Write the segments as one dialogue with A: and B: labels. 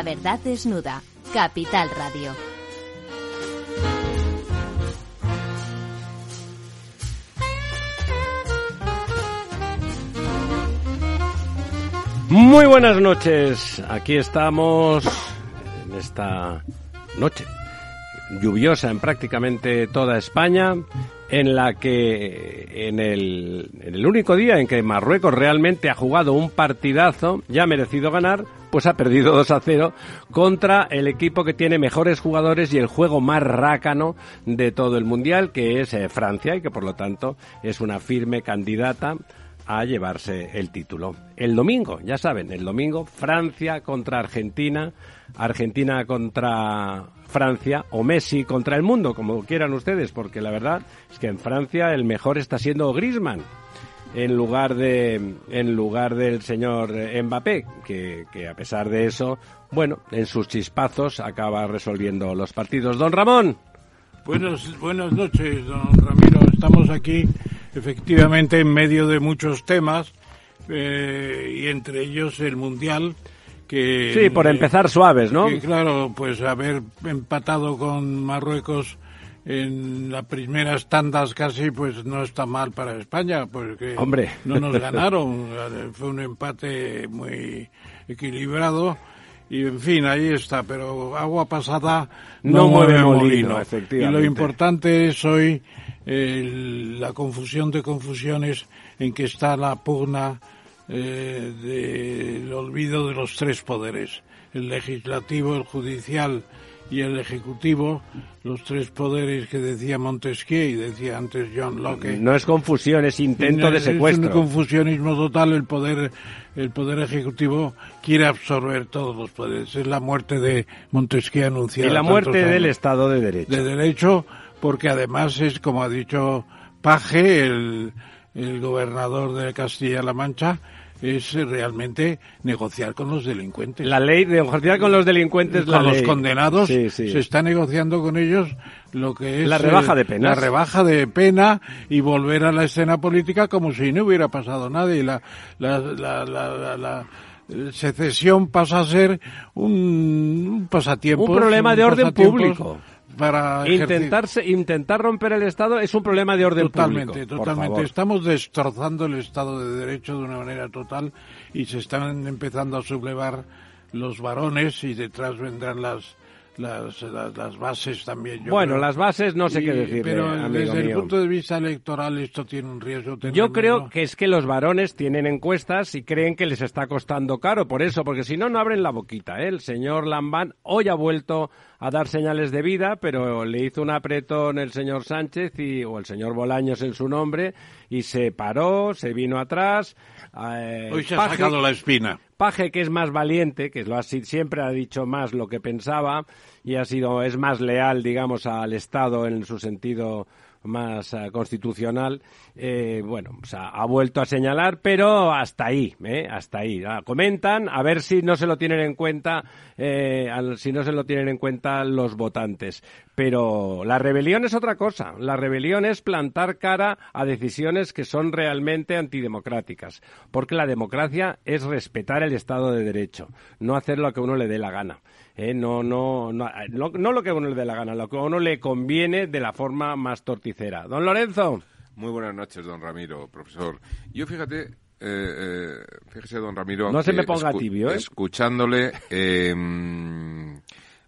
A: La verdad desnuda. Capital Radio.
B: Muy buenas noches. Aquí estamos en esta noche lluviosa en prácticamente toda España, en la que en el, en el único día en que Marruecos realmente ha jugado un partidazo, ya ha merecido ganar, pues ha perdido 2 a 0 contra el equipo que tiene mejores jugadores y el juego más rácano de todo el mundial, que es eh, Francia, y que por lo tanto es una firme candidata a llevarse el título. El domingo, ya saben, el domingo Francia contra Argentina, Argentina contra Francia o Messi contra el mundo, como quieran ustedes, porque la verdad es que en Francia el mejor está siendo Griezmann en lugar de en lugar del señor Mbappé, que, que a pesar de eso, bueno, en sus chispazos acaba resolviendo los partidos. Don Ramón.
C: Buenas, buenas noches, don Ramiro. Estamos aquí efectivamente en medio de muchos temas eh, y entre ellos el Mundial. Que,
B: Sí, por
C: eh,
B: empezar suaves, ¿no?
C: que, claro, pues haber empatado con Marruecos en las primeras tandas casi, pues no está mal para España, porque
B: Hombre.
C: no nos ganaron. Fue un empate muy equilibrado. Y en fin, ahí está, pero agua pasada
B: No
C: no,
B: mueve molino,
C: molino. Y lo importante es hoy el- la confusión de confusiones en que está la pugna eh, del olvido de los tres poderes, el legislativo, el judicial y el ejecutivo, los tres poderes que decía Montesquieu y decía antes John Locke.
B: No es confusión, es intento de
C: Es un
B: secuestro.
C: confusionismo total. El poder, el poder ejecutivo quiere absorber todos los poderes. Es la muerte de Montesquieu
B: Y
C: anunciada.
B: la muerte
C: tantos
B: del
C: años.
B: Estado de Derecho.
C: de derecho, porque además es, como ha dicho Paje, el, el gobernador de Castilla-La Mancha, es realmente negociar con los delincuentes.
B: La ley negociar con los delincuentes, la
C: con los
B: ley.
C: condenados
B: Sí, sí.
C: se está negociando con ellos lo que es
B: La rebaja
C: eh,
B: de penas.
C: la rebaja de pena y volver a la escena política como si no hubiera pasado nada y la la, la, la, la- la, eh, secesión pasa a ser un, un pasatiempo
B: Un problema de orden público.
C: Para ejercer-
B: Intentarse, intentar romper el Estado es un problema de orden
C: Totalmente,
B: público.
C: totalmente.
B: favor.
C: Estamos destrozando el Estado de Derecho de una manera total y se están empezando a sublevar los varones y detrás vendrán las las, las, las bases también. yo
B: Bueno,
C: creo.
B: las bases no sé
C: Y-
B: qué decir,
C: Pero
B: amigo
C: desde el punto de vista electoral esto tiene un riesgo.
B: Yo creo que es que los varones tienen encuestas y creen que les está costando caro, por eso, porque si no, no abren la boquita. ¿eh? El señor Lambán hoy ha vuelto a dar señales de vida, pero le hizo un apretón el señor Sánchez y, o el señor Bolaños en su nombre y se paró, se vino atrás. eh,
C: Hoy se ha
B: Paje-
C: sacado la espina.
B: Paje, que es más valiente, que lo ha, si- siempre ha dicho más lo que pensaba y ha sido es más leal, digamos, al Estado en su sentido más eh, constitucional, eh, bueno, o ha vuelto a señalar, pero hasta ahí, ¿eh? hasta ahí. Ah, comentan, a ver si no se lo tienen en cuenta, eh, al- si no se lo tienen en cuenta los votantes. Pero la rebelión es otra cosa. La rebelión es plantar cara a decisiones que son realmente antidemocráticas. Porque la democracia es respetar el Estado de Derecho, no hacer lo que a uno le dé la gana. ¿eh? No, no, no, no, no lo que a uno le dé la gana, lo que a uno le conviene de la forma más torticera. Don Lorenzo.
D: Muy buenas noches, don Ramiro, profesor. Yo fíjate, eh, eh, fíjese, don Ramiro.
B: No se me ponga tibio, ¿eh?
D: Escuchándole, eh, mm,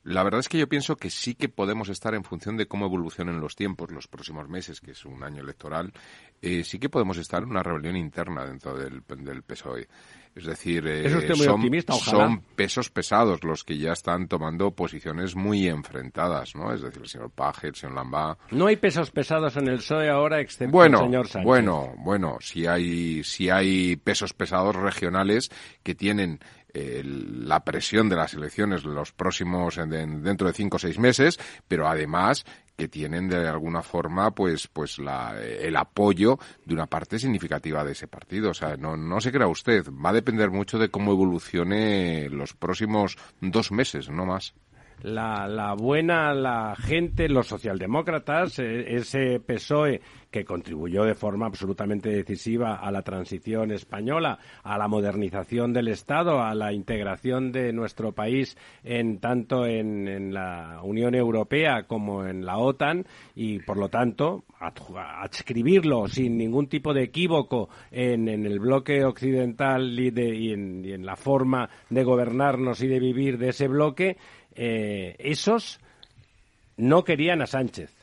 D: la verdad es que yo pienso que sí que podemos estar en función de cómo evolucionen los tiempos los próximos meses, que es un año electoral, eh, sí que podemos estar en una rebelión interna dentro del, del PSOE. Es decir, eh,
B: Es optimista,
D: son pesos pesados los que ya están tomando posiciones muy enfrentadas, ¿no? Es decir, el señor Paje, el señor Lambá,
B: No hay pesos pesados en el PSOE ahora, excepto
D: bueno,
B: el señor Sánchez.
D: bueno, bueno, si hay, si hay pesos pesados regionales que tienen eh, la presión de las elecciones los próximos en- en- dentro de cinco o seis meses, pero además que tienen de alguna forma pues pues la, el apoyo de una parte significativa de ese partido. O sea, no, no se crea usted, va a depender mucho de cómo evolucione los próximos dos meses, no más.
B: La, la buena, la gente, los socialdemócratas, eh, ese PSOE que contribuyó de forma absolutamente decisiva a la transición española, a la modernización del Estado, a la integración de nuestro país en tanto en, la Unión Europea como en la OTAN y, por lo tanto, adscribirlo sin ningún tipo de equívoco en, el bloque occidental y, en, la forma de gobernarnos y de vivir de ese bloque, eh, esos no querían a Sánchez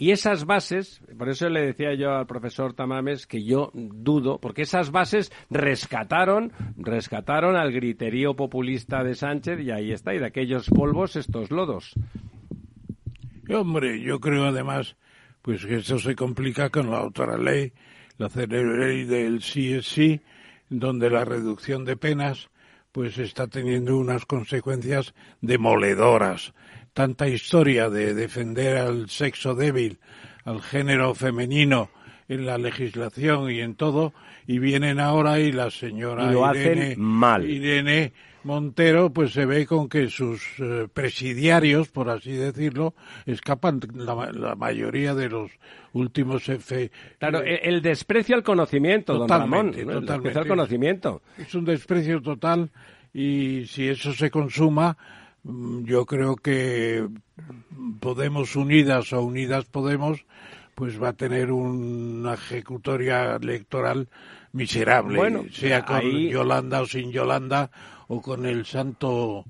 B: y esas bases, por eso le decía yo al profesor Tamames que yo dudo, porque esas bases rescataron, rescataron al griterío populista de Sánchez y ahí está, y de aquellos polvos estos lodos.
C: Hombre, yo creo además, pues que eso se complica con la otra ley, la ley del CSC, donde la reducción de penas pues está teniendo unas consecuencias demoledoras. Tanta historia de defender al sexo débil, al género femenino en la legislación y en todo, y vienen ahora y la señora Irene, Montero pues se ve con que sus eh, presidiarios, por así decirlo, escapan la, mayoría de los últimos efectos.
B: Claro, el, desprecio al conocimiento, don Ramón. El desprecio al conocimiento.
C: Es un desprecio total y si eso se consuma, Mm, yo creo que Podemos Unidas o Unidas Podemos pues va a tener una ejecutoria electoral miserable, sea con Yolanda o sin Yolanda o con el santo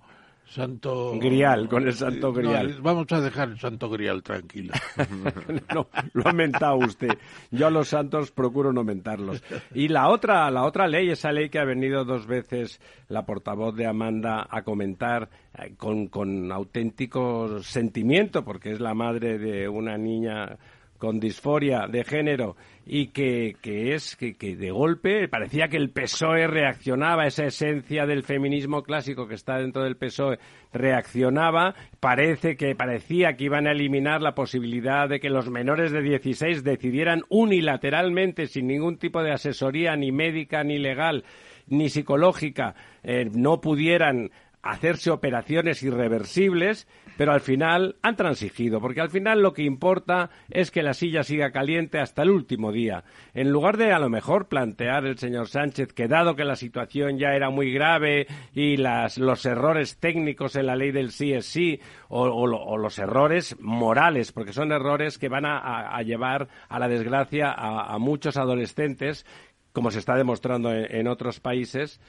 C: Santo
B: Grial, con el Santo Grial.
C: vamos a dejar el Santo Grial tranquilo.
B: no, lo ha mentado usted. Yo a los santos procuro no mentarlos. Y la otra, la otra ley, esa ley que ha venido dos veces la portavoz de Amanda a comentar eh, con, con auténtico sentimiento, porque es la madre de una niña con disforia de género y que, que es que, que, de golpe parecía que el PSOE reaccionaba, esa esencia del feminismo clásico que está dentro del PSOE reaccionaba, parece que parecía que iban a eliminar la posibilidad de que los menores de 16 decidieran unilateralmente, sin ningún tipo de asesoría ni médica ni legal ni psicológica, eh, no pudieran hacerse operaciones irreversibles, pero al final han transigido, porque al final lo que importa es que la silla siga caliente hasta el último día. En lugar de a lo mejor plantear el señor Sánchez que dado que la situación ya era muy grave y las, los errores técnicos en la ley del sí es sí o, los errores morales, porque son errores que van a, llevar a la desgracia a, muchos adolescentes, como se está demostrando en otros países,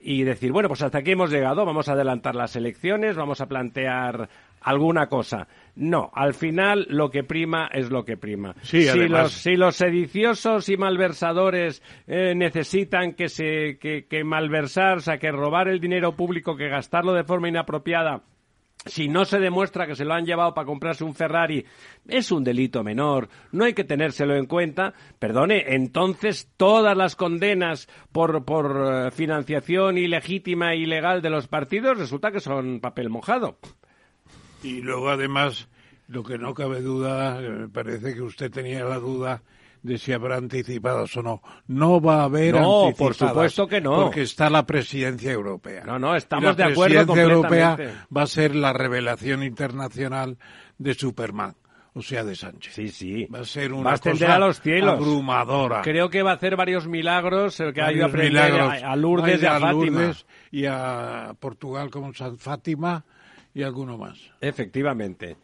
B: y decir, bueno, pues hasta aquí hemos llegado, vamos a adelantar las elecciones, vamos a plantear alguna cosa. No, al final lo que prima es lo que prima. si, los, si los sediciosos y malversadores eh, necesitan que se que, que malversar, o sea, que robar el dinero público, que gastarlo de forma inapropiada si no se demuestra que se lo han llevado para comprarse un Ferrari, es un delito menor, no hay que tenérselo en cuenta. Perdone, entonces todas las condenas por, por eh, financiación ilegítima e ilegal de los partidos resulta que son papel mojado.
C: Y luego, además, lo que no cabe duda, eh, me parece que usted tenía la duda de si habrá anticipadas o no. No va a haber
B: no, por supuesto que no.
C: Porque está la presidencia europea.
B: No, no, estamos de acuerdo.
C: La presidencia europea va a ser la revelación internacional de Superman o sea, de Sánchez.
B: Sí, sí.
C: Va a ser una cosa a los cielos. abrumadora.
B: Creo que va a hacer varios milagros, el que ha ido a aprender a, Lourdes y a, Fátima.
C: y a Portugal como San Fátima y alguno más.
B: Efectivamente.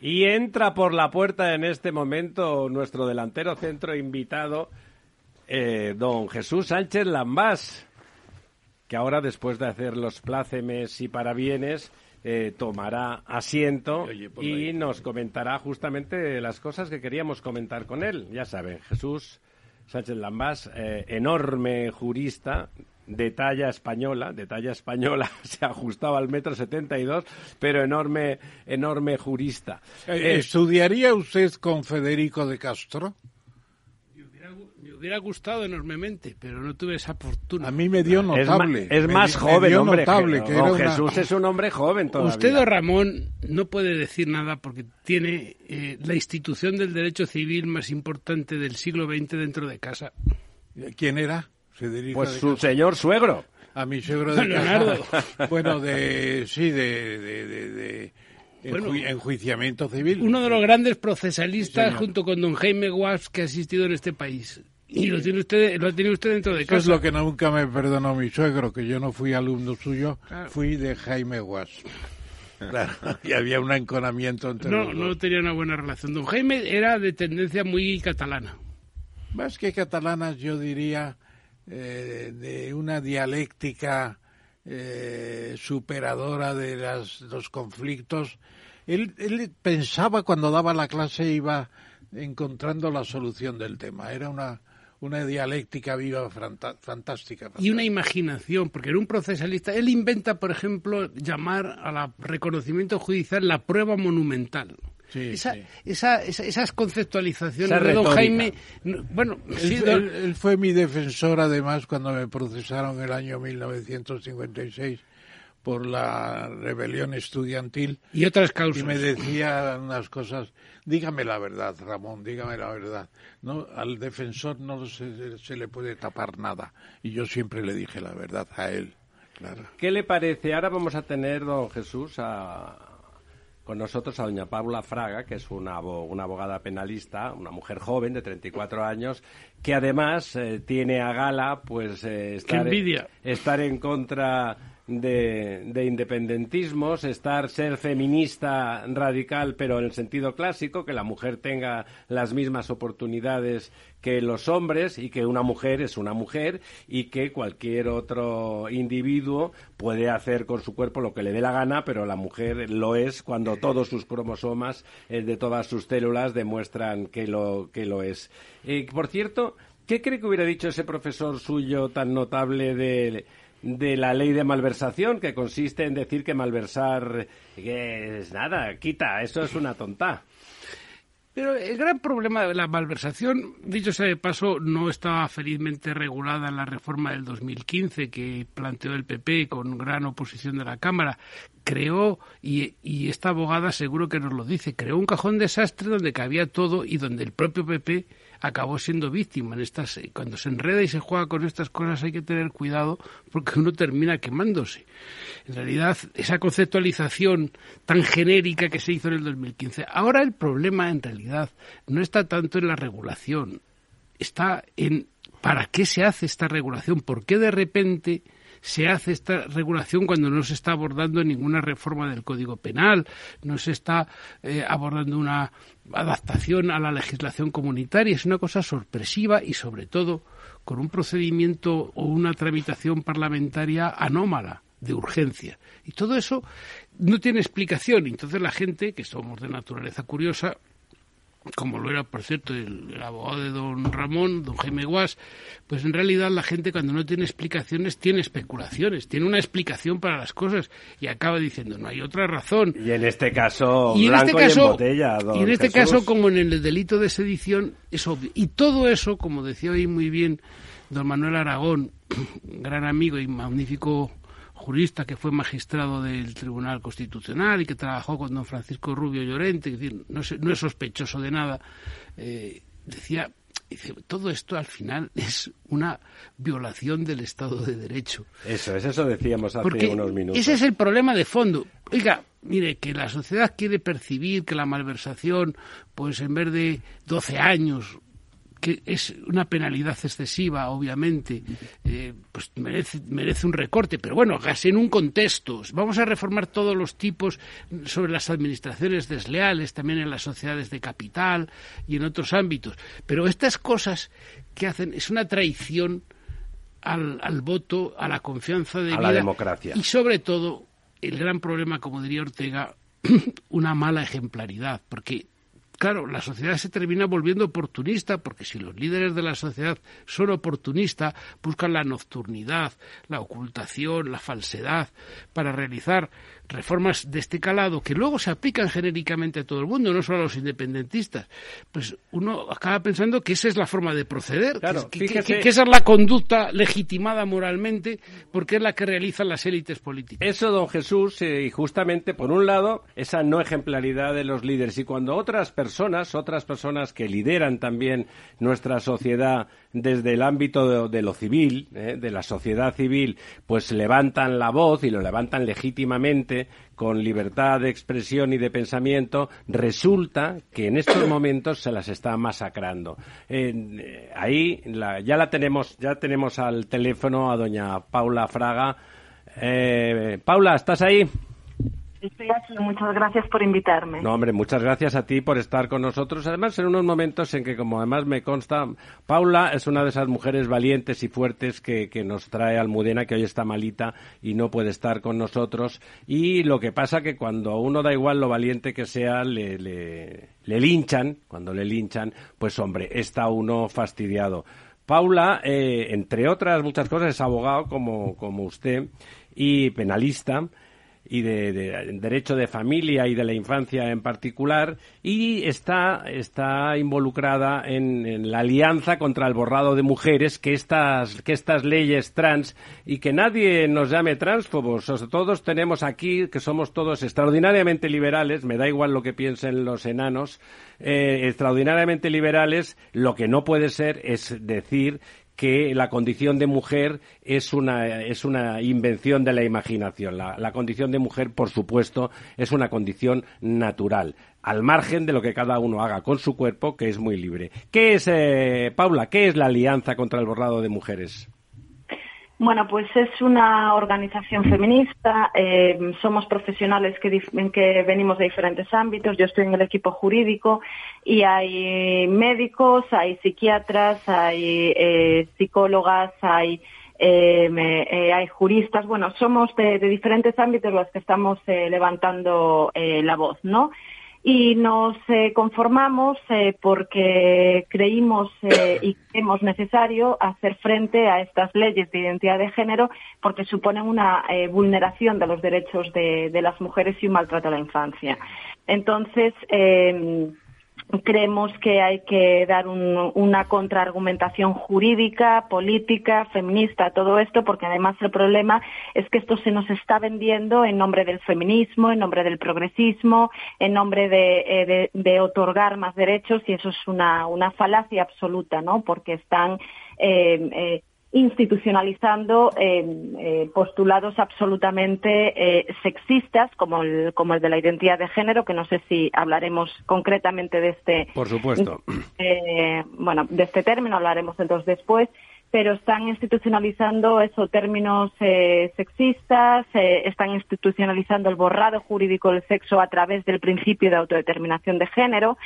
B: Y entra por la puerta en este momento nuestro delantero centro invitado, eh, don Jesús Sánchez Lambás, que ahora después de hacer los plácemes y parabienes, eh, tomará asiento y nos comentará justamente las cosas que queríamos comentar con él. Ya saben, Jesús Sánchez Lambás, eh, enorme jurista, de talla española, de talla española, se ajustaba al metro setenta y dos, pero enorme, enorme jurista.
C: Eh, eh, ¿Estudiaría usted con Federico de Castro?
E: Me hubiera, gustado enormemente, pero no tuve esa fortuna.
C: A mí me dio notable.
B: Es, más joven, hombre. Notable, que Jesús es un hombre joven todavía.
E: Usted, Ramón, no puede decir nada porque tiene eh, la institución del derecho civil más importante del siglo XX dentro de casa.
C: ¿Quién era?
B: Pues su señor suegro.
C: a mi suegro de
E: Leonardo.
C: casa. Bueno, de, sí, de, de, de, de
E: Bueno.
C: enju- enjuiciamiento civil.
E: Uno de los grandes procesalistas,
C: Señor.
E: junto con don Jaime Guas, que ha existido en este país. Y lo tiene usted, lo tiene usted dentro de
C: Eso es
E: casa.
C: lo que nunca me perdonó mi suegro, que yo no fui alumno suyo,
E: Claro.
C: fui de Jaime Guas. Claro, y había un enconamiento entre
E: No,
C: los
E: no
C: dos.
E: tenía una buena relación. Don Jaime era de tendencia muy catalana.
C: Más que catalanas, yo diría eh, de una dialéctica eh, superadora de las, los conflictos. Él, él pensaba cuando daba la clase iba encontrando la solución del tema. Era una, una dialéctica viva franta- fantástica.
E: y una imaginación, porque era un procesalista. Él inventa, por ejemplo, llamar a la reconocimiento judicial la prueba monumental.
C: Sí,
E: esa,
C: sí.
E: esa- esa- esas conceptualizaciones
B: Esa
E: de don. Jaime, no, bueno,
C: Él,
E: sí, don-
C: él- él fue mi defensor además cuando me procesaron el año 1956 por la rebelión estudiantil
E: y otras
C: y
E: causas.
C: me decía unas cosas. Dígame la verdad, Ramón, dígame la verdad. No, al defensor no se, se le puede tapar nada y yo siempre le dije la verdad a él. Claro.
B: ¿Qué le parece? Ahora vamos a tener, don Jesús, a- con nosotros a doña Paula Fraga, que es una, una abogada penalista, una mujer joven de 34 años, que además eh, tiene a gala pues eh, estar en contra de, de independentismos, estar ser feminista radical, pero en el sentido clásico, que la mujer tenga las mismas oportunidades que los hombres y que una mujer es una mujer y que cualquier otro individuo puede hacer con su cuerpo lo que le dé la gana, pero la mujer lo es cuando todos sus cromosomas eh, de todas sus células demuestran que lo, que lo es. Eh, por cierto, ¿qué cree que hubiera dicho ese profesor suyo tan notable de de la ley de malversación, que consiste en decir que malversar es nada, quita, eso es una tonta.
E: Pero el gran problema de la malversación, dicho sea de paso, no estaba felizmente regulada en la reforma del 2015 que planteó el PP con gran oposición de la Cámara. Creó, y, y esta abogada seguro que nos lo dice, creó un cajón desastre donde cabía todo y donde el propio PP acabó siendo víctima. En estas, cuando se enreda y se juega con estas cosas hay que tener cuidado porque uno termina quemándose. En realidad, esa conceptualización tan genérica que se hizo en el 2015. Ahora el problema, en realidad, no está tanto en la regulación, está en para qué se hace esta regulación, por qué de repente se hace esta regulación cuando no se está abordando ninguna reforma del Código Penal, no se está eh, abordando una adaptación a la legislación comunitaria. Es una cosa sorpresiva y, sobre todo, con un procedimiento o una tramitación parlamentaria anómala de urgencia. Y todo eso no tiene explicación. Entonces la gente, que somos de naturaleza curiosa, como lo era, por cierto, el, el, abogado de don Ramón, don Jaime Guas, pues en realidad la gente cuando no tiene explicaciones tiene especulaciones, tiene una explicación para las cosas y acaba diciendo no hay otra razón.
B: Y en este caso,
E: y en
B: blanco
E: este caso,
B: y en botella, don
E: y en este
B: Jesús.
E: caso, como en el delito de sedición, es obvio. Y todo eso, como decía hoy muy bien don Manuel Aragón, gran amigo y magnífico jurista que fue magistrado del Tribunal Constitucional y que trabajó con don Francisco Rubio Llorente, es decir, no, es, no es sospechoso de nada, eh, decía, dice, todo esto al final es una violación del Estado de Derecho.
B: Eso es, eso decíamos hace
E: Porque
B: unos minutos.
E: Ese es el problema de fondo. Oiga, mire, que la sociedad quiere percibir que la malversación, pues en vez de 12 años, que es una penalidad excesiva, obviamente, eh, pues merece, merece un recorte, pero bueno, casi en un contexto. Vamos a reformar todos los tipos sobre las administraciones desleales, también en las sociedades de capital y en otros ámbitos. Pero estas cosas que hacen es una traición al, al voto, a la confianza de
B: a
E: vida
B: la democracia.
E: y sobre todo el gran problema, como diría Ortega, una mala ejemplaridad, porque claro, la sociedad se termina volviendo oportunista, porque si los líderes de la sociedad son oportunistas, buscan la nocturnidad, la ocultación, la falsedad, para realizar reformas de este calado que luego se aplican genéricamente a todo el mundo, no solo a los independentistas, pues uno acaba pensando que esa es la forma de proceder, que, que, esa es la conducta legitimada moralmente porque es la que realizan las élites políticas.
B: Eso, don Jesús, eh, y justamente, por un lado, esa no ejemplaridad de los líderes y cuando otras personas, otras personas que lideran también nuestra sociedad desde el ámbito de, lo civil, eh, de la sociedad civil, pues levantan la voz y lo levantan legítimamente con libertad de expresión y de pensamiento, resulta que en estos momentos se las está masacrando. Eh, ahí ya la tenemos, ya tenemos al teléfono a doña Paula Fraga. Eh, Paula, ¿estás ahí?
F: Muchas gracias por invitarme.
B: No, hombre, muchas gracias a ti por estar con nosotros. Además, en unos momentos en que, como además me consta, Paula es una de esas mujeres valientes y fuertes que, que nos trae Almudena, que hoy está malita y no puede estar con nosotros. Y lo que pasa que cuando uno da igual lo valiente que sea, le, le, le linchan, cuando le linchan, pues hombre, está uno fastidiado. Paula, eh, entre otras muchas cosas, es abogado como, como usted y penalista y de, derecho de familia y de la infancia en particular y está, está involucrada en, la alianza contra el borrado de mujeres que estas, que estas leyes trans y que nadie nos llame transfobos. todos tenemos aquí que somos todos extraordinariamente liberales, me da igual lo que piensen los enanos, eh, extraordinariamente liberales, lo que no puede ser es decir que la condición de mujer es una, es una invención de la imaginación. La, condición de mujer, por supuesto, es una condición natural, al margen de lo que cada uno haga con su cuerpo, que es muy libre. ¿Qué es, eh, Paula, qué es la Alianza contra el Borrado de Mujeres?
F: Bueno, pues es una organización feminista, eh, somos profesionales que, que venimos de diferentes ámbitos, yo estoy en el equipo jurídico y hay médicos, hay psiquiatras, hay eh, psicólogas, hay, eh, hay juristas, bueno, somos de, diferentes ámbitos los que estamos levantando la voz, ¿no? Y nos eh, conformamos eh, porque creímos eh, y creemos necesario hacer frente a estas leyes de identidad de género porque suponen una vulneración de los derechos de, de, las mujeres y un maltrato a la infancia. Entonces, creemos que hay que dar una contraargumentación jurídica, política, feminista todo esto, porque además el problema es que esto se nos está vendiendo en nombre del feminismo, en nombre del progresismo, en nombre de, eh, otorgar más derechos y eso es una, falacia absoluta, ¿no? Porque están eh, eh, institucionalizando eh, eh, postulados absolutamente eh, sexistas como el, como el de la identidad de género, que no sé si hablaremos concretamente de este.
B: Por supuesto.
F: bueno, de este término hablaremos entonces después pero están institucionalizando esos términos eh, sexistas, eh, están institucionalizando el borrado jurídico del sexo a través del principio de autodeterminación de género.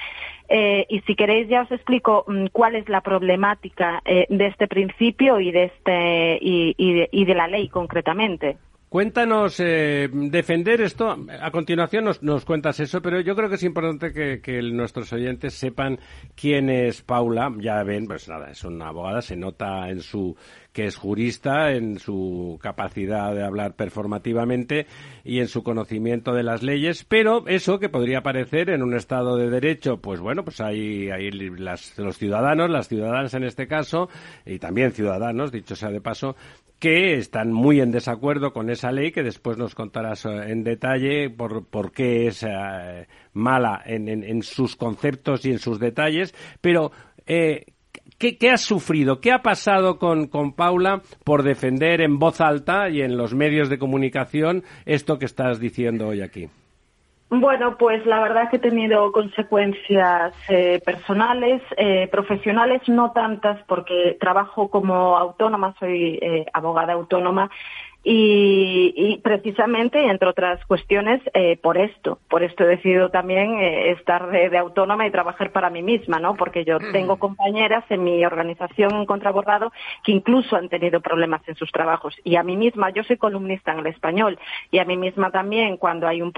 F: Eh, y si queréis ya os explico mm, cuál es la problemática de este principio y de este y de la ley concretamente.
B: Cuéntanos, eh, defender esto, a continuación nos, nos, cuentas eso, pero yo creo que es importante que, nuestros oyentes sepan quién es Paula. Ya ven, pues nada, es una abogada, se nota en su que es jurista, en su capacidad de hablar performativamente y en su conocimiento de las leyes, pero eso que podría parecer en un Estado de Derecho, pues bueno, pues hay, hay los ciudadanos, las ciudadanas en este caso, y también ciudadanos, dicho sea de paso, que están muy en desacuerdo con esa ley, que después nos contarás eh, en detalle por, por qué es eh, mala en, en, sus conceptos y en sus detalles, pero eh, ¿qué, ¿qué, has sufrido? ¿Qué ha pasado con, con Paula por defender en voz alta y en los medios de comunicación esto que estás diciendo hoy aquí?
F: Bueno, pues la verdad que he tenido consecuencias eh, personales, eh, profesionales, no tantas porque trabajo como autónoma, soy eh, abogada autónoma y, precisamente, entre otras cuestiones, eh, por esto. Por esto he decidido también eh, estar de, autónoma y trabajar para mí misma, ¿no? Porque yo mm. tengo compañeras en mi organización en Contrabordado que incluso han tenido problemas en sus trabajos. Y a mí misma, yo soy columnista en el español, y a mí misma también, cuando hay un,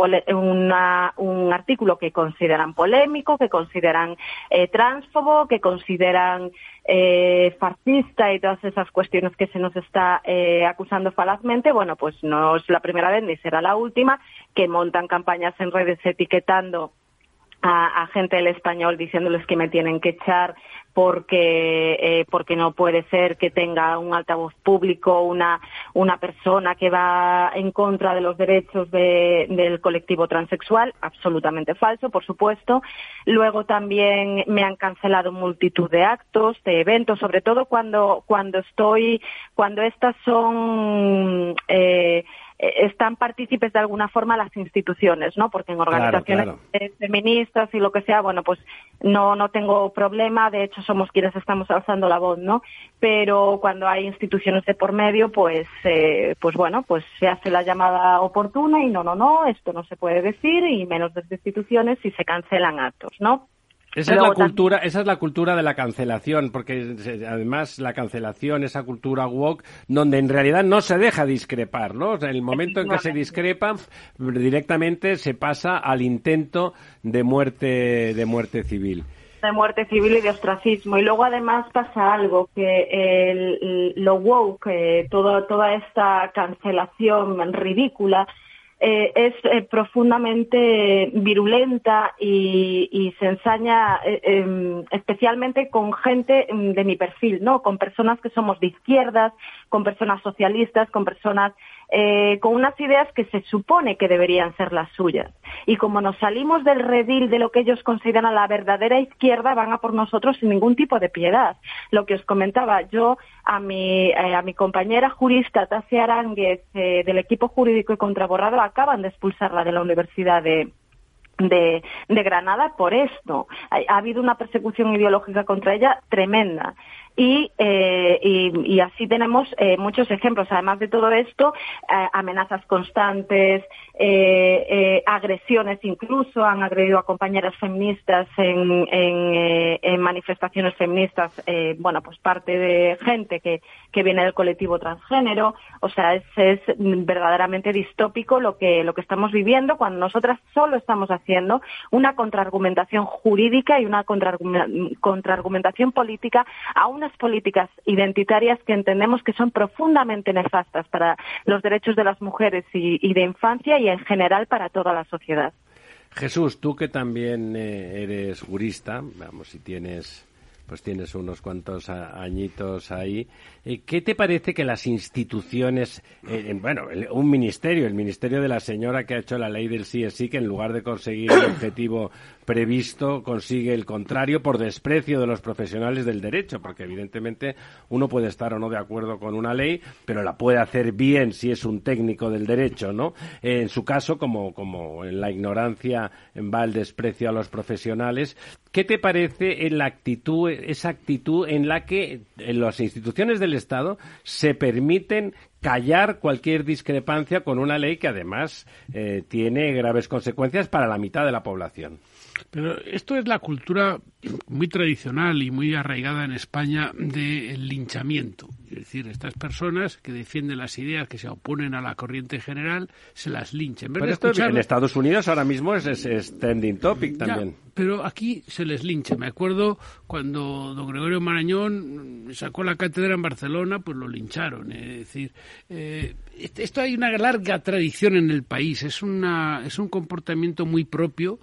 F: un artículo que consideran polémico, que consideran eh, transfobo, que consideran eh, fascista y todas esas cuestiones que se nos está acusando falazmente, bueno, pues no es la primera vez ni será la última, que montan campañas en redes etiquetando a, gente del español diciéndoles que me tienen que echar porque eh, porque no puede ser que tenga un altavoz público una una persona que va en contra de los derechos del colectivo transexual absolutamente falso por supuesto. Luego también me han cancelado multitud de actos de eventos sobre todo cuando cuando estoy cuando estas son eh, están partícipes de alguna forma las instituciones, ¿no? Porque en organizaciones feministas y lo que sea, bueno, pues no, no tengo problema, de hecho somos quienes estamos alzando la voz, ¿no? Pero cuando hay instituciones de por medio, pues, eh, pues bueno, pues se hace la llamada oportuna y no, no, no, esto no se puede decir y menos desde instituciones y se cancelan actos, ¿no?
B: Esa es, la cultura, esa es la cultura de la cancelación, porque además la cancelación, esa cultura woke, donde en realidad no se deja discrepar, ¿no? en el momento en que se discrepa, directamente se pasa al intento de muerte, de muerte civil
F: de muerte civil y de ostracismo. Y luego además pasa algo, que el, lo woke, eh, toda esta cancelación ridícula, eh, es eh, profundamente virulenta y, se ensaña eh, em, especialmente con gente em, de mi perfil, ¿no? Con personas que somos de izquierdas, con personas socialistas, con personas con unas ideas que se supone que deberían ser las suyas. Y como nos salimos del redil de lo que ellos consideran la verdadera izquierda, van a por nosotros sin ningún tipo de piedad. Lo que os comentaba, yo a mi, a mi compañera jurista Tasia Aránguez del equipo jurídico y contraborrado acaban de expulsarla de la Universidad de, de, Granada por esto. ha, habido una persecución ideológica contra ella tremenda. Eh, y, y, así tenemos eh, muchos ejemplos. Además de todo esto, eh, amenazas constantes, agresiones incluso, han agredido a compañeras feministas en, en, manifestaciones feministas, bueno, pues parte de gente que, que viene del colectivo transgénero. O sea, es, es verdaderamente distópico lo que, lo que estamos viviendo cuando nosotras solo estamos haciendo una contraargumentación jurídica y una contraargumentación política a unas políticas identitarias que entendemos que son profundamente nefastas para los derechos de las mujeres y, de infancia y en general para toda la sociedad.
B: Jesús, tú que también eh, eres jurista, vamos, si tienes pues tienes unos cuantos añitos ahí. Eh, ¿Qué te parece que las instituciones, eh, bueno, un ministerio, el ministerio de la señora que ha hecho la ley del sí es sí, que en lugar de conseguir el objetivo previsto consigue el contrario por desprecio de los profesionales del derecho, porque evidentemente uno puede estar o no de acuerdo con una ley, pero la puede hacer bien si es un técnico del derecho, ¿no? en su caso, como, como en la ignorancia va el desprecio a los profesionales, ¿qué te parece en la actitud, esa actitud en la que en las instituciones del Estado se permiten callar cualquier discrepancia con una ley que además eh, tiene graves consecuencias para la mitad de la población?
E: Pero esto es la cultura muy tradicional y muy arraigada en España del linchamiento. Es decir, estas personas que defienden las ideas que se oponen a la corriente general, se las linchen.
B: Pero esto en Estados Unidos ahora mismo es, es, trending topic también.
E: pero aquí se les lincha. Me acuerdo cuando don Gregorio Marañón sacó la cátedra en Barcelona, pues lo lincharon. Es decir, eh, esto hay una larga tradición en el país. Es, una, es un comportamiento muy propio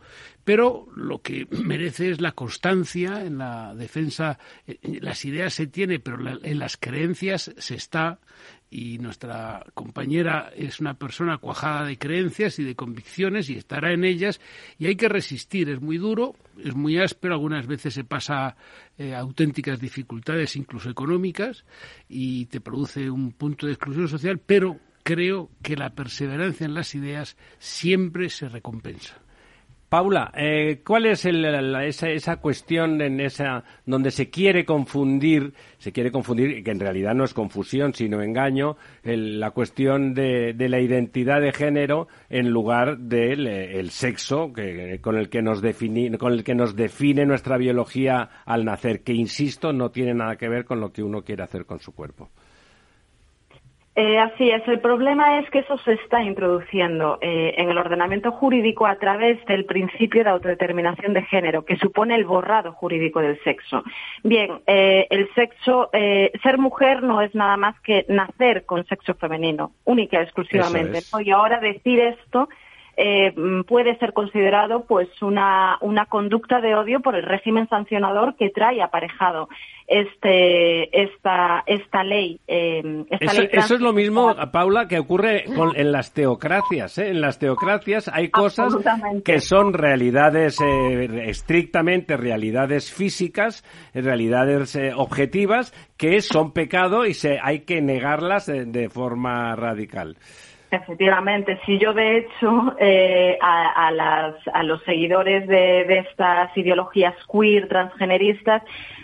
E: pero lo que merece es la constancia en la defensa. Las ideas se tiene, pero en las creencias se está y nuestra compañera es una persona cuajada de creencias y de convicciones y estará en ellas y hay que resistir. Es muy duro, es muy áspero, algunas veces se pasa eh, auténticas dificultades, incluso económicas, y te produce un punto de exclusión social, pero creo que la perseverancia en las ideas siempre se recompensa.
B: Paula, eh, ¿cuál es esa, cuestión en esa donde se quiere confundir, se quiere confundir, que en realidad no es confusión sino engaño, la cuestión de, la identidad de género en lugar del el sexo con el que nos con el que nos define nuestra biología al nacer, que insisto no tiene nada que ver con lo que uno quiere hacer con su cuerpo.
F: Eh, así es, el problema es que eso se está introduciendo eh, en el ordenamiento jurídico a través del principio de autodeterminación de género, que supone el borrado jurídico del sexo. Bien, eh, el sexo, ser mujer no es nada más que nacer con sexo femenino, única y exclusivamente. Y ahora decir esto eh, puede ser considerado pues una, una conducta de odio por el régimen sancionador que trae aparejado este esta esta ley.
B: Eh, eso, es lo mismo, Paula, que ocurre en las teocracias. ¿eh? En las teocracias hay cosas que son realidades estrictamente realidades físicas, realidades objetivas que son pecado y se hay que negarlas de forma radical.
F: Efectivamente, si yo de hecho eh, a, los seguidores de, estas ideologías queer, transgeneristas,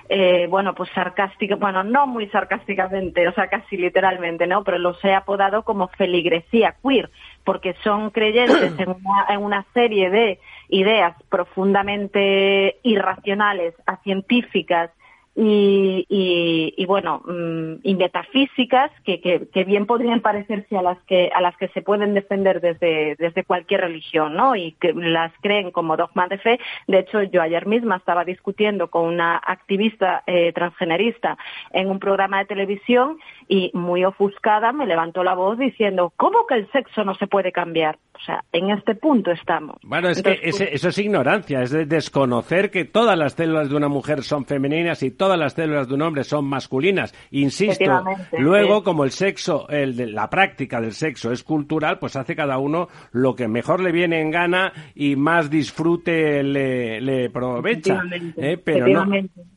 F: eh, bueno, pues sarcástica, bueno, no muy sarcásticamente, o sea, casi literalmente, ¿no? Pero los he apodado como feligresía queer, porque son creyentes en una, en una serie de ideas profundamente irracionales, científicas y, y, bueno mm, y metafísicas que, que, bien podrían parecerse a las que a las que se pueden defender desde desde cualquier religión no y que las creen como dogma de fe. De hecho yo ayer misma estaba discutiendo con una activista eh, transgenerista en un programa de televisión y muy ofuscada me levantó la voz diciendo cómo que el sexo no se puede cambiar o sea en este punto estamos
B: bueno es que eso es ignorancia es de desconocer que todas las células de una mujer son femeninas y todas las células de un hombre son masculinas. Insisto, luego como el sexo, el la práctica del sexo es cultural, pues hace cada uno lo que mejor le viene en gana y más disfrute le, le aprovecha. ¿eh? Pero no,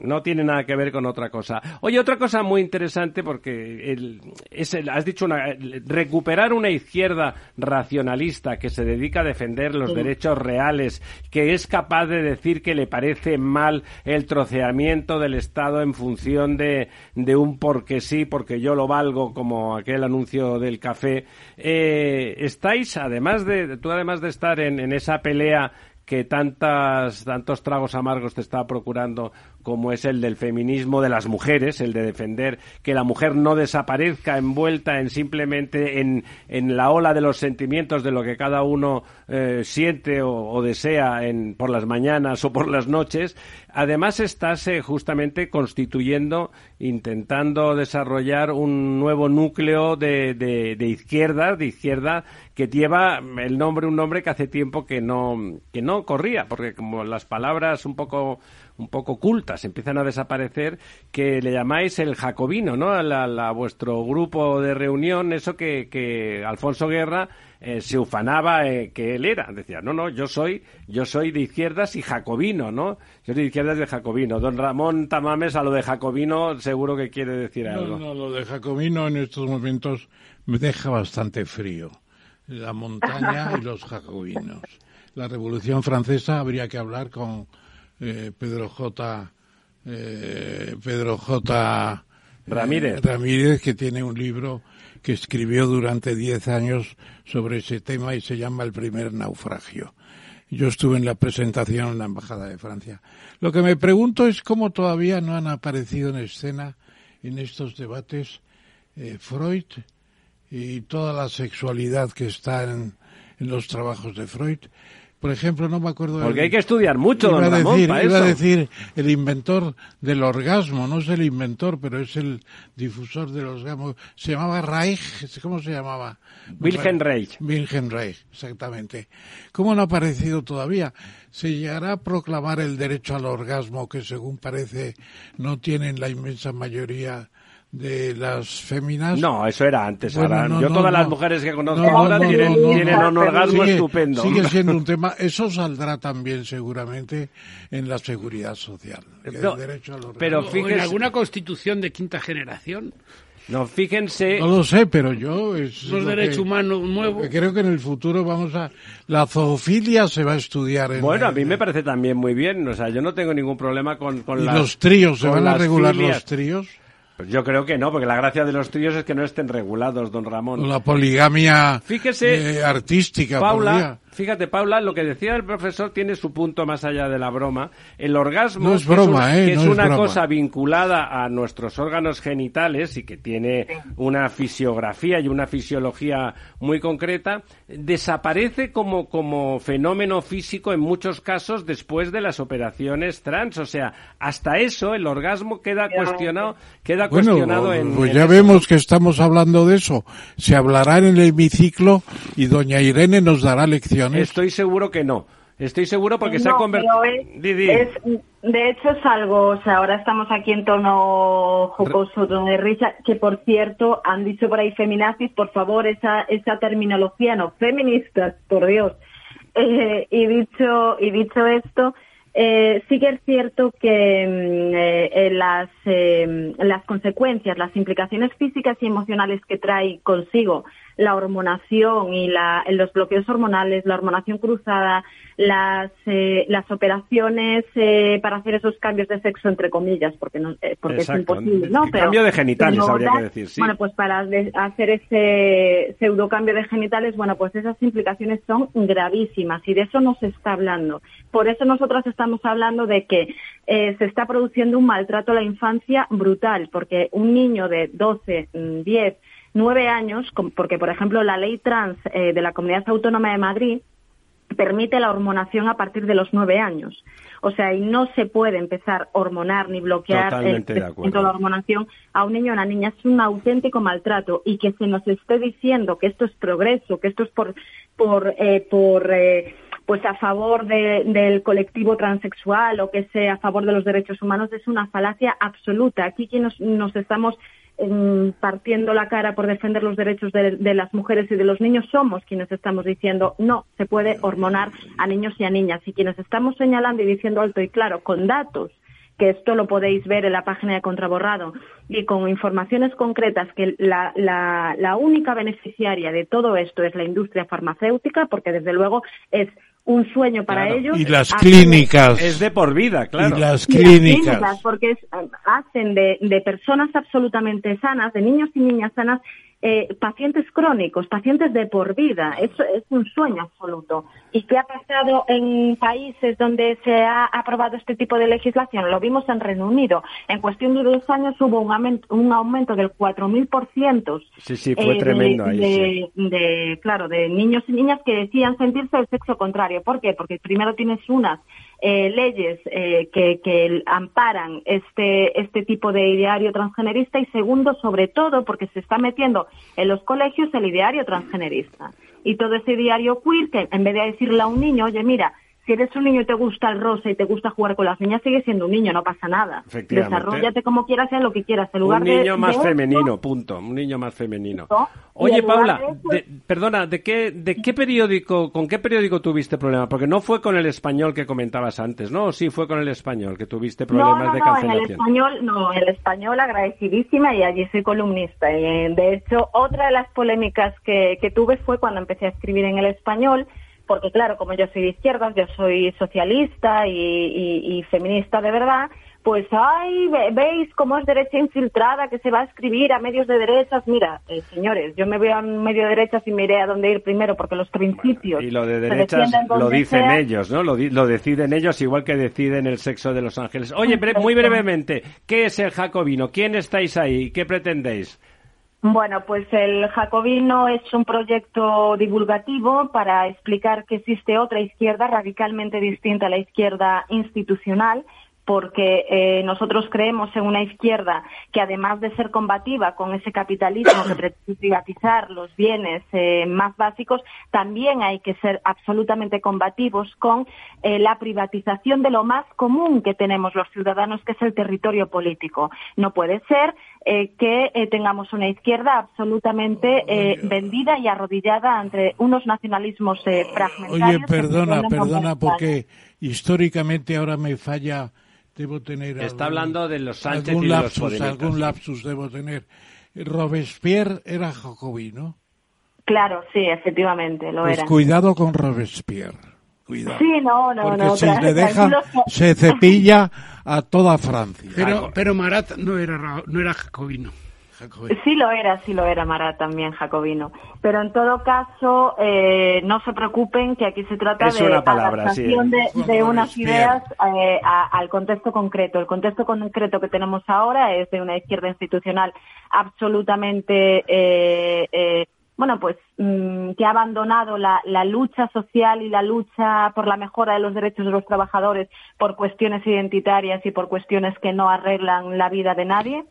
B: no tiene nada que ver con otra cosa. Oye, otra cosa muy interesante porque el, es has dicho una, recuperar una izquierda racionalista que se dedica a defender los derechos reales, que es capaz de decir que le parece mal el troceamiento del Estado en función de, de un porque sí, porque yo lo valgo, como aquel anuncio del café. Eh, estáis, además de, tú además de estar en, en esa pelea que tantas, tantos tragos amargos te está procurando como es el del feminismo de las mujeres, el de defender que la mujer no desaparezca envuelta en simplemente en, en la ola de los sentimientos de lo que cada uno eh, siente o, desea en, por las mañanas o por las noches. Además estás eh, justamente constituyendo, intentando desarrollar un nuevo núcleo de, de, de izquierda, de izquierda que lleva el nombre, un nombre que hace tiempo que no, que no corría, porque como las palabras un poco un poco cultas, empiezan a desaparecer, que le llamáis el jacobino, ¿no? A, vuestro grupo de reunión, eso que, que Alfonso Guerra eh, se ufanaba eh, que él era. Decía, no, no, yo soy, yo soy de izquierdas y jacobino, ¿no? Yo soy de izquierdas y de jacobino. Don Ramón Tamames a lo de jacobino seguro que quiere decir algo.
C: No, no, lo de jacobino en estos momentos me deja bastante frío. La montaña y los jacobinos. La Revolución Francesa habría que hablar con eh, Pedro J. Eh, Pedro J. Eh,
B: Ramírez.
C: Ramírez, que tiene un libro que escribió durante diez años sobre ese tema y se llama El primer naufragio. Yo estuve en la presentación en la Embajada de Francia. Lo que me pregunto es cómo todavía no han aparecido en escena en estos debates Freud y toda la sexualidad que está en los trabajos de Freud por ejemplo, no me acuerdo.
B: Porque hay que estudiar mucho, don
C: Ramón,
B: decir,
C: para Iba a decir el inventor del orgasmo, no es el inventor, pero es el difusor del orgasmo. Se llamaba Reich, ¿cómo se llamaba?
B: Wilhelm Reich.
C: Wilhelm Reich, exactamente. ¿Cómo no ha aparecido todavía? Se llegará a proclamar el derecho al orgasmo, que según parece no tienen la inmensa mayoría de las féminas.
B: No, eso era antes. Yo todas las mujeres que conozco ahora tienen, un orgasmo estupendo.
C: Sigue siendo un tema. Eso saldrá también seguramente en la seguridad social.
E: pero fíjese, en alguna constitución de quinta generación.
B: No, fíjense.
C: No lo sé, pero yo.
E: Es los derechos humanos nuevos.
C: Creo que en el futuro vamos a. La zoofilia se va a estudiar. En
B: bueno, a mí me parece también muy bien. O sea, yo no tengo ningún problema con, con
C: ¿Y los tríos? ¿Se van a regular los tríos?
B: Pues yo creo que no, porque la gracia de los tríos es que no estén regulados, don Ramón.
C: La poligamia Fíjese, eh, artística.
B: Paula, fíjate, Paula, lo que decía el profesor tiene su punto más allá de la broma. El orgasmo
C: No es broma,
B: que es,
C: ¿eh?
B: que es
C: No es
B: una cosa vinculada a nuestros órganos genitales y que tiene una fisiografía y una fisiología muy concreta, desaparece como, como fenómeno físico en muchos casos después de las operaciones trans. O sea, hasta eso el orgasmo queda cuestionado, queda
C: Bueno,
B: cuestionado en.
C: pues
B: en
C: ya
B: eso.
C: vemos que estamos hablando de eso. Se hablará en el hemiciclo y doña Irene nos dará
B: Estoy seguro que no. Estoy seguro porque se ha convertido.
F: es- es- de hecho es algo, o sea, ahora estamos aquí en tono jocoso, tono de risa, que por cierto han dicho por ahí feminazis, por favor, esa, esa terminología, no, feministas, por Dios. Eh, y dicho, y dicho esto, eh, sí que es cierto que mm, eh, eh, las, eh, las consecuencias, las implicaciones físicas y emocionales que trae consigo la hormonación y la, los bloqueos hormonales, la hormonación cruzada, las, eh, las operaciones eh, para hacer esos cambios de sexo, entre comillas, porque, no, eh, porque es imposible. ¿no?
B: El cambio de genitales,
F: pero
B: habría que decir, sí.
F: Bueno, pues para hacer ese pseudocambio de genitales, bueno, pues esas implicaciones son gravísimas y de eso no se está hablando. Por eso nosotras estamos hablando de que eh, se está produciendo un maltrato a la infancia brutal, porque un niño de 12, mm, 10, 9 años, porque por ejemplo la ley trans eh, de la Comunidad Autónoma de Madrid permite la hormonación a partir de los nueve años. O sea, y no se puede empezar a hormonar ni bloquear el
B: de
F: la hormonación a un niño o a una niña. Es un auténtico maltrato y que se nos esté diciendo que esto es progreso, que esto es por, por, eh, por eh, pues a favor de- del colectivo transexual o que sea a favor de los derechos humanos es una falacia absoluta. Aquí quien nos, nos estamos partiendo la cara por defender los derechos de, las mujeres y de los niños somos quienes estamos diciendo no se puede hormonar a niños y a niñas. Y quienes estamos señalando y diciendo alto y claro con datos que esto lo podéis ver en la página de Contraborrado y con informaciones concretas que la, la única beneficiaria de todo esto es la industria farmacéutica porque desde luego es un sueño para
B: Claro.
F: ellos
C: Y las clínicas.
B: Es de por vida, claro.
C: Y las
F: y las
C: clínicas.
F: porque es- hacen de, de personas absolutamente sanas, de niños y niñas sanas, eh, pacientes crónicos, pacientes de por vida. Eso es un sueño absoluto. ¿Y qué ha pasado en países donde se ha aprobado este tipo de legislación? Lo vimos en Reino Unido. En cuestión de dos años hubo un, aumento, un aumento del 4.000%.
B: Sí, sí, fue
F: eh,
B: tremendo
F: de,
B: ahí.
F: de-
B: sí.
F: de, claro, de niños y niñas que decían sentirse del sexo contrario. ¿Por qué? Porque primero tienes unas eh, leyes eh, que, que amparan este, este tipo de ideario transgenerista y segundo, sobre todo, porque se está metiendo en los colegios el ideario transgenerista. Y todo ese ideario queer que en vez de decirle a un niño, oye, mira, si eres un niño y te gusta el rosa y te gusta jugar con las niñas, sigue siendo un niño, no pasa nada. Desarrollate como quieras, sea lo que quieras. En lugar
B: Un
F: de-
B: niño más
F: de
B: femenino, punto. Un niño más femenino. Oye, Paula,
F: de
B: de- perdona, ¿de qué, ¿de qué periódico, con qué periódico tuviste problema? Porque no fue con el español que comentabas antes, ¿no? ¿O Sí, fue con el español que tuviste problemas
F: no, no,
B: de
F: no, en el
B: cancelación.
F: español, no, en el español agradecidísima y allí soy columnista. Y, eh, de hecho, otra de las polémicas que, que tuve fue cuando empecé a escribir en el español, porque claro, como yo soy de izquierdas, yo soy socialista y, y- y feminista de verdad, pues, ay, ve- veis cómo es derecha infiltrada, que se va a escribir a medios de derechas. Mira, eh, señores, yo me voy a un medio de derechas y me iré a dónde ir primero, porque los principios...
B: Y lo de derechas lo dicen
F: sea.
B: ellos, ¿no? Lo, di- lo deciden ellos igual que deciden el sexo de los ángeles. Oye, bre- muy brevemente, ¿qué es el jacobino? ¿Quién estáis ahí? ¿Qué pretendéis?
F: Bueno, pues el Jacobino es un proyecto divulgativo para explicar que existe otra izquierda radicalmente distinta a la izquierda institucional porque eh, nosotros creemos en una izquierda que además de ser combativa con ese capitalismo que pretende privatizar los bienes eh, más básicos, también hay que ser absolutamente combativos con eh, la privatización de lo más común que tenemos los ciudadanos, que es el territorio político. No puede ser eh, que eh, tengamos una izquierda absolutamente eh, vendida y arrodillada ante unos nacionalismos eh, fragmentarios.
C: Oye, perdona, perdona, porque históricamente ahora me falla, debo tener...
B: Está
C: algún-
B: hablando de los Sánchez
C: algún
B: y de los
C: lapsus,
B: Podemitas.
C: algún lapsus debo tener. Robespierre era jacobino.
F: Claro, sí, efectivamente, lo
C: Pues
F: era.
C: cuidado con Robespierre. Cuidado.
F: Sí, no, no,
C: Porque
F: no.
C: si le deja, se cepilla a toda Francia.
E: Pero, pero Marat no era, ra- no era jacobino.
C: Jacobino.
F: Sí lo era, sí lo era Marat también jacobino. Pero en todo caso, eh, no se preocupen que aquí se trata
B: Es
F: de
B: una palabra, sí.
F: adaptación de, unas ideas eh, a- al contexto concreto. El contexto concreto que tenemos ahora es de una izquierda institucional absolutamente eh, eh, bueno, pues mm, que ha abandonado la, la lucha social y la lucha por la mejora de los derechos de los trabajadores por cuestiones identitarias y por cuestiones que no arreglan la vida de nadie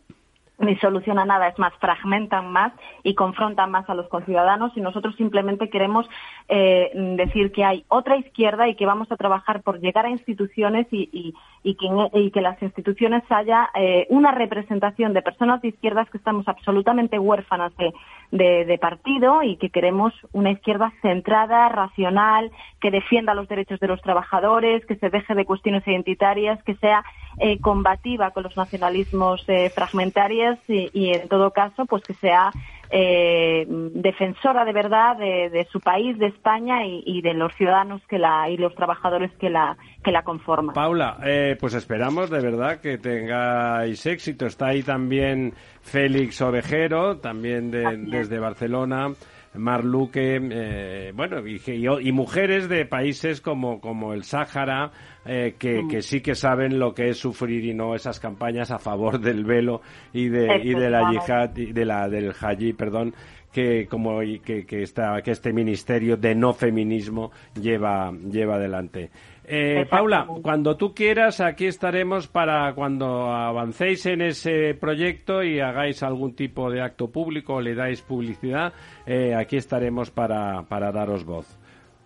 F: ni solucionan nada, es más, fragmentan más y confrontan más a los conciudadanos y nosotros simplemente queremos eh, decir que hay otra izquierda y que vamos a trabajar por llegar a instituciones y, y- y que, y que las instituciones haya eh, una representación de personas de izquierdas que estamos absolutamente huérfanas de, de- de partido y que queremos una izquierda centrada, racional, que defienda los derechos de los trabajadores, que se deje de cuestiones identitarias, que sea eh, combativa con los nacionalismos eh, fragmentarios y, y, en todo caso, pues que sea eh, defensora de verdad de, de su país, de España y, y de los ciudadanos que la y los trabajadores que la que la conforman.
B: Paula, eh, pues esperamos de verdad que tengáis éxito. Está ahí también Félix Ovejero, también de- desde Barcelona. Mar Luque, eh, bueno, y, y- y mujeres de países como, como el Sáhara, eh, que, que sí que saben lo que es sufrir y no esas campañas a favor del velo y de, y de la yihad, y de la, del hajj, perdón, que como que, que, esta, que este ministerio de no feminismo lleva, lleva adelante. Eh, Paula, cuando tú quieras, aquí estaremos para cuando avancéis en ese proyecto y hagáis algún tipo de acto público o le dais publicidad, eh, aquí estaremos para, para daros voz.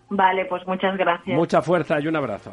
F: Vale, pues muchas gracias.
B: Mucha fuerza y un abrazo.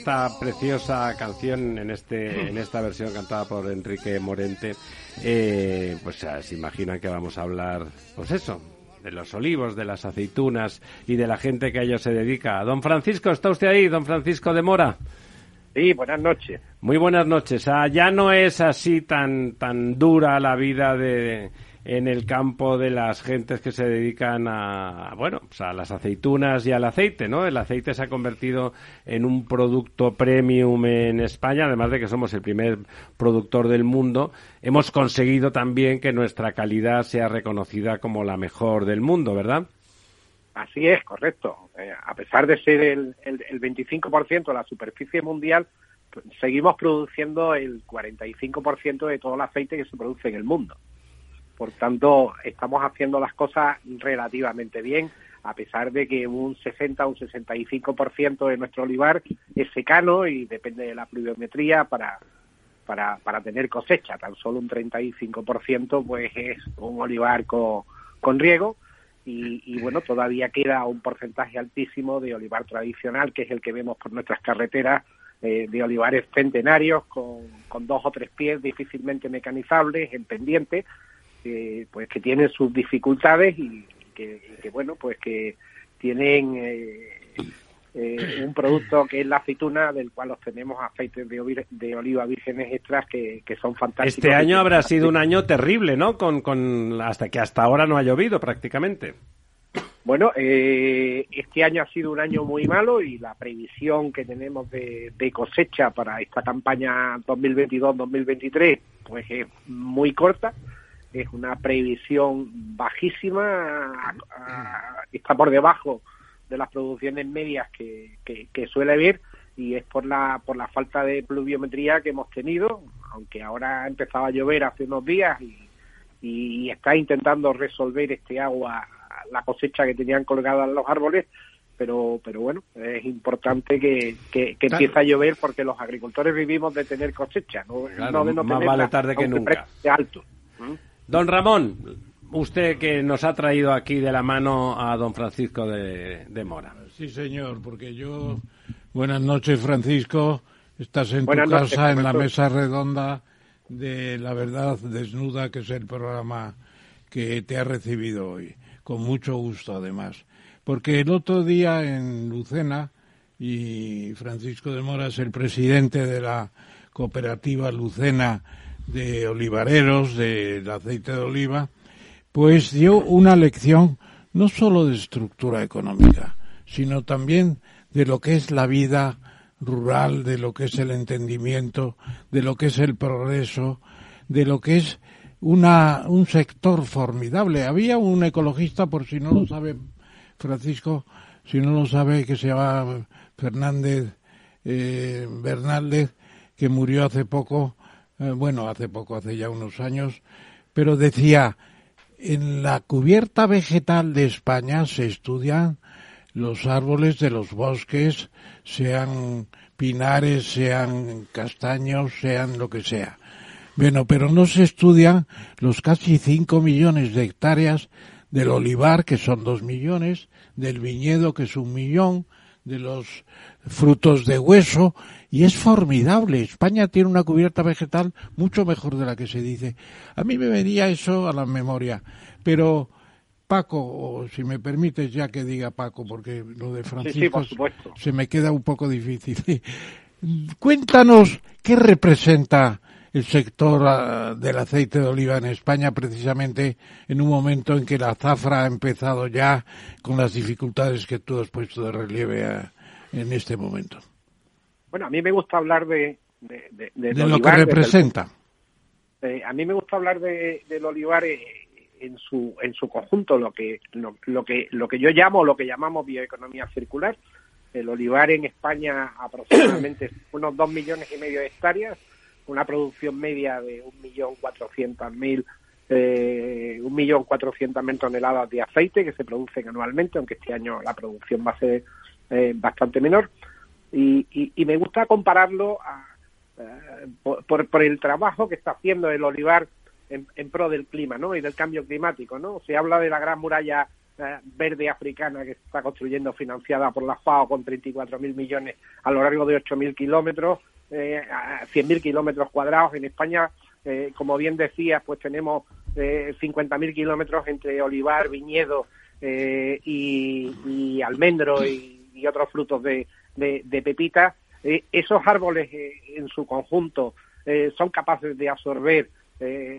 B: Esta preciosa canción en este en esta versión cantada por Enrique Morente, eh, pues se imaginan que vamos a hablar, pues eso, de los olivos, de las aceitunas y de la gente que a ello se dedica. Don Francisco, ¿está usted ahí? Don Francisco de Mora.
G: Sí, buenas noches.
B: Muy buenas noches. Ah, ya no es así tan tan dura la vida de en el campo de las gentes que se dedican a bueno pues a las aceitunas y al aceite, ¿no? El aceite se ha convertido en un producto premium en España, además de que somos el primer productor del mundo. Hemos conseguido también que nuestra calidad sea reconocida como la mejor del mundo, ¿verdad?
G: Así es, correcto. Eh, a pesar de ser el, el, el 25% de la superficie mundial, pues, seguimos produciendo el 45% de todo el aceite que se produce en el mundo. Por tanto, estamos haciendo las cosas relativamente bien, a pesar de que un 60 o un 65% de nuestro olivar es secano y depende de la pluviometría para, para, para tener cosecha. Tan solo un 35% pues es un olivar con, con riego y, bueno, todavía queda un porcentaje altísimo de olivar tradicional, que es el que vemos por nuestras carreteras eh, de olivares centenarios con, con, dos o tres pies difícilmente mecanizables en pendiente, eh, pues que tienen sus dificultades y que, y que bueno, pues que tienen eh, un producto que es la aceituna, del cual obtenemos aceites de, de oliva vírgenes extras que, que, son fantásticos.
B: Este año habrá sido un año terrible, ¿no? Con, con hasta que hasta ahora no ha llovido prácticamente.
G: Bueno, eh, este año ha sido un año muy malo y la previsión que tenemos de, de cosecha para esta campaña 2022-2023 pues es muy corta. Es una previsión bajísima, está por debajo de las producciones medias que, que, suele haber y es por la por la falta de pluviometría que hemos tenido, aunque ahora ha empezado a llover hace unos días y, y está intentando resolver este agua la cosecha que tenían colgada en los árboles, pero pero bueno, es importante que, que, empiece a llover porque los agricultores vivimos de tener cosecha, no, de no
B: más vale tarde que nunca.
G: Alto.
B: Don Ramón, usted que nos ha traído aquí de la mano a don Francisco de, Mora.
C: Sí, señor, porque yo... Buenas noches, Francisco. Estás en tu casa, en la mesa redonda de La Verdad Desnuda, que es el programa que te ha recibido hoy. Con mucho gusto, además. Porque el otro día en Lucena, y Francisco de Mora es el presidente de la cooperativa Lucena de olivareros, del aceite de oliva, pues dio una lección no solo de estructura económica, sino también de lo que es la vida rural, de lo que es el entendimiento, de lo que es el progreso, de lo que es una, un sector formidable. Había un ecologista, por si no lo sabe Francisco, si no lo sabe, que se llama Fernández eh, Bernaldez, que murió hace poco, eh, bueno, hace poco, hace ya unos años, pero decía, en la cubierta vegetal de España se estudian los árboles de los bosques, sean pinares, sean castaños, sean lo que sea. Bueno, pero no se estudian los casi cinco millones de hectáreas del olivar, que son dos millones, del viñedo, que es un millón, de los frutos de hueso, y es formidable. España tiene una cubierta vegetal mucho mejor de la que se dice. A mí me venía eso a la memoria, pero Paco, o si me permites ya que diga Paco, porque lo de Francisco se me queda un poco difícil. Cuéntanos qué representa el sector ah, del aceite de oliva en España precisamente en un momento en que la zafra ha empezado ya con las dificultades que tú has puesto de relieve ah, en este momento.
G: Bueno, a mí me gusta hablar de... De,
C: lo que representa.
G: Eh, a mí me gusta hablar de, del olivar eh, en su en su conjunto, lo que lo, que lo que yo llamo, lo que llamamos bioeconomía circular. El olivar en España aproximadamente unos dos millones y medio de hectáreas, una producción media de un millón cuatrocientas mil eh, un millón cuatrocientas mil toneladas de aceite que se producen anualmente, aunque este año la producción va a ser eh, bastante menor. Y, y, me gusta compararlo eh, por, por, el trabajo que está haciendo el olivar en, en, pro del clima ¿no? y del cambio climático. ¿no? Se habla de la gran muralla verde africana que se está construyendo financiada por la FAO con 34.000 millones a lo largo de 8.000 kilómetros eh, a 100.000 kilómetros cuadrados. En España, eh, como bien decías, pues tenemos eh, 50.000 kilómetros entre olivar, viñedo eh, y, almendro y, otros frutos de, de, pepita. Eh, esos árboles en su conjunto son capaces de absorber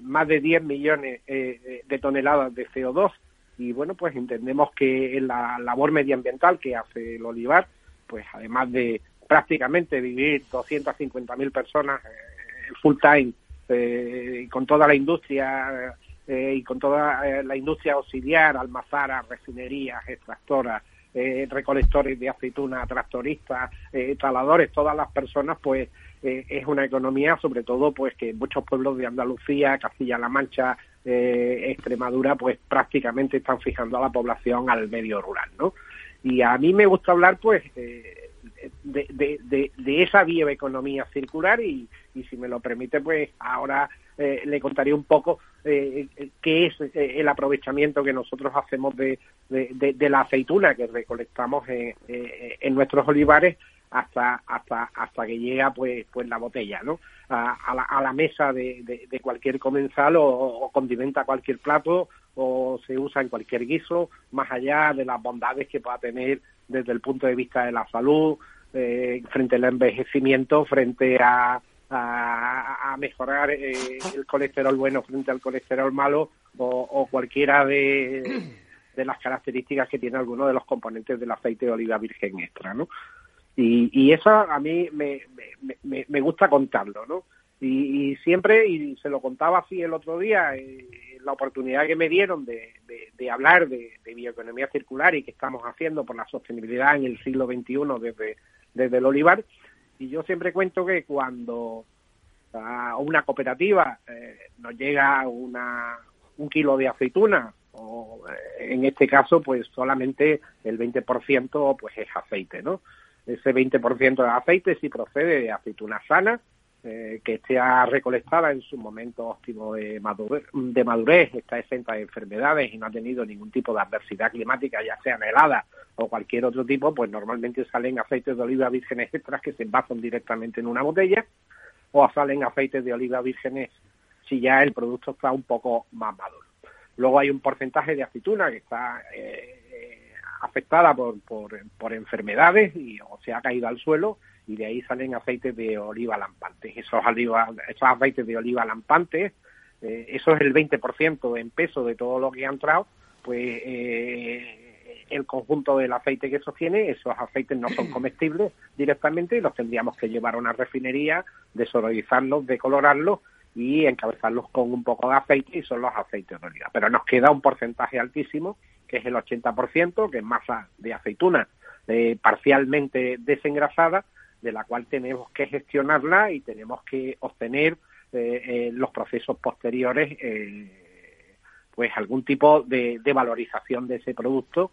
G: más de 10 millones de toneladas de CO2 y bueno, pues entendemos que en la labor medioambiental que hace el olivar, pues además de, prácticamente vivir 250.000 personas eh, full time eh, con toda la industria eh, y con toda eh, la industria auxiliar, almazaras, refinerías, extractoras, recolectores de aceituna, tractoristas, taladores, todas las personas, pues es una economía, sobre todo, pues que muchos pueblos de Andalucía, Castilla-La Mancha, Extremadura, pues prácticamente están fijando a la población al medio rural, ¿no? Y a mí me gusta hablar, pues, de, de, de, esa bioeconomía circular y, y, si me lo permite, pues ahora eh, le contaré un poco eh, qué es eh, el aprovechamiento que nosotros hacemos de, de, la aceituna que recolectamos en, en nuestros olivares hasta hasta hasta que llega pues pues la botella no a, la, mesa de, de, cualquier comensal o, condimenta cualquier plato o se usa en cualquier guiso más allá de las bondades que pueda tener desde el punto de vista de la salud eh, frente al envejecimiento frente a a, mejorar eh, el colesterol bueno frente al colesterol malo o, o cualquiera de, de las características que tiene alguno de los componentes del aceite de oliva virgen extra, ¿no? Y, y eso a mí me, me, me gusta contarlo, ¿no? Y, siempre, y se lo contaba así el otro día, eh, la oportunidad que me dieron de, de, hablar de, bioeconomía circular y que estamos haciendo por la sostenibilidad en el siglo XXI desde, desde el olivar, y yo siempre cuento que cuando a una cooperativa eh, nos llega una, un kilo de aceituna o eh, en este caso pues solamente el 20% pues es aceite, ¿no? Ese 20% de aceite si procede de aceituna sana, eh, que esté recolectada en su momento óptimo de madurez, de madurez, está exenta de enfermedades y no ha tenido ningún tipo de adversidad climática, ya sea helada o cualquier otro tipo, pues normalmente salen aceites de oliva vírgenes extras que se envasan directamente en una botella o salen aceites de oliva vírgenes si ya el producto está un poco más maduro. Luego hay un porcentaje de aceituna que está eh, afectada por, por, enfermedades y o se ha caído al suelo y de ahí salen aceites de oliva lampantes. Esos, esos aceites de oliva lampantes, eh, eso es el 20% en peso de todo lo que ha entrado, pues eh, el conjunto del aceite que sostiene, esos aceites no son comestibles directamente y los tendríamos que llevar a una refinería, desodorizarlos, decolorarlos y encabezarlos con un poco de aceite y son los aceites de oliva. Pero nos queda un porcentaje altísimo, que es el 80%, que es masa de aceituna eh, parcialmente desengrasada, de la cual tenemos que gestionarla y tenemos que obtener eh, eh, los procesos posteriores pues algún tipo de, valorización de ese producto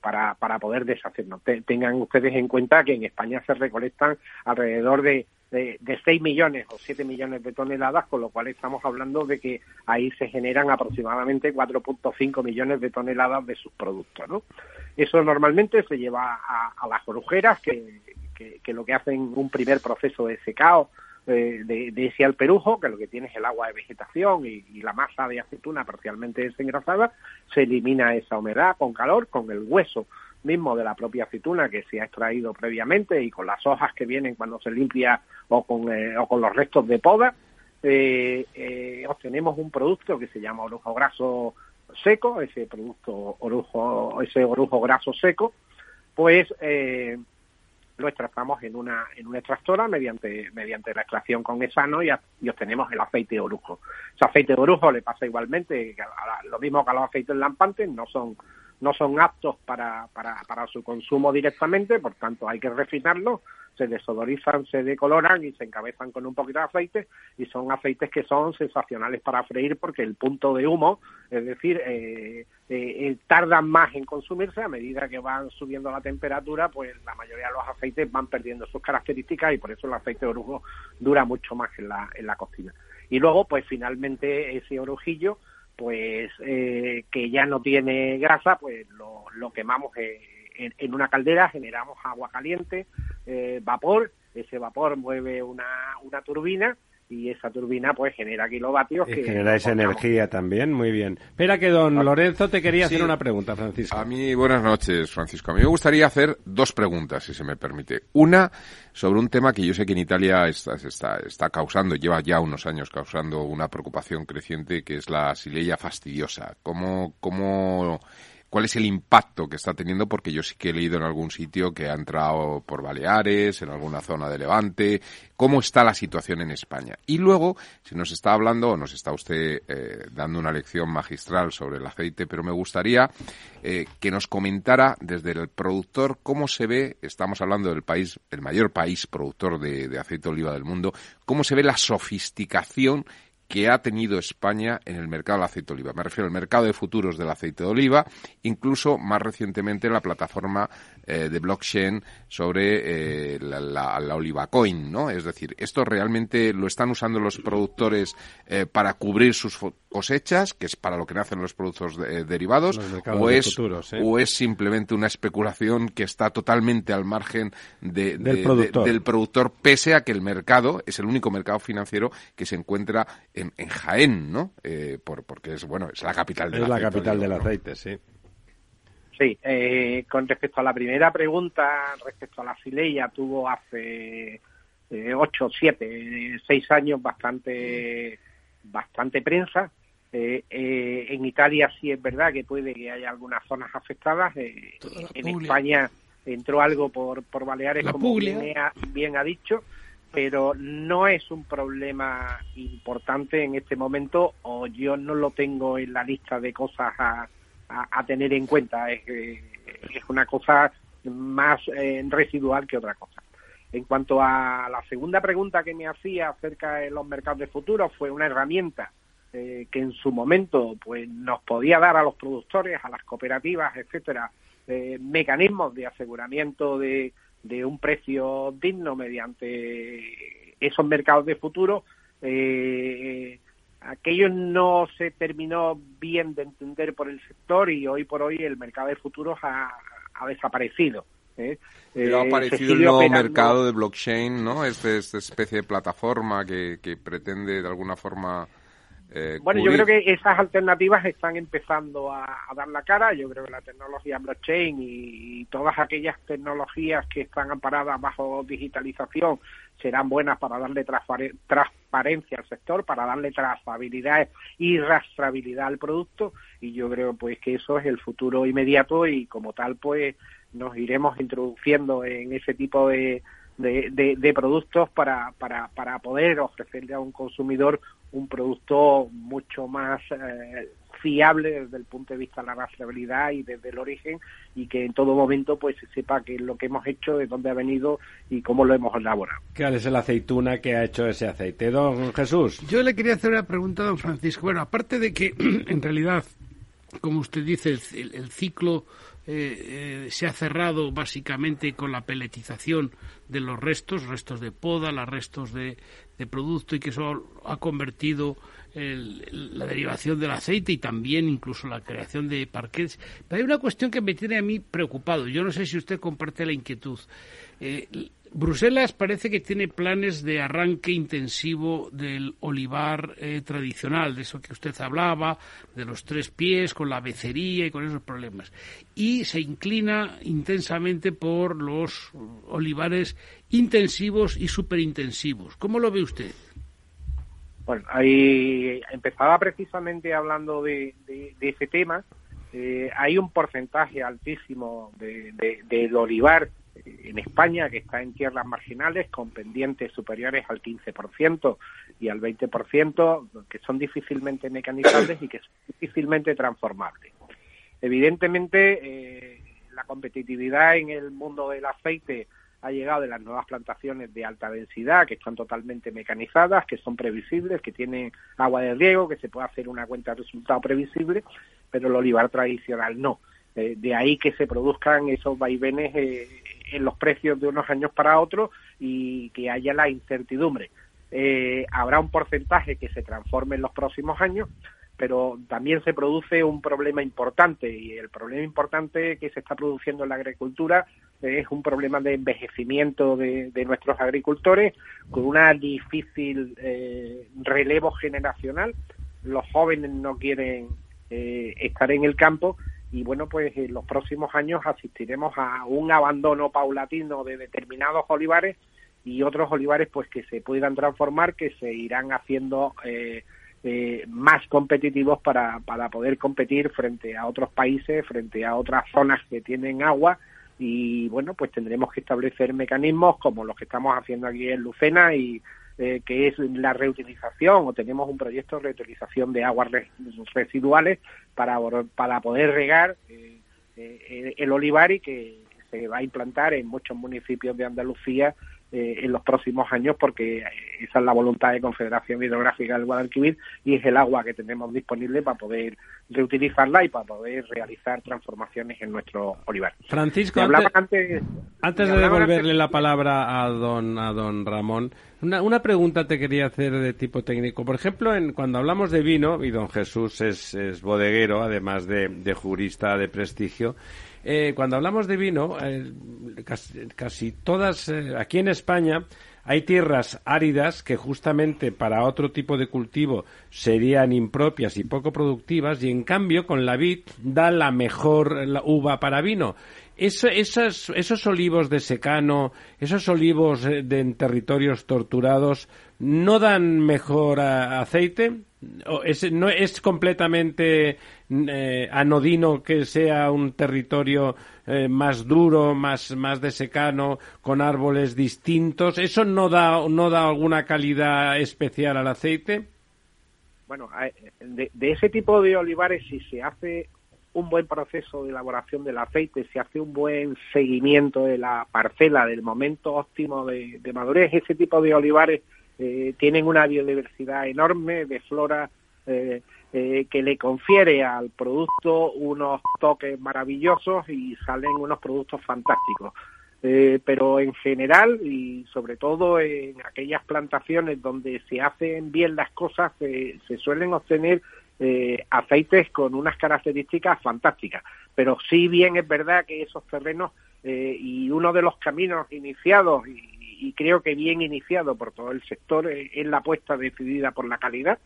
G: para, para poder deshacernos. tengan ustedes en cuenta que en España se recolectan alrededor de de, de 6 millones o 7 millones de toneladas, con lo cual estamos hablando de que ahí se generan aproximadamente 4.5 millones de toneladas de sus productos. ¿no? Eso normalmente se lleva a, las orujeras, que, que, lo que hacen un primer proceso de secado eh, de, ese alperujo, que lo que tiene es el agua de vegetación y, la masa de aceituna parcialmente desengrasada, se elimina esa humedad con calor, con el hueso mismo de la propia aceituna que se ha extraído previamente y con las hojas que vienen cuando se limpia o con, eh, o con los restos de poda, eh, eh, obtenemos un producto que se llama orujo graso seco, ese producto orujo, ese orujo graso seco, pues lo extractamos en una, en una extractora mediante, mediante la extracción con esano y, y obtenemos el aceite de orujo. Ese aceite de orujo le pasa igualmente, lo mismo que a los aceites lampantes, no son no son aptos para, para, para su consumo directamente, por tanto hay que refinarlos, se desodorizan, se decoloran y se encabezan con un poquito de aceite y son aceites que son sensacionales para freír porque el punto de humo, es decir, eh, eh, tardan más en consumirse a medida que van subiendo la temperatura, pues la mayoría de los aceites van perdiendo sus características y por eso el aceite de orujo dura mucho más en la, en la cocina. Y luego, pues finalmente ese orujillo pues eh, que ya no tiene grasa, pues lo, lo quemamos en, en, una caldera, generamos agua caliente, eh, vapor, ese vapor mueve una, una turbina y esa turbina pues genera kilovatios que
B: genera esa energía también muy bien. Espera que don Lorenzo te quería hacer una pregunta Francisco.
D: A mí buenas noches Francisco. A mí me gustaría hacer dos preguntas si se me permite. Una sobre un tema que yo sé que en Italia está, está, está causando lleva ya unos años causando una preocupación creciente que es la sileya fastidiosa. Cómo cómo cuál es el impacto que está teniendo, porque yo sí que he leído en algún sitio que ha entrado por Baleares, en alguna zona de Levante, cómo está la situación en España. Y luego, si nos está hablando, o nos está usted eh, dando una lección magistral sobre el aceite, pero me gustaría eh, que nos comentara desde el productor cómo se ve, estamos hablando del país, el mayor país productor de, aceite de oliva del mundo, cómo se ve la sofisticación que ha tenido España en el mercado del aceite de oliva. Me refiero al mercado de futuros del aceite de oliva, incluso más recientemente la plataforma eh, de blockchain sobre eh, la, la, la, oliva coin, ¿no? Es decir, esto realmente lo están usando los productores eh, para cubrir sus cosechas, que es para lo que nacen los productos de, derivados, o
B: de
D: es,
B: futuros,
D: o es simplemente una especulación que está totalmente al margen de,
B: Del
D: de-
B: productor.
D: de- del productor, pese a que el mercado es el único mercado financiero que se encuentra en, en Jaén, ¿no? Eh, por, porque es, bueno, es la capital del
B: Es la
D: aceite,
B: capital del aceite, sí.
G: Sí, eh, con respecto a la primera pregunta, respecto a la fileya, tuvo hace eh, ocho, siete, seis años bastante, bastante prensa. Eh, eh, en Italia sí es verdad que puede que haya algunas zonas afectadas. eh, en
E: Puglia.
G: España entró algo por, por Baleares,
E: La
G: como bien ha, bien ha dicho, pero no es un problema importante en este momento o yo no lo tengo en la lista de cosas a, a, tener en cuenta. Es, eh, una cosa más eh, residual que otra cosa. En cuanto a la segunda pregunta que me hacía acerca de los mercados de futuro, fue una herramienta eh, que en su momento pues nos podía dar a los productores, a las cooperativas, etcétera, eh, mecanismos de aseguramiento de, de un precio digno mediante esos mercados de futuro. Eh, aquello no se terminó bien de entender por el sector y hoy por hoy el mercado de futuros ha, ha desaparecido. ¿eh?
D: Pero ha
G: Eh,
D: aparecido el nuevo
G: operando-
D: mercado de blockchain, ¿no? Este, esta especie de plataforma que, que pretende de alguna forma. eh,
G: Bueno, yo creo que esas alternativas están empezando a, a dar la cara. Yo creo que la tecnología blockchain y, todas aquellas tecnologías que están amparadas bajo digitalización serán buenas para darle transparencia al sector, para darle trazabilidad y rastreabilidad al producto. Y yo creo pues que eso es el futuro inmediato y como tal pues nos iremos introduciendo en ese tipo de, de, de- de productos para, para, para poder ofrecerle a un consumidor un producto mucho más eh, fiable desde el punto de vista de la rastreabilidad y desde el origen y que en todo momento pues se sepa qué es lo que hemos hecho, de dónde ha venido y cómo lo hemos elaborado.
B: ¿Cuál es la aceituna que ha hecho ese aceite? Don Jesús.
E: Yo le quería hacer una pregunta a don Francisco. Bueno, aparte de que en realidad, como usted dice, el, el- el ciclo eh, eh, se ha cerrado básicamente con la peletización de los restos, restos de poda, los restos de, de producto y que eso ha convertido el- la derivación del aceite y también incluso la creación de parquets. Pero hay una cuestión que me tiene a mí preocupado. Yo no sé si usted comparte la inquietud. Eh, Bruselas parece que tiene planes de arranque intensivo del olivar eh, tradicional, de eso que usted hablaba, de los tres pies, con la becería y con esos problemas. Y se inclina intensamente por los olivares intensivos y superintensivos. ¿Cómo lo ve usted?
G: Bueno, ahí empezaba precisamente hablando de, de- de ese tema. Eh, hay un porcentaje altísimo de, de- del olivar eh, en España que está en tierras marginales con pendientes superiores al 15% y al 20% que son difícilmente mecanizables y que son difícilmente transformables. Evidentemente, eh, la competitividad en el mundo del aceite ha llegado de las nuevas plantaciones de alta densidad, que están totalmente mecanizadas, que son previsibles, que tienen agua de riego, que se puede hacer una cuenta de resultado previsible, pero el olivar tradicional no. Eh, de ahí que se produzcan esos vaivenes eh, en los precios de unos años para otros y que haya la incertidumbre. Eh, habrá un porcentaje que se transforme en los próximos años, pero también se produce un problema importante y el problema importante que se está produciendo en la agricultura es un problema de envejecimiento de, de nuestros agricultores con una difícil eh, relevo generacional. Los jóvenes no quieren eh, estar en el campo y bueno, pues en los próximos años asistiremos a un abandono paulatino de determinados olivares y otros olivares pues que se puedan transformar, que se irán haciendo eh, eh, más competitivos para, para poder competir frente a otros países, frente a otras zonas que tienen agua. Y bueno, pues tendremos que establecer mecanismos como los que estamos haciendo aquí en Lucena y eh, que es la reutilización o tenemos un proyecto de reutilización de aguas re- residuales para, para poder regar eh, eh, el olivar y que se va a implantar en muchos municipios de Andalucía eh, en los próximos años porque esa es la voluntad de Confederación Hidrográfica del Guadalquivir y es el agua que tenemos disponible para poder reutilizarla y para poder realizar transformaciones en nuestro olivar.
B: Francisco, antes,
G: antes,
B: antes de devolverle
G: antes-
B: la palabra a don, a don Ramón, una, una pregunta te quería hacer de tipo técnico. Por ejemplo, en, cuando hablamos de vino, y don Jesús es, bodeguero, además de, jurista de prestigio, eh, cuando hablamos de vino, eh, casi, todas, eh, aquí en España, hay tierras áridas que justamente para otro tipo de cultivo serían impropias y poco productivas y en cambio con la vid da la mejor uva para vino. Eso- esos, olivos de secano, esos olivos eh, de, en territorios torturados, ¿no dan mejor aceite? ¿O es, ¿No es completamente eh, anodino que sea un territorio eh, más duro, más, más de secano, con árboles distintos? ¿Eso no da, no da alguna calidad especial al aceite?
G: bueno, de ese tipo de olivares, si se hace un buen proceso de elaboración del aceite, se hace un buen seguimiento de la parcela, del momento óptimo de, madurez, ese tipo de olivares eh, tienen una biodiversidad enorme de flora eh, eh, que le confiere al producto unos toques maravillosos y salen unos productos fantásticos. Eh, pero en general y sobre todo en aquellas plantaciones donde se hacen bien las cosas se suelen obtener eh, aceites con unas características fantásticas. Pero sí bien es verdad que esos terrenos eh, y uno de los caminos iniciados y, creo que bien iniciado por todo el sector eh, es la apuesta decidida por la calidad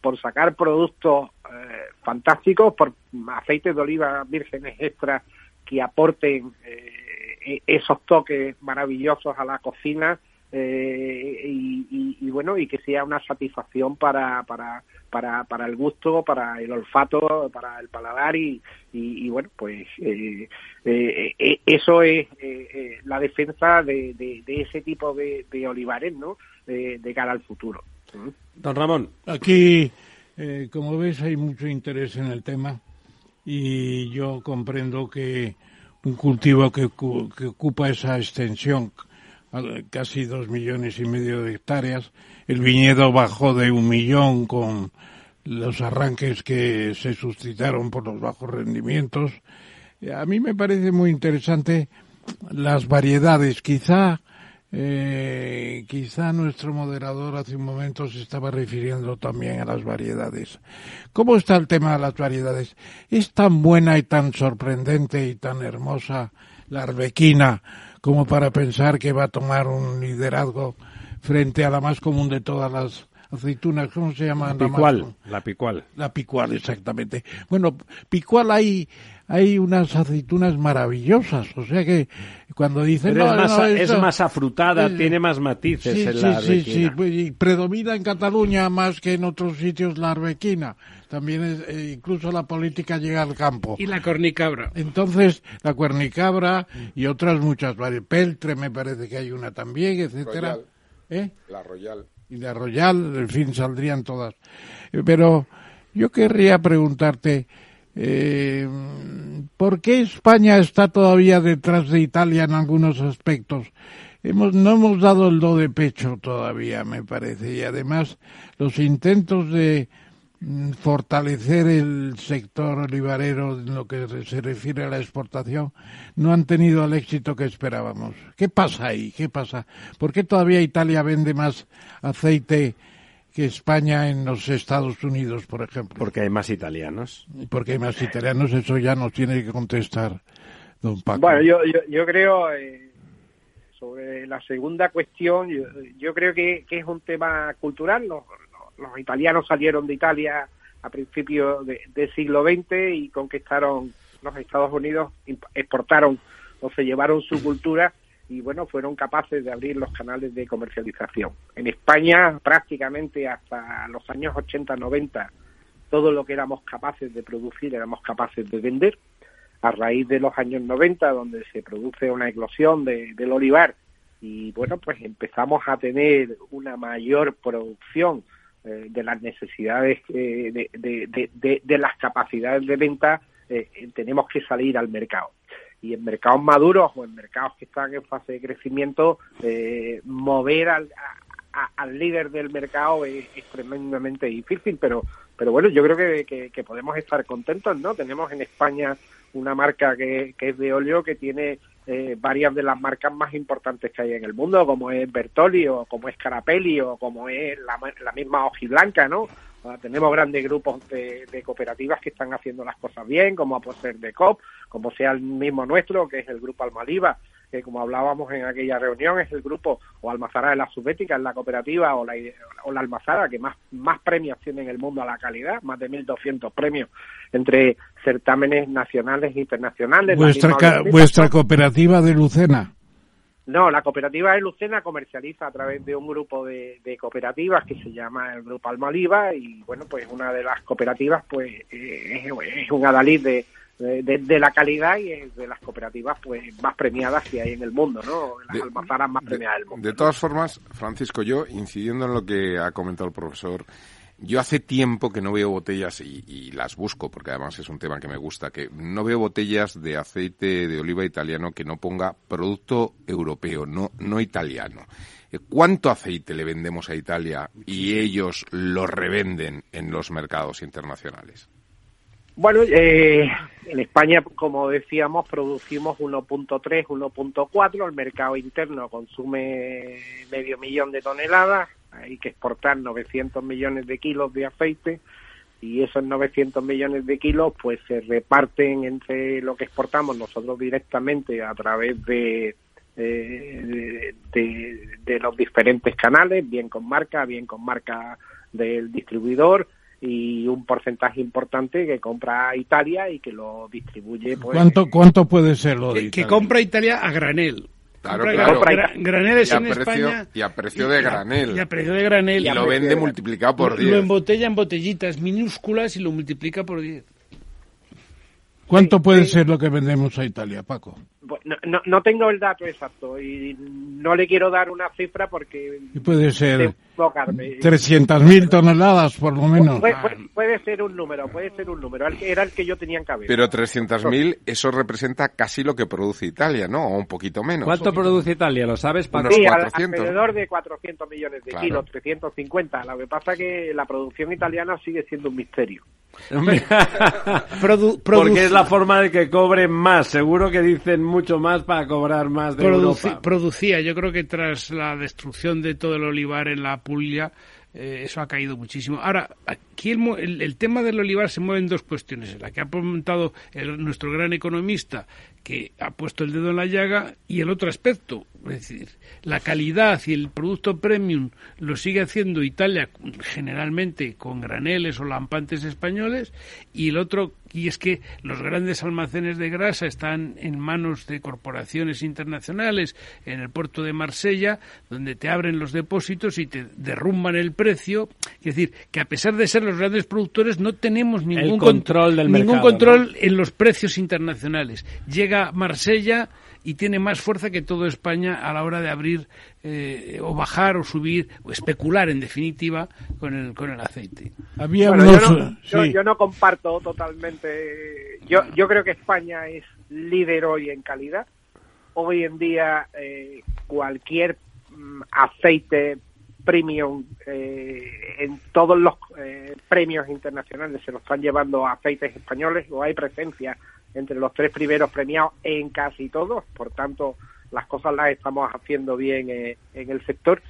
G: por sacar productos eh, fantásticos, por aceites de oliva vírgenes extras que aporten e- esos toques maravillosos a la cocina eh, y, y- y bueno y que sea una satisfacción para para para, para el gusto, para el olfato, para el paladar y, y, y bueno pues eh, eh, eh, eso es eh, eh, la defensa de, de- de ese tipo de, de olivares, ¿no? De, de cara al futuro. ¿Mm?
B: Don Ramón.
C: Aquí, eh, como ves, hay mucho interés en el tema y yo comprendo que un cultivo que, que ocupa esa extensión, casi dos millones y medio de hectáreas, el viñedo bajó de un millón con los arranques que se suscitaron por los bajos rendimientos. A mí me parece muy interesante las variedades. Quizá, eh, quizá nuestro moderador hace un momento se estaba refiriendo también a las variedades. ¿Cómo está el tema de las variedades? ¿Es tan buena y tan sorprendente y tan hermosa la arbequina como para pensar que va a tomar un liderazgo frente a la más común de todas las aceitunas? ¿Cómo se llama? la
B: Picual,
C: común?
B: la picual.
C: La picual, exactamente. Bueno, picual hay, hay unas aceitunas maravillosas, o sea que cuando dicen...
B: Pero
C: no,
B: es, más,
C: no,
B: es
C: esto-
B: más afrutada,
C: Sí,
B: tiene más matices
C: Sí,
B: en
C: sí,
B: la
C: sí, sí,
B: arbequina.
C: pues, y predomina en Cataluña más que en otros sitios la arbequina. También es, eh, incluso la política llega al campo.
E: Y la cornicabra.
C: Entonces, la cuernicabra y otras muchas variedades. Peltre me parece que hay una también, etcétera.
D: Royal.
C: ¿Eh?
D: La Royal.
C: y la Royal, en fin, saldrían todas. Pero yo querría preguntarte, eh, ¿por qué España está todavía detrás de Italia en algunos aspectos? Hemos, no hemos dado el do de pecho todavía, me parece, y además los intentos de mm, fortalecer el sector olivarero en lo que se refiere a la exportación no han tenido el éxito que esperábamos. ¿Qué pasa ahí? ¿Qué pasa? ¿Por qué todavía Italia vende más aceite que España en los Estados Unidos, por ejemplo?
B: Porque hay más italianos.
C: Porque hay más italianos, eso ya nos tiene que contestar don Paco.
G: Bueno, yo, yo, yo creo, eh, sobre la segunda cuestión, yo, yo creo que, que es un tema cultural. Los, los- los italianos salieron de Italia a principios de- del siglo XX y conquistaron los Estados Unidos, exportaron o se llevaron su cultura y bueno, fueron capaces de abrir los canales de comercialización. En España, prácticamente hasta los años 80-90, todo lo que éramos capaces de producir éramos capaces de vender a raíz de los años 90, donde se produce una eclosión de- del olivar y bueno, pues empezamos a tener una mayor producción eh, de las necesidades eh, de, de- las capacidades de venta, eh, tenemos que salir al mercado. Y en mercados maduros o en mercados que están en fase de crecimiento, eh, mover al, a- al líder del mercado es, es tremendamente difícil, pero pero bueno, yo creo que, que- podemos estar contentos, ¿no? Tenemos en España una marca que, que es de óleo que tiene eh, varias de las marcas más importantes que hay en el mundo, como es Bertoli o como es Carapelli o como es la, la misma Ojiblanca, ¿no? Ah, tenemos grandes grupos de, de cooperativas que están haciendo las cosas bien, como puede ser de COP, como sea el mismo nuestro, que es el grupo Almaliva, que como hablábamos en aquella reunión es el grupo o Almazara de la Subbética, es la cooperativa o la, o la Almazara que más, más premios tiene en el mundo a la calidad, más de 1.200 premios entre certámenes nacionales e internacionales.
C: Vuestra, ca- vuestra cooperativa de Lucena.
G: No, la cooperativa de Lucena comercializa a través de un grupo de, de cooperativas que se llama el Grupo Almaliva y bueno, pues una de las cooperativas pues eh, es, un adalid de, de, de la calidad y es de las cooperativas pues más premiadas que hay en el mundo, ¿no? Las
D: De-
G: almazaras más premiadas del mundo.
D: De todas formas, Francisco, yo, incidiendo en lo que ha comentado el profesor, yo hace tiempo que no veo botellas y, y las busco, porque además es un tema que me gusta, que no veo botellas de aceite de oliva italiano que no ponga producto europeo, no, no italiano. Eh, ¿Cuánto aceite le vendemos a Italia y ellos lo revenden en los mercados internacionales?
G: Bueno, eh, en España, como decíamos, producimos 1.3, 1.4, el mercado interno consume medio millón de toneladas, hay que exportar 900 millones de kilos de aceite y esos 900 millones de kilos pues se reparten entre lo que exportamos nosotros directamente a través de, eh, de, de- de los diferentes canales, bien con marca, bien con marca del distribuidor y un porcentaje importante que compra Italia y que lo distribuye pues
C: ¿Cuánto, ¿Cuánto puede ser lo de
E: Que, que
C: Italia?
E: compra Italia a granel.
D: Claro, claro.
E: gra- gra- graneles
D: Y a
E: en
D: precio-
E: España.
D: y a precio de
E: y
D: granel.
E: Y a precio de granel.
D: Y
E: a
D: lo vende
E: de-
D: multiplicado por
E: lo-
D: 10.
E: Lo embotella en botellitas minúsculas y lo multiplica por 10.
C: ¿Cuánto puede ser lo que vendemos a Italia, Paco?
G: Pues, no, no, no tengo el dato exacto y no le quiero dar una cifra porque
C: Y puede ser
G: de equivocarme.
C: 300.000 toneladas, por lo menos.
G: Puede, puede- puede ser un número, puede ser un número. Era el que yo tenía en cabeza.
D: Pero 300.000, eso representa casi lo que produce Italia, ¿no? O un poquito menos.
B: ¿Cuánto produce Italia? ¿Lo sabes, Paco?
G: Sí, al-
D: 400.
G: alrededor de 400 millones de
D: Claro.
G: kilos, 350. Lo que pasa es que la producción italiana sigue siendo un misterio.
E: Produ-
B: Porque es la forma de que cobren más. Seguro que dicen mucho más para cobrar más de
E: Produci-
B: Europa.
E: producía, yo creo que tras la destrucción de todo el olivar en la Puglia, eh, eso ha caído muchísimo. Ahora, aquí el, mo- el- el tema del olivar se mueve en dos cuestiones. La que ha comentado el- nuestro gran economista, que ha puesto el dedo en la llaga, y el otro aspecto, es decir, la calidad y el producto premium lo sigue haciendo Italia generalmente con graneles o lampantes españoles, y el otro y es que los grandes almacenes de grasa están en manos de corporaciones internacionales en el puerto de Marsella, donde te abren los depósitos y te derrumban el precio. Es decir, que a pesar de ser los grandes productores, no tenemos ningún
B: control del
E: ningún
B: mercado,
E: control en los precios internacionales. Llega Marsella y tiene más fuerza que todo España a la hora de abrir eh, o bajar o subir o especular, en definitiva, con el, con el aceite.
C: Había
G: Bueno,
C: unos...
G: yo, no, yo-
C: sí.
G: yo no comparto totalmente. Yo, yo creo que España es líder hoy en calidad. Hoy en día eh, cualquier mm, aceite premium eh, en todos los eh, premios internacionales se lo están llevando a aceites españoles o hay presencia entre los tres primeros premiados en casi todos. Por tanto, las cosas las estamos haciendo bien eh, en el sector.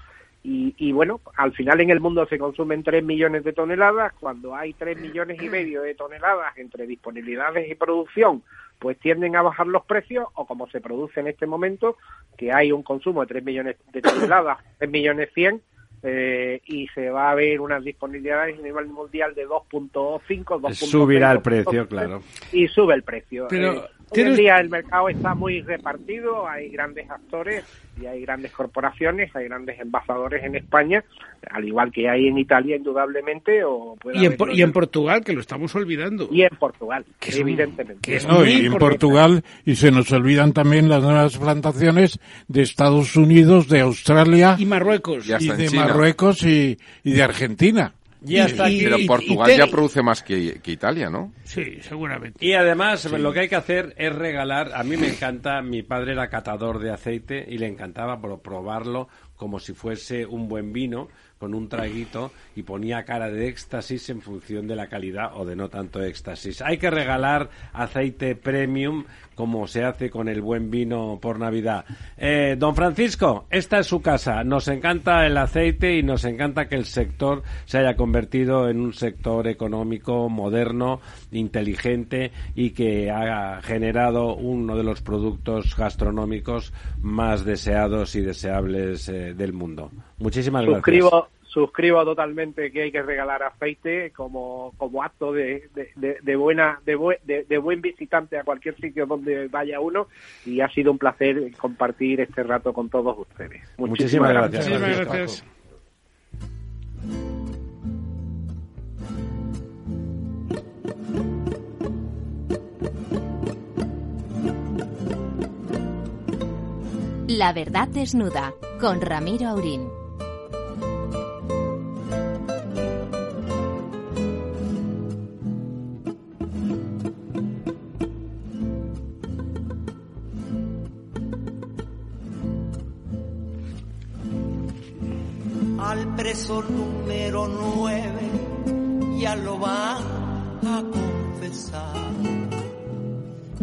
G: Y, y bueno, al final en el mundo se consumen 3 millones de toneladas, cuando hay 3 millones y medio de toneladas entre disponibilidades y producción, pues tienden a bajar los precios, o como se produce en este momento, que hay un consumo de 3 millones de toneladas, 3 millones 100, eh, y se va a ver unas disponibilidades a nivel mundial de 2.5, 2.6.
B: Subirá el precio, claro.
G: Y sube el precio.
E: Pero,
G: Eh, hoy en
E: ¿tienes-
G: día el mercado está muy repartido, hay grandes actores y hay grandes corporaciones, hay grandes envasadores en España, al igual que hay en Italia indudablemente o puede
E: Y en, y en Portugal, que lo estamos olvidando.
G: y en Portugal,
E: Que
G: evidentemente.
E: que es
C: No, y en. Portugal, y se nos olvidan también las nuevas plantaciones de Estados Unidos, de Australia
E: Y Marruecos.
C: Y
D: en
C: de
D: China.
C: Marruecos y, y de Argentina.
B: Y hasta aquí-
D: Pero Portugal
E: y-
D: ya produce más que, que Italia, ¿no?
E: Sí, seguramente.
B: Y además lo que hay que hacer es regalar, a mí me encanta, mi padre era catador de aceite y le encantaba pro- probarlo como si fuese un buen vino con un traguito y ponía cara de éxtasis en función de la calidad o de no tanto éxtasis. Hay que regalar aceite premium como se hace con el buen vino por Navidad. Eh, don Francisco, esta es su casa. Nos encanta el aceite y nos encanta que el sector se haya convertido en un sector económico moderno, inteligente y que ha generado uno de los productos gastronómicos más deseados y deseables eh, del mundo. Muchísimas gracias.
G: Suscribo, suscribo totalmente que hay que regalar aceite como, como acto de, de, de- de buena de, bue- de- de buen visitante a cualquier sitio donde vaya uno y ha sido un placer compartir este rato con todos ustedes.
B: Muchísimas gracias.
E: Muchísimas
C: gracias.
A: La verdad desnuda con Ramiro Aurín.
H: Al preso número nueve ya lo van a confesar.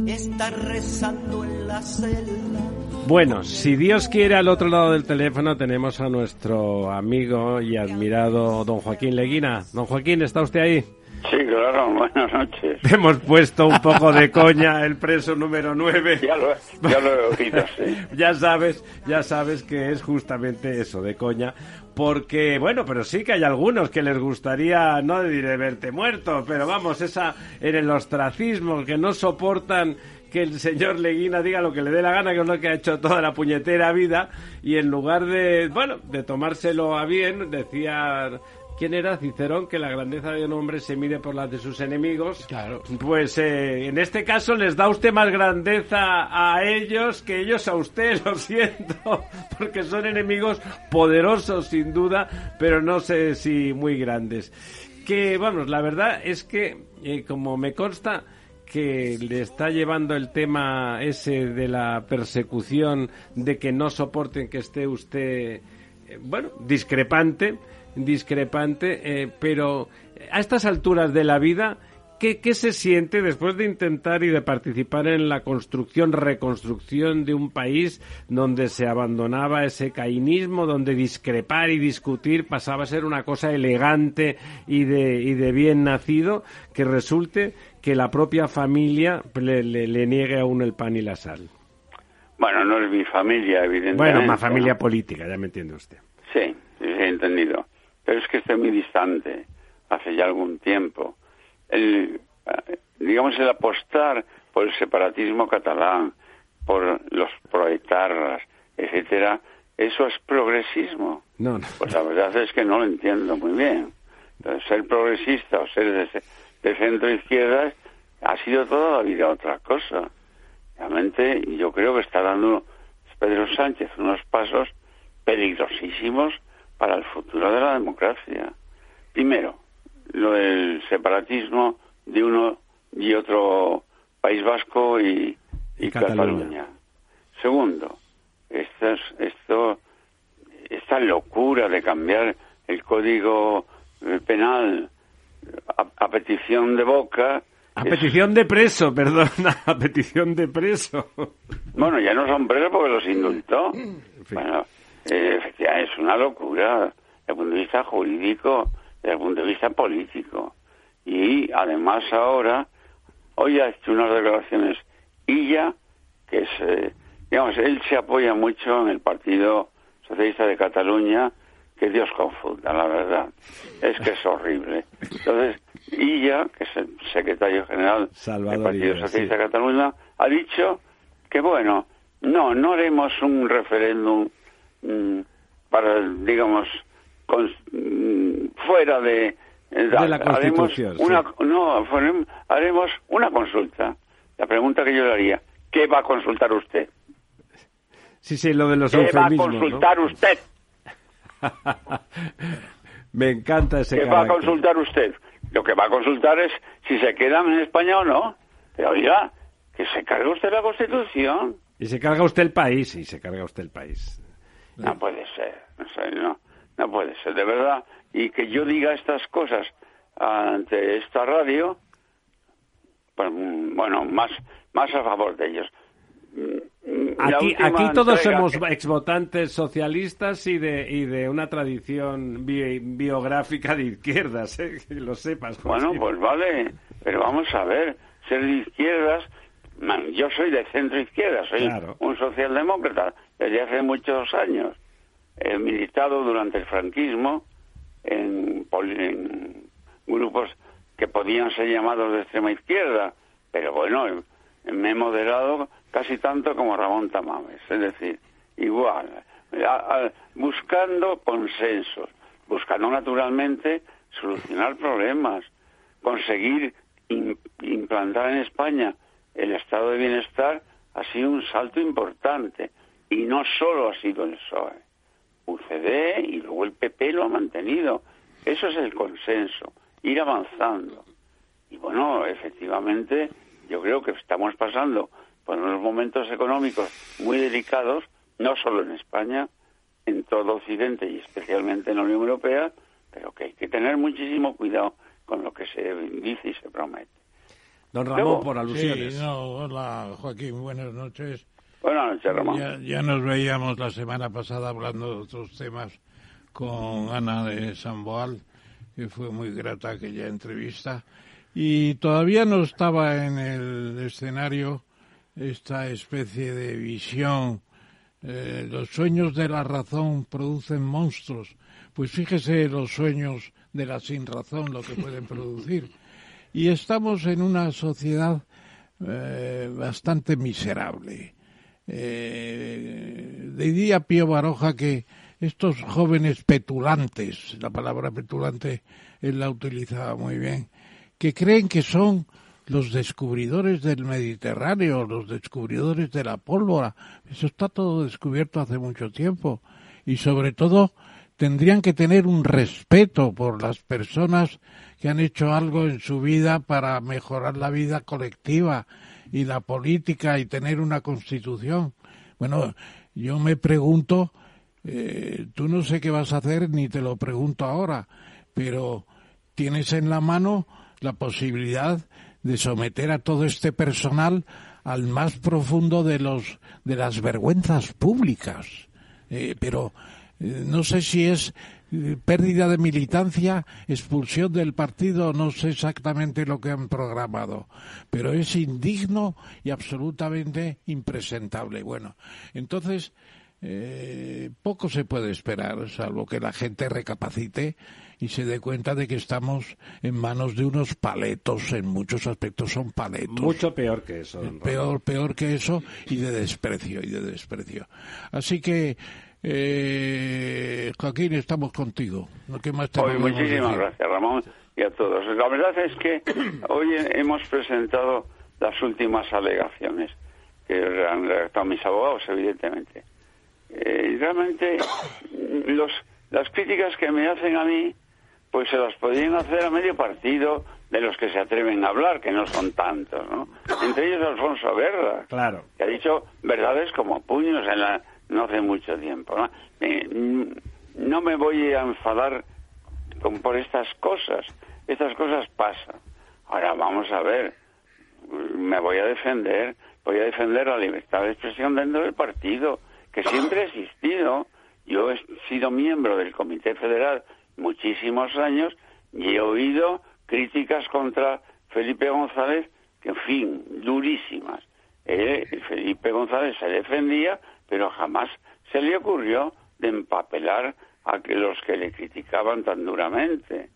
H: Está rezando en la celda.
B: Bueno, si Dios quiere, al otro lado del teléfono tenemos a nuestro amigo y admirado don Joaquín Leguina. Don Joaquín, ¿está usted ahí?
I: Sí, claro, buenas noches.
B: Hemos puesto un poco de coña el preso número 9.
I: Ya lo, ya lo he oído, sí.
B: Ya sabes, ya sabes que es justamente eso, de coña. Porque, bueno, pero sí que hay algunos que les gustaría, no diré verte muerto, pero vamos, esa en el ostracismo, que no soportan que el señor Leguina diga lo que le dé la gana, que es lo que ha hecho toda la puñetera vida, y en lugar de, bueno, de tomárselo a bien, decía ¿Quién era Cicerón? Que la grandeza de un hombre se mide por las de sus enemigos.
E: Claro.
B: Pues eh, en este caso les da usted más grandeza a ellos que ellos a usted, lo siento, porque son enemigos poderosos sin duda, pero no sé si muy grandes. Que vamos, la verdad es que, eh, como me consta, que le está llevando el tema ese de la persecución, de que no soporten que esté usted, eh, bueno, discrepante, discrepante, eh, pero a estas alturas de la vida, ¿qué, ¿qué se siente después de intentar y de participar en la construcción, reconstrucción de un país donde se abandonaba ese cainismo, donde discrepar y discutir pasaba a ser una cosa elegante y de, y de bien nacido, que resulte que la propia familia le, le- le niegue a uno el pan y la sal?
I: Bueno, no es mi familia, evidentemente.
B: Bueno, una familia política, ya me entiende usted.
I: Sí, sí, he entendido. Pero es que estoy muy distante, hace ya algún tiempo. El, eh, digamos, el apostar por el separatismo catalán, por los proetarras, etcétera, eso es progresismo.
B: No, no.
I: Pues la verdad es que no lo entiendo muy bien. Entonces, ser progresista o ser de, de centro izquierda ha sido toda la vida otra cosa. Realmente yo creo que está dando Pedro Sánchez unos pasos peligrosísimos para el futuro de la democracia. Primero, lo del separatismo de uno y otro País Vasco y,
B: Cataluña.
I: Cataluña. Segundo, esto, es- esto, esta locura de cambiar el código eh, penal a, a petición de boca.
B: A
I: es-
B: petición de preso, perdona, a petición de preso.
I: Bueno, ya no son presos porque los indultó.
B: fin.
I: Bueno, eh, efectivamente, es una locura desde el punto de vista jurídico, desde el punto de vista político. Y además ahora, hoy ha hecho unas declaraciones Illa, que es, eh, digamos, él se apoya mucho en el Partido Socialista de Cataluña, que Dios confunda, la verdad. Es que es horrible. Entonces, Illa, que es el secretario general
B: Salvador
I: del Partido Socialista
B: sí.
I: de Cataluña, ha dicho que bueno, no, no haremos un referéndum para, digamos, cons- mm, fuera de, eh,
B: De la
I: haremos
B: Constitución,
I: una,
B: sí.
I: no, haremos una consulta. La pregunta que yo le haría, ¿qué va a consultar usted?
B: Sí, sí, lo de los
I: ¿Qué va a
B: eufemismos, ¿no?
I: consultar usted?
B: Me encanta ese
I: ¿Qué va a
B: carácter.
I: consultar usted? Lo que va a consultar es si se quedan en España o no. Pero oiga, que se cargue usted la Constitución.
B: Y se carga usted el país, y se carga usted el país.
I: No puede ser, no, no, no puede ser, de verdad. Y que yo diga estas cosas ante esta radio, pues, mm, bueno, más, más a favor de ellos. Mm, la
B: Aquí, todos
I: entrega
B: somos exvotantes socialistas y de, y de una tradición bi- biográfica de izquierdas, ¿eh? que lo sepas. Joaquín.
I: Bueno, pues vale, pero vamos a ver, ser de izquierdas, man, yo soy de centro izquierda, soy
B: Claro.
I: un socialdemócrata desde hace muchos años. He militado durante el franquismo en, en grupos que podían ser llamados de extrema izquierda, pero bueno, me he moderado casi tanto como Ramón Tamames, es decir, igual, a- a- buscando consensos, buscando naturalmente solucionar problemas, conseguir im- implantar en España el estado de bienestar ha sido un salto importante y no solo ha sido el PSOE, UCD y luego el PP lo ha mantenido. Eso es el consenso, ir avanzando. Y bueno, efectivamente, yo creo que estamos pasando por unos momentos económicos muy delicados, no solo en España, en todo Occidente y especialmente en la Unión Europea, pero que hay que tener muchísimo cuidado con lo que se dice y se promete.
B: Don Ramón, por alusiones.
C: Sí, no, hola Joaquín, buenas noches.
I: Buenas noches, Ramón.
C: Ya, ya nos veíamos la semana pasada hablando de otros temas con Ana de Samboal, que fue muy grata aquella entrevista. Y todavía no estaba en el escenario esta especie de visión. eh, los sueños de la razón producen monstruos. Pues fíjese los sueños de la sin razón lo que pueden producir. Y estamos en una sociedad eh, bastante miserable. Eh, diría Pío Baroja que estos jóvenes petulantes, la palabra petulante él la utilizaba muy bien, que creen que son los descubridores del Mediterráneo, los descubridores de la pólvora. Eso está todo descubierto hace mucho tiempo. Y sobre todo tendrían que tener un respeto por las personas que han hecho algo en su vida para mejorar la vida colectiva y la política y tener una constitución. Bueno, yo me pregunto, eh, tú no sé qué vas a hacer ni te lo pregunto ahora, pero tienes en la mano la posibilidad de someter a todo este personal al más profundo de los de las vergüenzas públicas. Eh, pero eh, no sé si es pérdida de militancia, expulsión del partido, no sé exactamente lo que han programado, pero es indigno y absolutamente impresentable. Bueno, entonces eh, poco se puede esperar, salvo que la gente recapacite y se dé cuenta de que estamos en manos de unos paletos, en muchos aspectos son paletos.
B: Mucho peor que eso. Ramón.
C: Peor, peor que eso y de desprecio, y de desprecio. Así que, eh, Joaquín, estamos contigo. ¿Qué más te
I: Hoy,
C: podemos
I: muchísimas
C: decir?
I: gracias, Ramón, y a todos. La verdad es que hoy hemos presentado las últimas alegaciones que han redactado mis abogados, evidentemente. Eh, y realmente, los, las críticas que me hacen a mí, pues se las podrían hacer a medio partido de los que se atreven a hablar, que no son tantos, ¿no? Entre ellos Alfonso Guerra,
B: Claro.
I: que ha dicho verdades como puños en la, no hace mucho tiempo. ¿no? No me voy a enfadar con, por estas cosas. Estas cosas pasan. Ahora vamos a ver. Me voy a defender. Voy a defender la libertad de expresión dentro del partido, que siempre ha existido. Yo he sido miembro del Comité Federal muchísimos años y he oído críticas contra Felipe González, que en fin, durísimas. Eh, Felipe González se defendía, pero jamás se le ocurrió de empapelar a los que le criticaban tan duramente.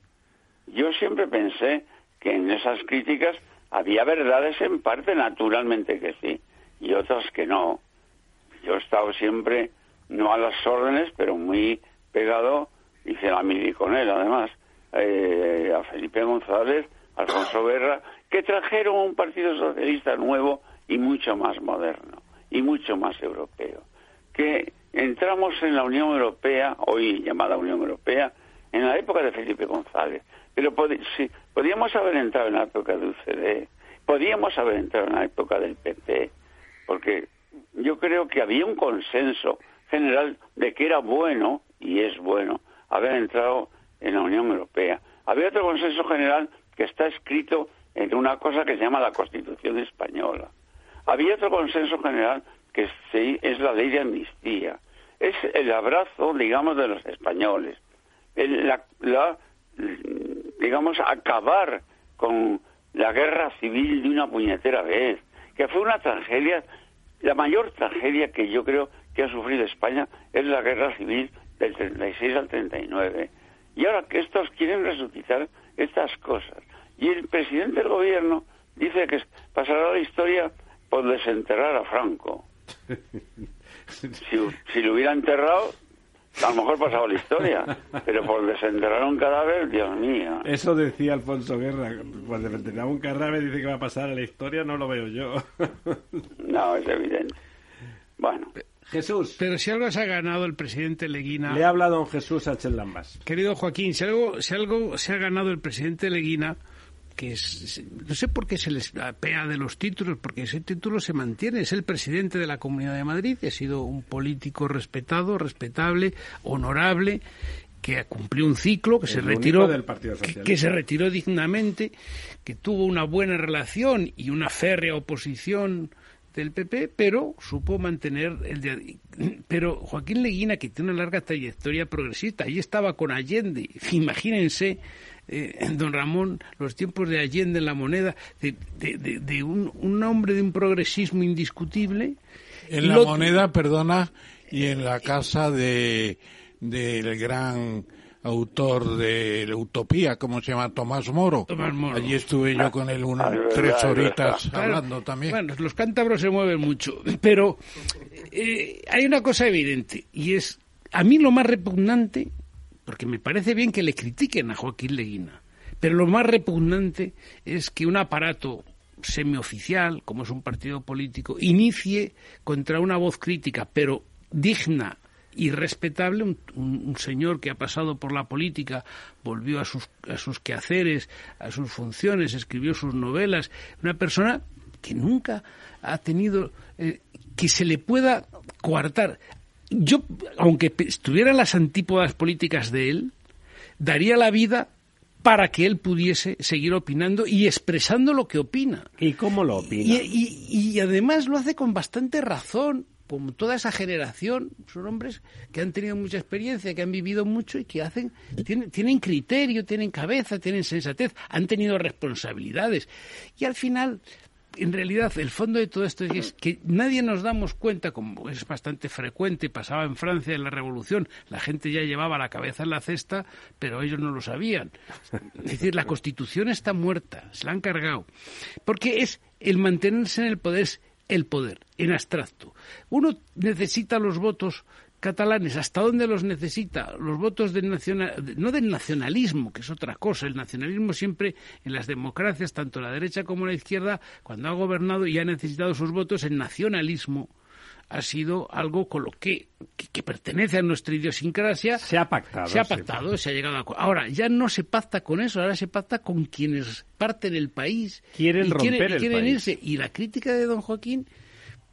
I: Yo siempre pensé que en esas críticas había verdades en parte, naturalmente que sí, y otras que no. Yo he estado siempre, no a las órdenes, pero muy pegado, hice la mili con él además, eh, a Felipe González, Alfonso Guerra, que trajeron un partido socialista nuevo y mucho más moderno y mucho más europeo. Que entramos en la Unión Europea, hoy llamada Unión Europea, en la época de Felipe González. Pero podíamos haber entrado en la época de UCD, podíamos haber entrado en la época del PP, porque yo creo que había un consenso general de que era bueno, y es bueno, haber entrado en la Unión Europea. Había otro consenso general que está escrito en una cosa que se llama la Constitución Española. Había otro consenso general que es la ley de amnistía. Es el abrazo, digamos, de los españoles. la, digamos, acabar con la guerra civil de una puñetera vez, que fue una tragedia, la mayor tragedia que yo creo que ha sufrido España es la guerra civil del 36 al 39. Y ahora que estos quieren resucitar estas cosas. Y el presidente del gobierno dice que pasará la historia por desenterrar a Franco. Si, lo hubiera enterrado, a lo mejor pasaba la historia, pero por desenterrar un cadáver, Dios mío.
B: Eso decía Alfonso Guerra, cuando desenterrar un cadáver dice que va a pasar a la historia, no lo veo yo.
I: No, es evidente. Bueno.
B: Jesús.
E: Pero si algo se ha ganado el presidente Leguina.
B: Le habla don Jesús H. Lambas.
E: Querido Joaquín, si algo, si algo se ha ganado el presidente Leguina, que es, no sé por qué se les apea de los títulos, porque ese título se mantiene. Es el presidente de la Comunidad de Madrid, ha sido un político respetado, respetable, honorable que cumplió un ciclo, que se retiró, que, se retiró dignamente, que tuvo una buena relación y una férrea oposición del PP, pero supo mantener el de... Pero Joaquín Leguina, que tiene una larga trayectoria progresista, ahí estaba con Allende. Imagínense, eh, don Ramón, los tiempos de Allende en la moneda, de, de, un, un, hombre de un progresismo indiscutible.
C: En la moneda, perdona, y en la casa de del gran autor de la Utopía, ¿cómo se llama? Tomás Moro.
E: Tomás Moro.
C: Allí estuve yo con él unas tres horitas hablando también.
E: Bueno, los cántabros se mueven mucho, pero eh, hay una cosa evidente y es, a mí lo más repugnante, porque me parece bien que le critiquen a Joaquín Leguina, pero lo más repugnante es que un aparato semioficial, como es un partido político, inicie contra una voz crítica, pero digna irrespetable, un, un, señor que ha pasado por la política, volvió a sus, a sus quehaceres, a sus funciones, escribió sus novelas, una persona que nunca ha tenido eh, que se le pueda coartar. Yo, aunque estuviera en las antípodas políticas de él, daría la vida para que él pudiese seguir opinando y expresando lo que opina.
B: ¿Y cómo lo opina?
E: y, y además lo hace con bastante razón como toda esa generación, son hombres que han tenido mucha experiencia, que han vivido mucho y que hacen, tienen, tienen criterio, tienen cabeza, tienen sensatez, han tenido responsabilidades. Y al final, en realidad, el fondo de todo esto es que nadie nos damos cuenta, como es bastante frecuente, pasaba en Francia en la Revolución, la gente ya llevaba la cabeza en la cesta, pero ellos no lo sabían. Es decir, la Constitución está muerta, se la han cargado. Porque es el mantenerse en el poder, el poder, en abstracto. Uno necesita los votos catalanes, ¿hasta dónde los necesita? Los votos del nacional, no del nacionalismo, que es otra cosa. El nacionalismo siempre en las democracias, tanto la derecha como la izquierda, cuando ha gobernado y ha necesitado sus votos, el nacionalismo ha sido algo con lo que, que, pertenece a nuestra idiosincrasia.
B: Se ha pactado.
E: Se ha pactado, se, ha llegado a... Ahora, ya no se pacta con eso, ahora se pacta con quienes parten el país.
B: Quieren romper
E: quieren, irse. Y la crítica de don Joaquín,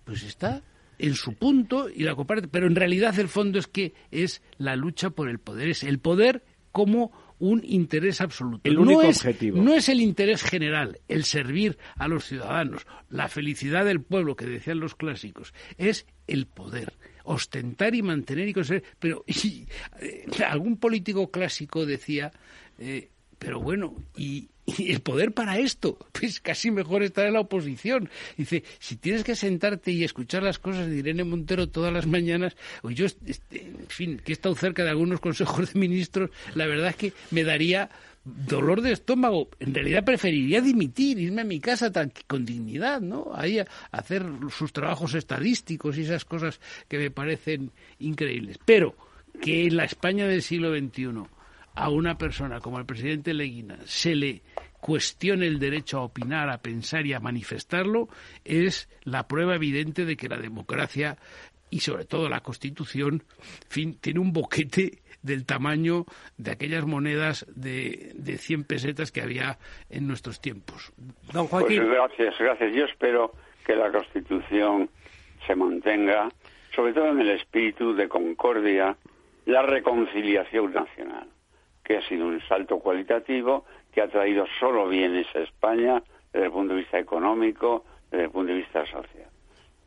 E: pues está en su punto y la comparte. Pero en realidad el fondo es que es la lucha por el poder. Es el poder como un interés absoluto.
B: El único
E: no
B: es, objetivo.
E: No es el interés general, el servir a los ciudadanos, la felicidad del pueblo, que decían los clásicos, es el poder ostentar y mantener y conseguir. Pero eh, algún político clásico decía, eh, pero bueno, y, y el poder para esto, pues casi mejor estar en la oposición. Dice, si tienes que sentarte y escuchar las cosas de Irene Montero todas las mañanas, o yo, este, en fin, que he estado cerca de algunos consejos de ministros, la verdad es que me daría dolor de estómago. En realidad preferiría dimitir, irme a mi casa con dignidad, ¿no? Ahí a hacer sus trabajos estadísticos y esas cosas que me parecen increíbles. Pero que en la España del siglo XXI a una persona como el presidente Leguina se le cuestione el derecho a opinar, a pensar y a manifestarlo, es la prueba evidente de que la democracia y sobre todo la Constitución, fin, tiene un boquete del tamaño de aquellas monedas de, de 100 pesetas que había en nuestros tiempos.
B: Don Joaquín.
I: Pues gracias, gracias. Yo espero que la Constitución se mantenga, sobre todo en el espíritu de concordia, la reconciliación nacional, que ha sido un salto cualitativo que ha traído solo bienes a España desde el punto de vista económico, desde el punto de vista social.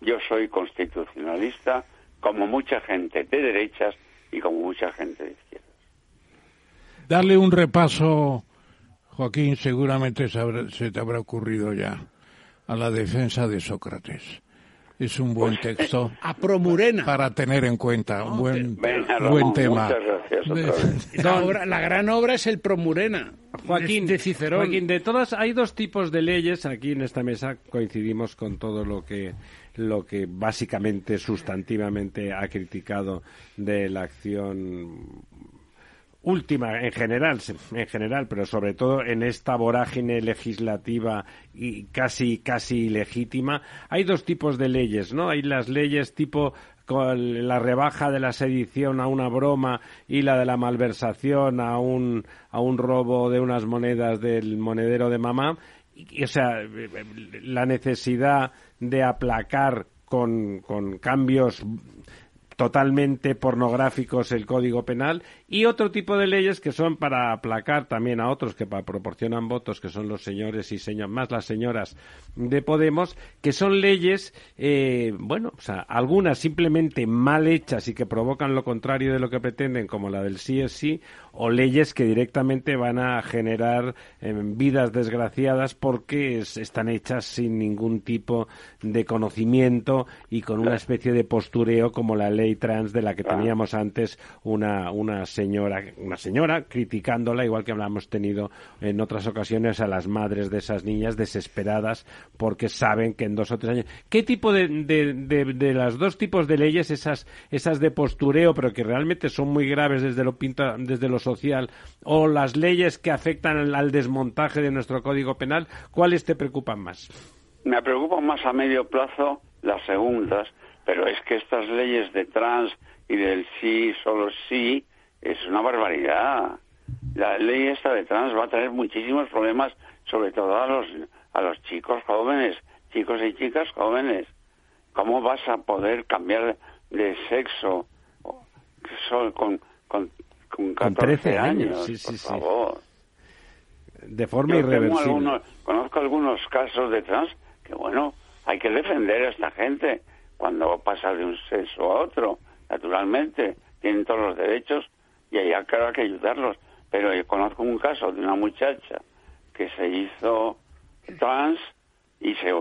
I: Yo soy constitucionalista, como mucha gente de derechas y como mucha gente de izquierdas.
C: Darle un repaso, Joaquín, seguramente se, se te habrá ocurrido ya, a la defensa de Sócrates. Es un buen texto
E: A Promurena.
C: para tener en cuenta, un buen,
I: Venga,
C: buen
I: Ramón,
C: tema.
I: gracias.
E: La, obra- la gran obra es el Promurena.
B: Joaquín,
E: de, de Cicerón.
B: Joaquín, de todas hay dos tipos de leyes aquí en esta mesa coincidimos con todo lo que lo que básicamente sustantivamente ha criticado de la acción última en general en general pero sobre todo en esta vorágine legislativa y casi casi ilegítima hay dos tipos de leyes no hay las leyes tipo con la rebaja de la sedición a una broma y la de la malversación a un a un robo de unas monedas del monedero de mamá. Y, o sea la necesidad de aplacar con, con cambios totalmente pornográficos el Código Penal y otro tipo de leyes que son para aplacar también a otros que proporcionan votos, que son los señores y señor, más las señoras de Podemos, que son leyes, eh, bueno, o sea, algunas simplemente mal hechas y que provocan lo contrario de lo que pretenden, como la del sí es sí, o leyes que directamente van a generar eh, vidas desgraciadas porque es- están hechas sin ningún tipo de conocimiento y con una especie de postureo como la ley trans de la que teníamos antes una, una señora una señora criticándola igual que hablamos tenido en otras ocasiones a las madres de esas niñas desesperadas porque saben que en dos o tres años qué tipo de, de, de, dos tipos de leyes esas esas de postureo pero que realmente son muy graves desde lo pinta, desde lo social o las leyes que afectan al, al desmontaje de nuestro código penal cuáles te preocupan más
I: Me preocupan más a medio plazo las segundas, pero es que estas leyes de trans y del sí, solo sí, es una barbaridad. La ley esta de trans va a traer muchísimos problemas, sobre todo a los, a los chicos jóvenes, chicos y chicas jóvenes. ¿Cómo vas a poder cambiar de sexo con, con, con 14
B: 13 años,
I: años?
B: sí, sí,
I: por
B: sí.
I: favor.
B: de forma
I: Yo
B: irreversible
I: algunos- conozco algunos casos de trans que, bueno, hay que defender a esta gente cuando pasa de un sexo a otro, naturalmente, tienen todos los derechos y hay claro que ayudarlos. Pero yo conozco un caso de una muchacha que se hizo trans y se,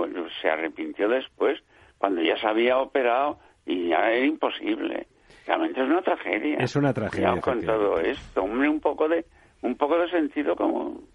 I: se arrepintió después cuando ya se había operado y ya era imposible. Realmente es una tragedia.
B: Es una tragedia,
I: con todo esto, hombre, un poco de un poco de sentido común.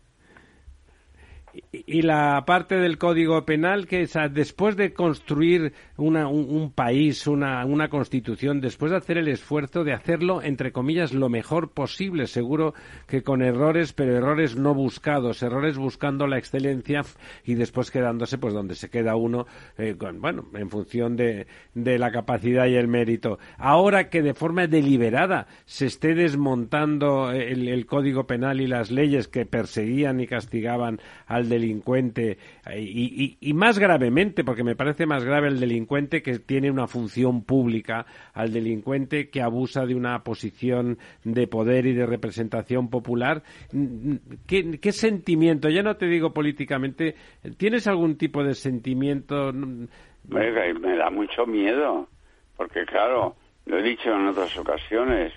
B: Y la parte del Código Penal que o sea, después de construir una, un, un país, una, una constitución, después de hacer el esfuerzo de hacerlo, entre comillas, lo mejor posible, seguro que con errores, pero errores no buscados, errores buscando la excelencia y después quedándose pues donde se queda uno, eh, con, bueno, en función de, de la capacidad y el mérito. Ahora que de forma deliberada se esté desmontando el, el Código Penal y las leyes que perseguían y castigaban al delincuente eh, y, y- más gravemente, porque me parece más grave el delincuente que tiene una función pública, al delincuente que abusa de una posición de poder y de representación popular. ¿Qué, sentimiento? Ya no te digo políticamente, ¿tienes algún tipo de sentimiento?
I: Me, me da mucho miedo, porque claro, lo he dicho en otras ocasiones,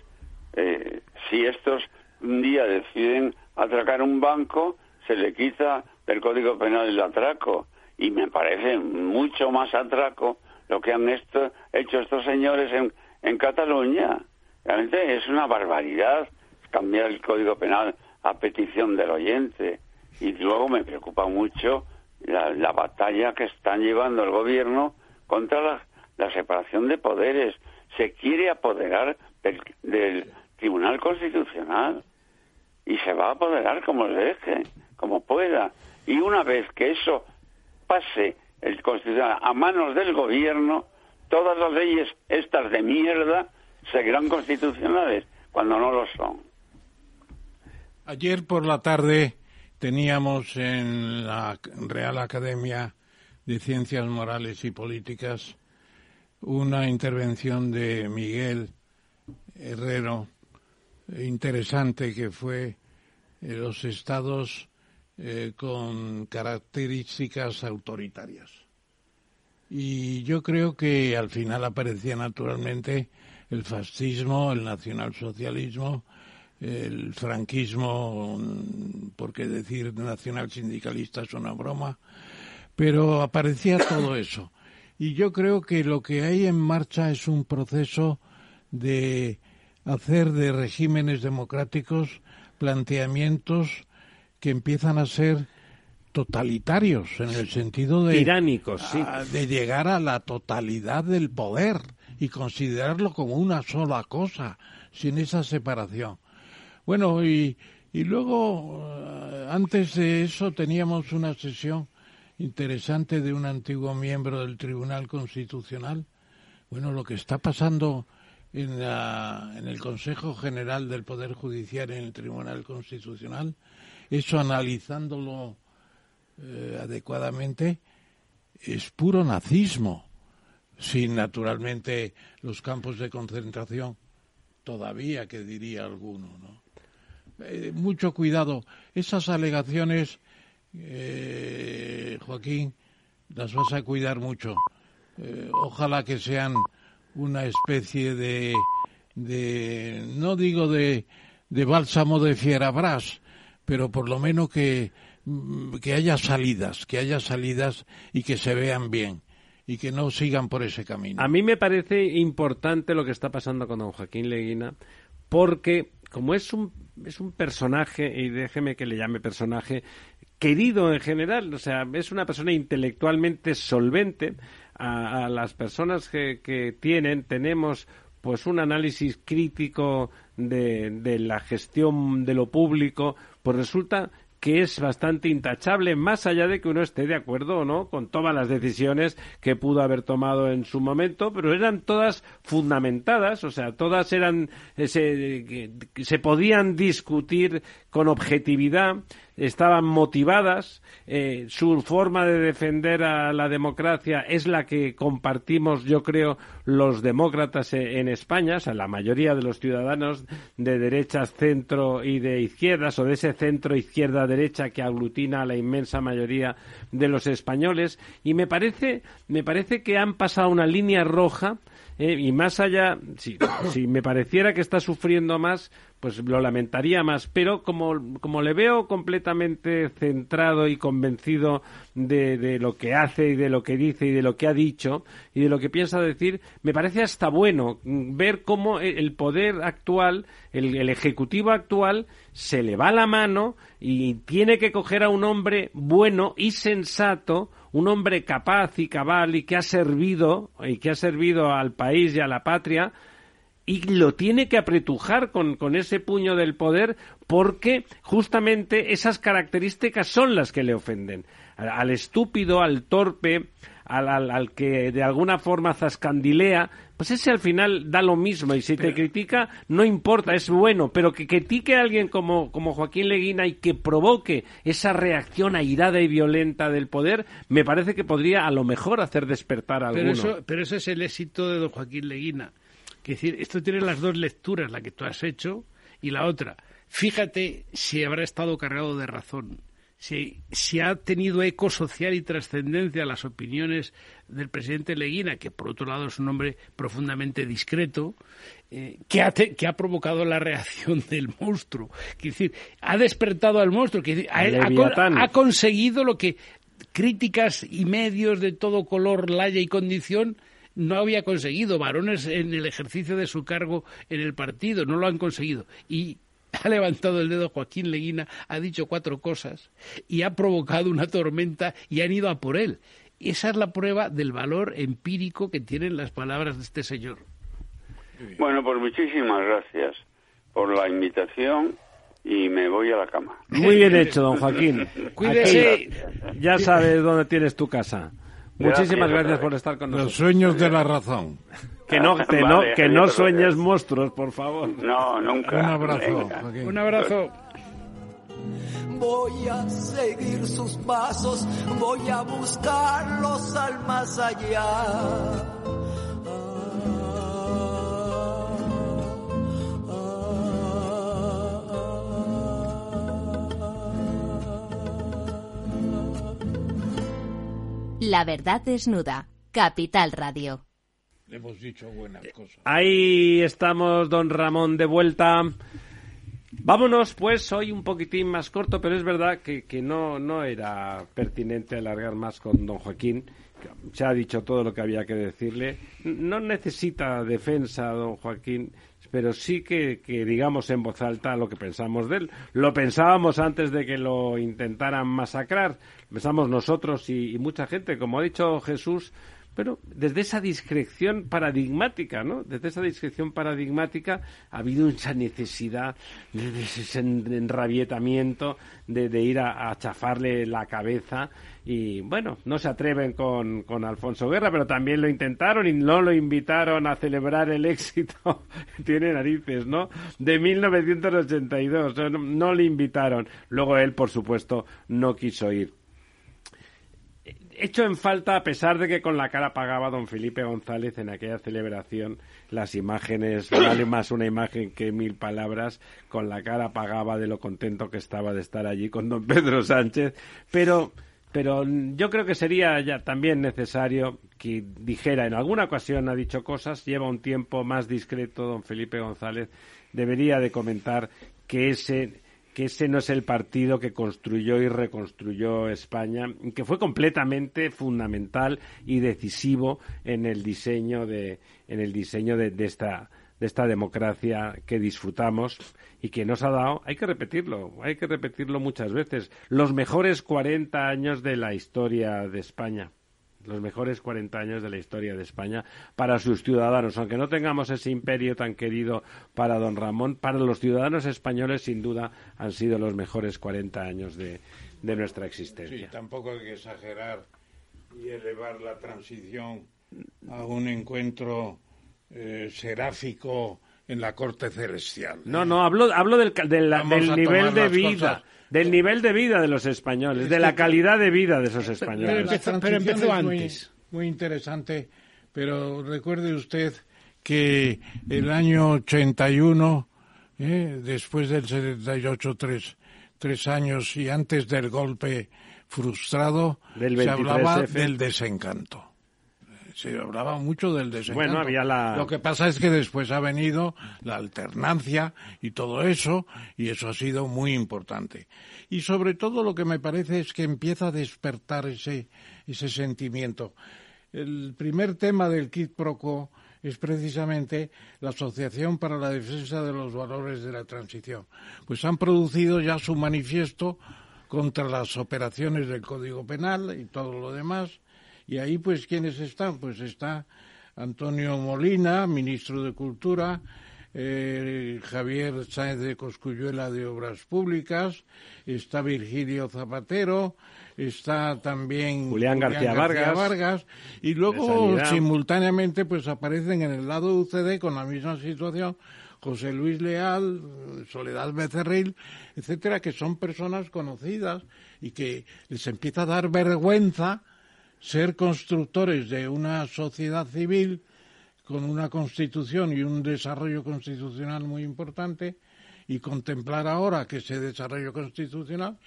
I: eh, si estos un día deciden atracar un banco, se le quita del Código Penal el atraco. Y me parece mucho más atraco lo que han hecho estos señores en, en Cataluña. Realmente es una barbaridad cambiar el Código Penal a petición del oyente. Y luego me preocupa mucho la, la batalla que están llevando el gobierno contra la, la separación de poderes. Se quiere apoderar del, del Tribunal Constitucional y se va a apoderar como le deje, como pueda. Y una vez que eso pase el Constitucional a manos del gobierno, todas las leyes estas de mierda seguirán constitucionales cuando no lo son.
C: Ayer por la tarde teníamos en la Real Academia de Ciencias Morales y Políticas una intervención de Miguel Herrero interesante que fue los estados eh, con características autoritarias. Y yo creo que al final aparecía naturalmente el fascismo, el nacionalsocialismo, el franquismo, porque decir nacional sindicalista es una broma, pero aparecía todo eso. Y yo creo que lo que hay en marcha es un proceso de hacer de regímenes democráticos planteamientos que empiezan a ser totalitarios en el sentido de
B: tiránicos, sí.
C: de llegar a la totalidad del poder y considerarlo como una sola cosa, sin esa separación. Bueno, y, y luego, eh, antes de eso, teníamos una sesión interesante de un antiguo miembro del Tribunal Constitucional. Bueno, lo que está pasando en, la, en el Consejo General del Poder Judicial en el Tribunal Constitucional, eso analizándolo eh, adecuadamente, es puro nazismo, sin naturalmente los campos de concentración, todavía que diría alguno. ¿no? Eh, mucho cuidado, esas alegaciones, eh, Joaquín, las vas a cuidar mucho. ojalá que sean una especie de, de no digo de, de bálsamo de fierabras, pero por lo menos que, mm, que haya salidas, que haya salidas y que se vean bien y que no sigan por ese camino.
B: A mí me parece importante lo que está pasando con don Joaquín Leguina, porque como es un, es un personaje, y déjeme que le llame personaje, querido en general, o sea, es una persona intelectualmente solvente, a, las personas que, que, tienen, tenemos pues un análisis crítico de, de la gestión de lo público, pues resulta que es bastante intachable, más allá de que uno esté de acuerdo o no con todas las decisiones que pudo haber tomado en su momento, pero eran todas fundamentadas, o sea, todas eran, eh, se, se podían discutir con objetividad, estaban motivadas, eh, su forma de defender a la democracia es la que compartimos, yo creo, los demócratas e, en España, o sea, la mayoría de los ciudadanos de derechas, centro y de izquierdas, o de ese centro izquierda-derecha que aglutina a la inmensa mayoría de los españoles, y me parece, me parece que han pasado una línea roja eh, y más allá, si, si me pareciera que está sufriendo más, pues lo lamentaría más. Pero como, como le veo completamente centrado y convencido de, de, lo que hace y de lo que dice y de lo que ha dicho y de lo que piensa decir, me parece hasta bueno ver cómo el poder actual, el, el ejecutivo actual, se le va la mano y tiene que coger a un hombre bueno y sensato un hombre capaz y cabal y que ha servido y que ha servido al país y a la patria y lo tiene que apretujar con, con, ese puño del poder porque justamente esas características son las que le ofenden. Al, estúpido, al torpe, al, al, al, que de alguna forma zascandilea, pues ese al final da lo mismo y si te critica no importa, es bueno, pero que critique a alguien como, como Joaquín Leguina y que provoque esa reacción airada y violenta del poder, me parece que podría a lo mejor hacer despertar a
E: pero
B: alguno.
E: Eso, pero eso es el éxito de don Joaquín Leguina. Es decir, esto tiene las dos lecturas, la que tú has hecho y la otra. Fíjate si habrá estado cargado de razón si, si, ha tenido eco social y trascendencia las opiniones del presidente Leguina, que por otro lado es un hombre profundamente discreto, eh, que, ha te, que, ha provocado la reacción del monstruo. Quiere decir, ha despertado al monstruo, que ha, conseguido lo que críticas y medios de todo color, laya y condición no había conseguido. Varones en el ejercicio de su cargo en el partido no lo han conseguido. Y ha levantado el dedo Joaquín Leguina, ha dicho cuatro cosas y ha provocado una tormenta y han ido a por él. Esa es la prueba del valor empírico que tienen las palabras de este señor.
I: Bueno, pues muchísimas gracias por la invitación y me voy a la cama.
B: Muy bien hecho, don Joaquín.
E: Cuídese.
B: Aquí ya sabes dónde tienes tu casa. Muchísimas
I: Gracias,
B: por estar con
C: Los
B: nosotros.
C: sueños de la razón.
B: Que no, que no,
I: Vale,
B: que no sueñes monstruos, por favor.
I: No, nunca.
C: Un abrazo. Joaquín.
E: Un abrazo.
H: Voy a seguir sus pasos, voy a buscarlos al más allá.
A: La verdad desnuda. Capital Radio.
C: Le hemos dicho buenas cosas.
B: Ahí estamos, don Ramón, de vuelta. Vámonos, pues, hoy un poquitín más corto, pero es verdad que, que no, no era pertinente alargar más con don Joaquín. Se ha dicho todo lo que había que decirle. No necesita defensa, don Joaquín, pero sí que, que digamos en voz alta lo que pensamos de él. Lo pensábamos antes de que lo intentaran masacrar. Pensamos nosotros y, y mucha gente, como ha dicho Jesús, pero desde esa discreción paradigmática, ¿no? Desde esa discreción paradigmática ha habido esa necesidad de, ese en- enrabietamiento de, de ir a, chafarle la cabeza y bueno, no se atreven con, con Alfonso Guerra, pero también lo intentaron y no lo invitaron a celebrar el éxito, tiene narices, ¿no? De 1982, no, no le invitaron. Luego él, por supuesto, no quiso ir hecho en falta, a pesar de que con la cara pagaba don Felipe González en aquella celebración, las imágenes, vale más una imagen que mil palabras, con la cara pagaba de lo contento que estaba de estar allí con don Pedro Sánchez, pero, pero yo creo que sería ya también necesario que dijera, en alguna ocasión ha dicho cosas, lleva un tiempo más discreto don Felipe González, debería de comentar que ese que ese no es el partido que construyó y reconstruyó España, que fue completamente fundamental y decisivo en el diseño de, en el diseño de, de esta de esta democracia que disfrutamos y que nos ha dado, hay que repetirlo, hay que repetirlo muchas veces, los mejores 40 años de la historia de España los mejores 40 años de la historia de España para sus ciudadanos. Aunque no tengamos ese imperio tan querido para don Ramón, para los ciudadanos españoles sin duda han sido los mejores 40 años de, nuestra
C: Sí,
B: existencia.
C: tampoco hay que exagerar y elevar la transición a un encuentro eh, seráfico en la corte celestial.
B: No, no, hablo, hablo del, del
C: a
B: nivel de vida,
C: cosas.
B: del nivel de vida de los españoles,
C: Es
B: de la calidad de vida de esos
E: Pero
B: españoles.
E: pero
C: transición
E: empezó
C: muy-
E: antes.
C: Muy, interesante, pero recuerde usted que el año 81, eh, después del 78, tres, tres años y antes del golpe frustrado,
B: Del
C: se
B: 23F.
C: hablaba del desencanto. Se hablaba mucho del desencanto.
B: Bueno, había la-
C: Lo que pasa es que después ha venido la alternancia y todo eso, y eso ha sido muy importante. Y sobre todo lo que me parece es que empieza a despertar ese, ese sentimiento. El primer tema del Kit Proco es precisamente la Asociación para la Defensa de los Valores de la Transición. Pues han producido ya su manifiesto contra las operaciones del Código Penal y todo lo demás. Y ahí, pues, ¿quiénes están? Pues está Antonio Molina, ministro de Cultura, eh, Javier Sáenz de Coscuyuela de Obras Públicas, está Virgilio Zapatero, está también
B: Julián García Vargas.
C: Vargas, y luego simultáneamente pues aparecen en el lado de UCD con la misma situación José Luis Leal, Soledad Becerril, etcétera, que son personas conocidas y que les empieza a dar vergüenza ser constructores de una sociedad civil con una constitución y un desarrollo constitucional muy importante y contemplar ahora que ese desarrollo constitucional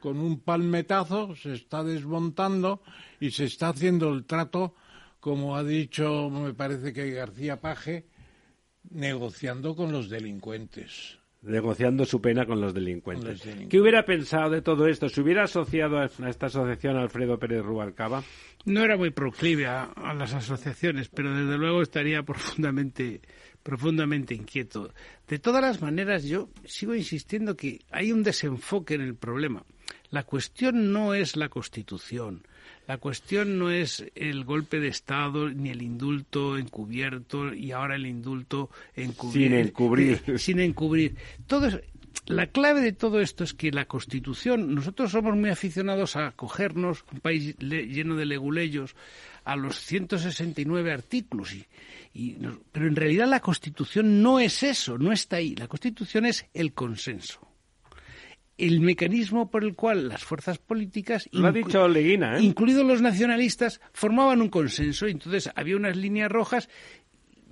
C: con un palmetazo se está desmontando y se está haciendo el trato, como ha dicho, me parece que García Paje, negociando con los delincuentes.
B: Negociando su pena con los delincuentes. ¿Qué hubiera pensado de todo esto? ¿Se hubiera asociado a a esta asociación Alfredo Pérez Rubalcaba?
E: No era muy proclive a, a las asociaciones, pero desde luego estaría profundamente, profundamente inquieto. De todas las maneras, yo sigo insistiendo que hay un desenfoque en el problema. La cuestión no es la Constitución. La cuestión no es el golpe de Estado ni el indulto encubierto y ahora el indulto encubri-
B: Sin encubrir.
E: eh, sin encubrir. Todo es- la clave de todo esto es que la Constitución, nosotros somos muy aficionados a cogernos, un país lleno de leguleyos, a los 169 artículos. Y, pero en realidad la Constitución no es eso, no está ahí. La Constitución es el consenso. El mecanismo por el cual las fuerzas políticas,
B: Lo ha dicho Leguina, ¿eh?
E: incluidos los nacionalistas, formaban un consenso. Entonces había unas líneas rojas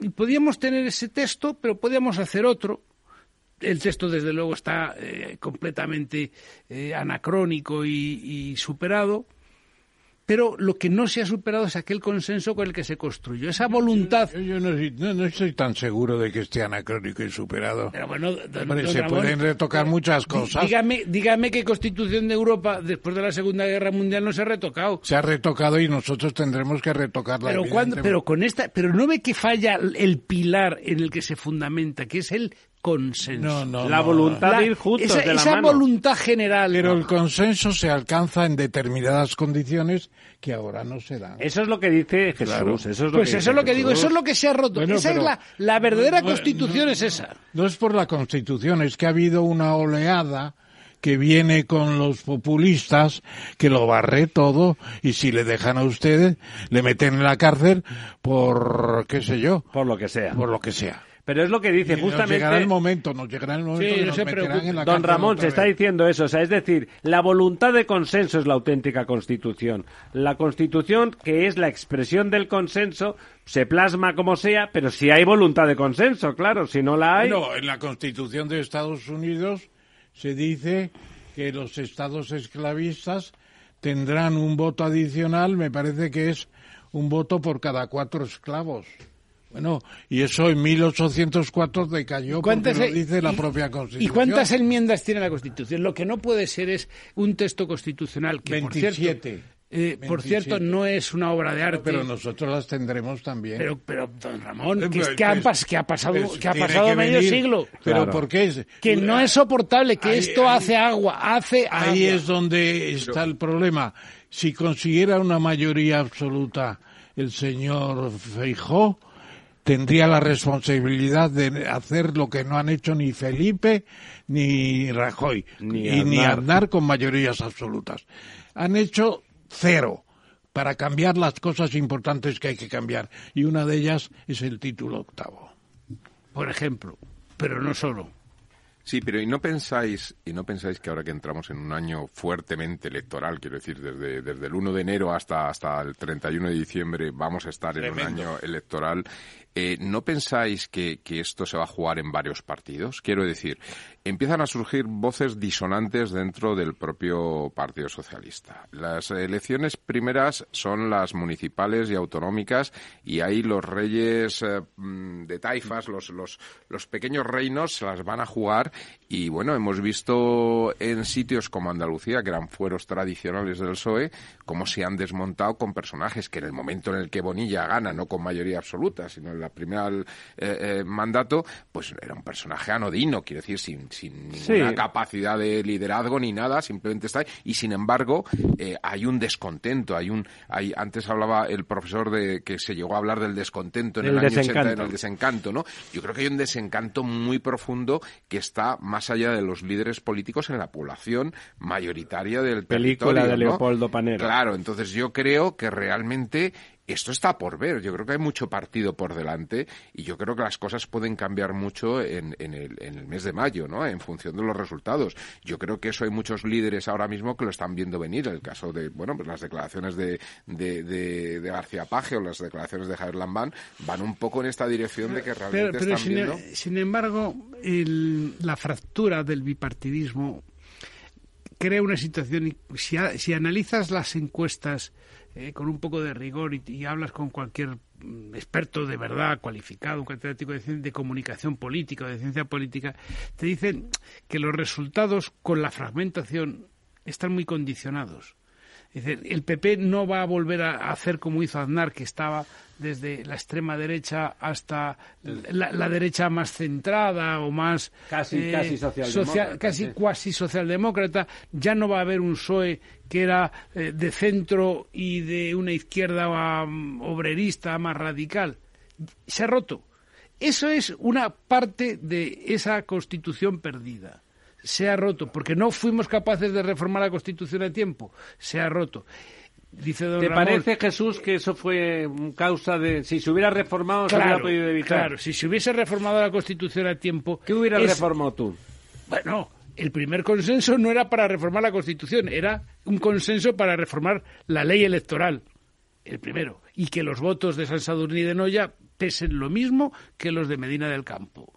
E: y podíamos tener ese texto, pero podíamos hacer otro el texto, desde luego, está eh, completamente eh, anacrónico y, superado, pero lo que no se ha superado es aquel consenso con el que se construyó, esa voluntad.
C: Yo, no, estoy tan seguro de que esté anacrónico y superado.
E: Pero bueno,
C: se pueden retocar muchas cosas.
E: Dígame, dígame qué constitución de Europa después de la Segunda Guerra Mundial no se ha retocado.
C: Se ha retocado y nosotros tendremos que retocarla.
E: Pero, pero con esta, pero no ve que falla el pilar en el que se fundamenta, que es el consenso.
B: la voluntad de ir juntos
E: esa,
B: de la
E: esa voluntad general.
C: Pero el consenso se alcanza en determinadas condiciones que ahora no se dan.
B: Eso es lo que dice Jesús. Eso es lo
E: pues
B: que
E: eso es lo que digo, eso es lo que se ha roto. esa es la, la verdadera constitución, es esa.
C: No es por la constitución, es que ha habido una oleada que viene con los populistas, que lo barre todo, y si le dejan a ustedes, le meten en la cárcel por, qué sé yo.
B: Por lo que sea.
C: Por lo que sea.
B: Pero es lo que dice justamente.
C: Nos llegará el momento, nos llegará el momento. Sí, nos en la
B: Don Ramón se está diciendo eso, o sea, es decir, la voluntad de consenso es la auténtica Constitución. La Constitución, que es la expresión del consenso, se plasma como sea, pero si hay voluntad de consenso, claro, si no la hay.
C: No, en la Constitución de Estados Unidos se dice que los estados esclavistas tendrán un voto adicional, me parece que es un voto por cada cuatro esclavos. Bueno, y eso en 1804 decayó porque lo dice la propia Constitución.
E: ¿Y cuántas enmiendas tiene la Constitución? Lo que no puede ser es un texto constitucional que,
C: 27.
E: por cierto, eh, por cierto, no es una obra de arte.
C: Pero nosotros las tendremos también.
E: Pero, pero don Ramón, que, es que, ha pasado, que ha pasado medio siglo.
C: Pero ¿por qué? Es,
E: que no es soportable, que esto hace agua, hace
C: Ahí es donde está el problema. Si consiguiera una mayoría absoluta el señor Feijó, tendría la responsabilidad de hacer lo que no han hecho ni Felipe ni Rajoy ni y ni andar con mayorías absolutas. Han hecho cero para cambiar las cosas importantes que hay que cambiar y una de ellas es el título octavo.
E: Por ejemplo, pero no solo.
D: Sí, pero ¿y no pensáis y no pensáis que ahora que entramos en un año fuertemente electoral, quiero decir, desde, desde el 1 de enero hasta, hasta el 31 de diciembre vamos a estar en un año electoral, eh, ¿no pensáis que, que esto se va a jugar en varios partidos? Quiero decir, empiezan a surgir voces disonantes dentro del propio Partido Socialista. Las elecciones primeras son las municipales y autonómicas y ahí los reyes eh, mm, de taifas, los, pequeños reinos se las van a jugar y bueno, hemos visto en sitios como Andalucía, que eran fueros tradicionales del PSOE, cómo se han desmontado con personajes que en el momento en el que Bonilla gana, no con mayoría absoluta, sino en la primera eh, eh, mandato, pues era un personaje anodino, quiero decir, sin, sin ninguna capacidad de liderazgo ni nada, simplemente está ahí. Y sin embargo, eh, hay un descontento, hay un, hay, antes hablaba el profesor de que se llegó a hablar del descontento en el, año 80, en el desencanto, ¿no? Yo creo que hay un desencanto muy profundo que está más allá de los líderes políticos en la población mayoritaria del
B: Película de Leopoldo Panero.
D: Claro, entonces yo creo que realmente esto está por ver. Yo creo que hay mucho partido por delante y yo creo que las cosas pueden cambiar mucho en, el, mes de mayo, ¿no? En función de los resultados. Yo creo que eso hay muchos líderes ahora mismo que lo están viendo venir. El caso de, bueno, pues las declaraciones de, de, García Paje o las declaraciones de Javier Lambán van un poco en esta dirección de que realmente están
E: sin,
D: viendo.
E: Sin embargo, la fractura del bipartidismo crea una situación. Si, si analizas las encuestas eh, con un poco de rigor y, hablas con cualquier mm, experto de verdad, cualificado, un catedrático de, de comunicación política o de ciencia política, te dicen que los resultados con la fragmentación están muy condicionados. El PP no va a volver a hacer como hizo Aznar, que estaba desde la extrema derecha hasta la, derecha más centrada o más
B: casi eh, casi socialdemócrata,
E: casi cuasi socialdemócrata. Ya no va a haber un PSOE que era eh, de centro y de una izquierda um, obrerista más radical. Se ha roto. Eso es una parte de esa constitución perdida se ha roto, porque no fuimos capaces de reformar la Constitución a tiempo, se ha roto. Dice don
B: ¿Te
E: Ramón,
B: parece, Jesús, que eso fue causa de... Si se hubiera reformado, se hubiera podido evitar?
E: claro, si se hubiese reformado la Constitución a tiempo...
B: ¿Qué hubieras
E: es-
B: reformado tú?
E: Bueno, el primer consenso no era para reformar la Constitución, era un consenso para reformar la ley electoral, el primero, y que los votos de San Sadurní de Noya pesen lo mismo que los de Medina del Campo,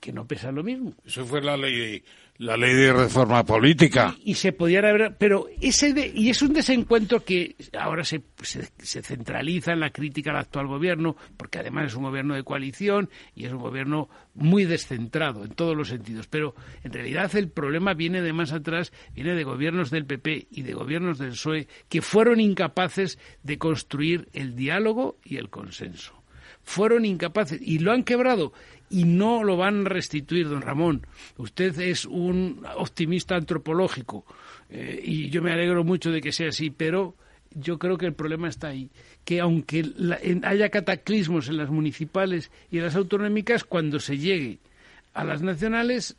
E: que no pesan lo mismo.
C: Eso fue la ley, la ley de reforma política.
E: y se podían haber pero ese de- y es un desencuentro que ahora se, se, se centraliza en la crítica al actual gobierno porque además es un gobierno de coalición y es un gobierno muy descentrado en todos los sentidos pero en realidad el problema viene de más atrás viene de gobiernos del PP y de gobiernos del PSOE que fueron incapaces de construir el diálogo y el consenso fueron incapaces y lo han quebrado y no lo van a restituir, don Ramón. Usted es un optimista antropológico eh, y yo me alegro mucho de que sea así, pero yo creo que el problema está ahí, que aunque la- en- haya cataclismos en las municipales y en las autonómicas, cuando se llegue a las nacionales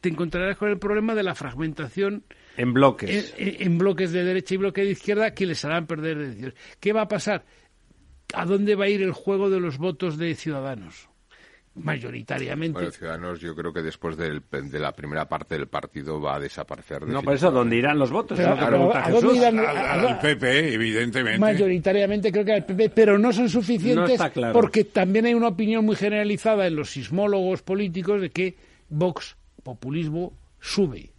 E: te encontrarás con el problema de la fragmentación
B: En bloques.
E: en, en- en bloques de derecha y bloque de izquierda que les harán perder decisiones. ¿Qué va a pasar? ¿A dónde va a ir el juego de los votos de ciudadanos? Mayoritariamente.
D: Bueno, Ciudadanos, yo creo que después del- de la primera parte del partido va a desaparecer.
B: No, por eso, ¿dónde irán los votos?
E: Pero- pero
B: pregunta
E: ¿a
B: Jesús.
E: dónde irán?
C: Al,
E: a-
C: al
E: a-
C: PP, evidentemente.
E: Mayoritariamente creo que al PP, pero no son
B: No
E: suficientes
B: está claro.
E: porque también hay una opinión muy generalizada en los sismólogos políticos de que Vox, populismo, sube.